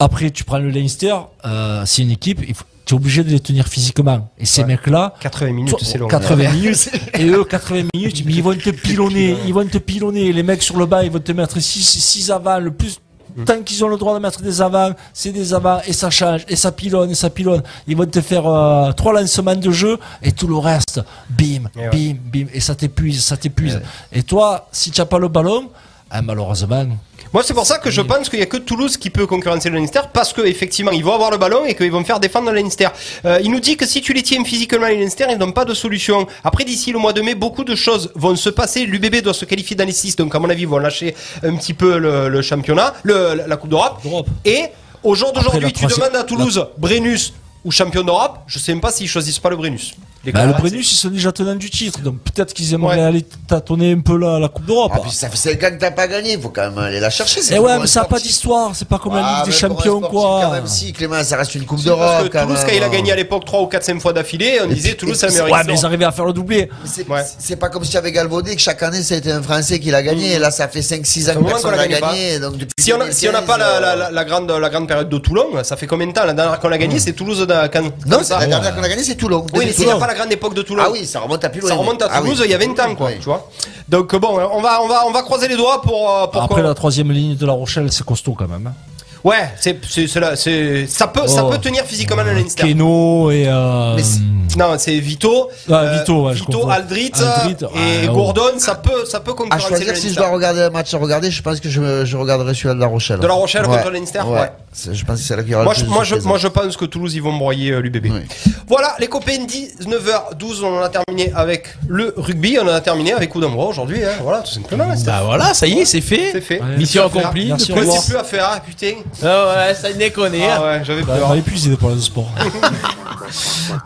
[SPEAKER 9] Après tu prends le Leinster, euh, c'est une équipe, il faut- tu es obligé de les tenir physiquement. Et ces
[SPEAKER 7] Ouais.
[SPEAKER 9] mecs-là,
[SPEAKER 7] 80 minutes, c'est long.
[SPEAKER 9] 80 minutes. et eux, 80 minutes, mais ils vont te pilonner, ils vont te pilonner. Les mecs sur le bas, ils vont te mettre 6 six avants, le plus.
[SPEAKER 7] Mm.
[SPEAKER 9] Tant qu'ils ont le droit de mettre des avants, c'est des avants et ça change et ça pilonne et ça pilonne. Ils vont te faire euh, trois lancements de jeu et tout le reste, bim,
[SPEAKER 7] Et ouais.
[SPEAKER 9] bim, bim et ça t'épuise, ça t'épuise. Et toi, si tu n'as pas le ballon, ah, malheureusement,
[SPEAKER 7] Moi, c'est pour ça que je pense qu'il y a que Toulouse qui peut concurrencer le Leinster parce que effectivement, ils vont avoir le ballon et qu'ils vont faire défendre le Leinster. Euh, il nous dit que si tu les tiens physiquement les Leinster, ils n'ont pas de solution. Après, d'ici le mois de mai, beaucoup de choses vont se passer. L'UBB doit se qualifier dans les 6, donc à mon avis, ils vont lâcher un petit peu le, le championnat, le, la Coupe d'Europe. Et au jour d'aujourd'hui, tu demandes à Toulouse, Brennus ou champion d'Europe. Je sais même pas s'ils choisissent pas le Brennus.
[SPEAKER 9] Bah, le Brennus, ils sont déjà tenants du titre, donc peut-être qu'ils aimeraient
[SPEAKER 7] Ouais.
[SPEAKER 9] aller tâtonner un peu la, la Coupe d'Europe.
[SPEAKER 8] Ah, puis ça fait 5 ans que t'as pas gagné, il faut quand même aller la chercher. c'est
[SPEAKER 9] Et
[SPEAKER 8] pour
[SPEAKER 9] ouais,
[SPEAKER 8] un
[SPEAKER 9] mais ça n'a pas
[SPEAKER 8] sportif.
[SPEAKER 9] d'histoire, c'est pas comme la
[SPEAKER 8] Ah,
[SPEAKER 9] Ligue des
[SPEAKER 8] mais pour un
[SPEAKER 9] Champions,
[SPEAKER 8] sportif,
[SPEAKER 9] quoi.
[SPEAKER 8] Quand même, si, Clément, ça reste une Coupe
[SPEAKER 7] parce
[SPEAKER 8] d'Europe.
[SPEAKER 7] que
[SPEAKER 8] quand
[SPEAKER 7] Toulouse,
[SPEAKER 8] même.
[SPEAKER 7] quand il a gagné à l'époque 3 ou 4 5 fois d'affilée, on disait Toulouse, c'est la meilleure
[SPEAKER 9] Ouais, mais ils arrivaient à faire le doublé.
[SPEAKER 8] C'est c'est pas comme si tu avais galvaudé que chaque année c'était un Français qui l'a gagné. Et là, ça fait 5-6 ans
[SPEAKER 7] Mm. un
[SPEAKER 8] que
[SPEAKER 7] moment
[SPEAKER 8] personne
[SPEAKER 7] qu'on la gagne
[SPEAKER 8] gagné. Donc depuis
[SPEAKER 7] Si on a- si on n'a pas la, la- la- la grande, la grande période de Toulon, ça fait combien de temps La dernière qu'on a gagné, c'est Toulouse. De, quand,
[SPEAKER 8] Non,
[SPEAKER 7] ça.
[SPEAKER 8] la dernière qu'on a gagné, c'est Toulon.
[SPEAKER 7] Oui, mais
[SPEAKER 8] C'est
[SPEAKER 7] s'il n'y a pas la grande époque de Toulon.
[SPEAKER 8] Ah oui, ça remonte à plus loin.
[SPEAKER 7] Ça remonte à
[SPEAKER 8] Ah oui.
[SPEAKER 7] Toulouse il y a 20 ans, quoi, tu vois. Donc bon, on va, on va, on va croiser les doigts pour, euh, pour
[SPEAKER 9] Après, la troisième ligne de La Rochelle, c'est costaud quand même. Hein.
[SPEAKER 7] Ouais, c'est, c'est, c'est ça peut, ça
[SPEAKER 9] Oh.
[SPEAKER 7] peut tenir physiquement le Leinster.
[SPEAKER 9] Keno et. Euh,
[SPEAKER 7] c'est- non, c'est Vito,
[SPEAKER 9] Ah, Vito, ouais,
[SPEAKER 7] Vito. Aldrit,
[SPEAKER 9] Aldrit,
[SPEAKER 7] et
[SPEAKER 9] ah,
[SPEAKER 7] Gordon, ça peut, ça peut
[SPEAKER 8] À
[SPEAKER 7] concurrencer le
[SPEAKER 8] choisir si je dois regarder un match à regarder, je pense que je, je regarderai celui-là de La Rochelle.
[SPEAKER 7] De La Rochelle
[SPEAKER 8] Ouais.
[SPEAKER 7] contre le Leinster, ouais.
[SPEAKER 8] Je pense que c'est là qu'il y aura
[SPEAKER 7] Moi
[SPEAKER 8] le
[SPEAKER 7] je,
[SPEAKER 8] plus
[SPEAKER 7] moi, je, moi je pense que Toulouse ils vont broyer euh, l'UBB. Voilà les copains 19h12 on en a terminé avec le rugby, on en a terminé avec coup d'envoi aujourd'hui, hein. voilà tout simplement.
[SPEAKER 6] Bah voilà, ça y est, c'est fait.
[SPEAKER 7] C'est fait.
[SPEAKER 6] Mission
[SPEAKER 7] à
[SPEAKER 6] accomplie.
[SPEAKER 9] Merci,
[SPEAKER 7] c'est plus à faire, hein, putain.
[SPEAKER 6] Ah ouais, ça déconne.
[SPEAKER 7] Ah ouais, j'avais
[SPEAKER 9] Bah,
[SPEAKER 7] peur.
[SPEAKER 9] va épuisé pour le sport.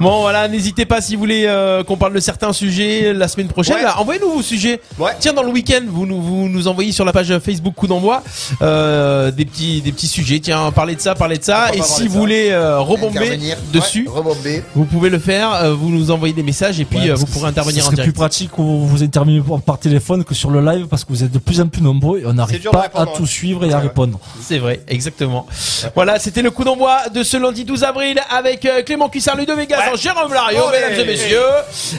[SPEAKER 6] Bon voilà, n'hésitez pas si vous voulez euh, qu'on parle de certains sujets la semaine prochaine.
[SPEAKER 7] Ouais.
[SPEAKER 6] Envoyez-nous vos sujets.
[SPEAKER 7] Ouais.
[SPEAKER 6] Tiens, dans le week-end, vous nous, vous nous envoyez sur la page Facebook Coup d'envoi euh, des petits des petits sujets. Tiens, parlez de ça, parlez de ça. Et si
[SPEAKER 7] parler de
[SPEAKER 6] vous
[SPEAKER 7] ça
[SPEAKER 6] voulez euh, rebomber dessus,
[SPEAKER 8] Ouais, rebomber.
[SPEAKER 6] vous pouvez le faire. euh, vous nous envoyez des messages et puis euh, vous pourrez intervenir en
[SPEAKER 9] serait plus
[SPEAKER 6] direct.
[SPEAKER 9] pratique que vous vous intervenez par- par téléphone que sur le live parce que vous êtes de plus en plus nombreux et on n'arrive
[SPEAKER 7] de
[SPEAKER 9] pas
[SPEAKER 7] répondre,
[SPEAKER 9] à
[SPEAKER 7] hein.
[SPEAKER 9] tout suivre et à
[SPEAKER 7] Ouais.
[SPEAKER 9] répondre.
[SPEAKER 6] C'est vrai, exactement. Voilà, c'était le coup d'envoi de ce lundi 12 avril avec euh, Clément Cuissard, Ludo Vegas, Jérôme Lario, mesdames et messieurs.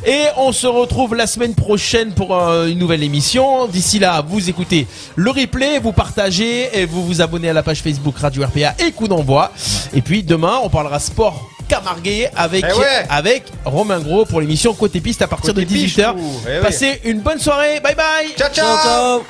[SPEAKER 6] Et on se retrouve la semaine prochaine pour euh, une nouvelle émission. D'ici là, vous écoutez le replay, vous partagez et vous vous abonnez à la page Facebook Radio RPA et coup d'envoi. Et puis demain, on parlera sport Camarguais avec,
[SPEAKER 7] Eh ouais.
[SPEAKER 6] avec Romain Gros pour l'émission Côté Piste à partir
[SPEAKER 7] Côté
[SPEAKER 6] de 18h.
[SPEAKER 7] Pichou, eh oui.
[SPEAKER 6] Passez une bonne soirée. Bye bye.
[SPEAKER 7] Ciao ciao.
[SPEAKER 9] ciao.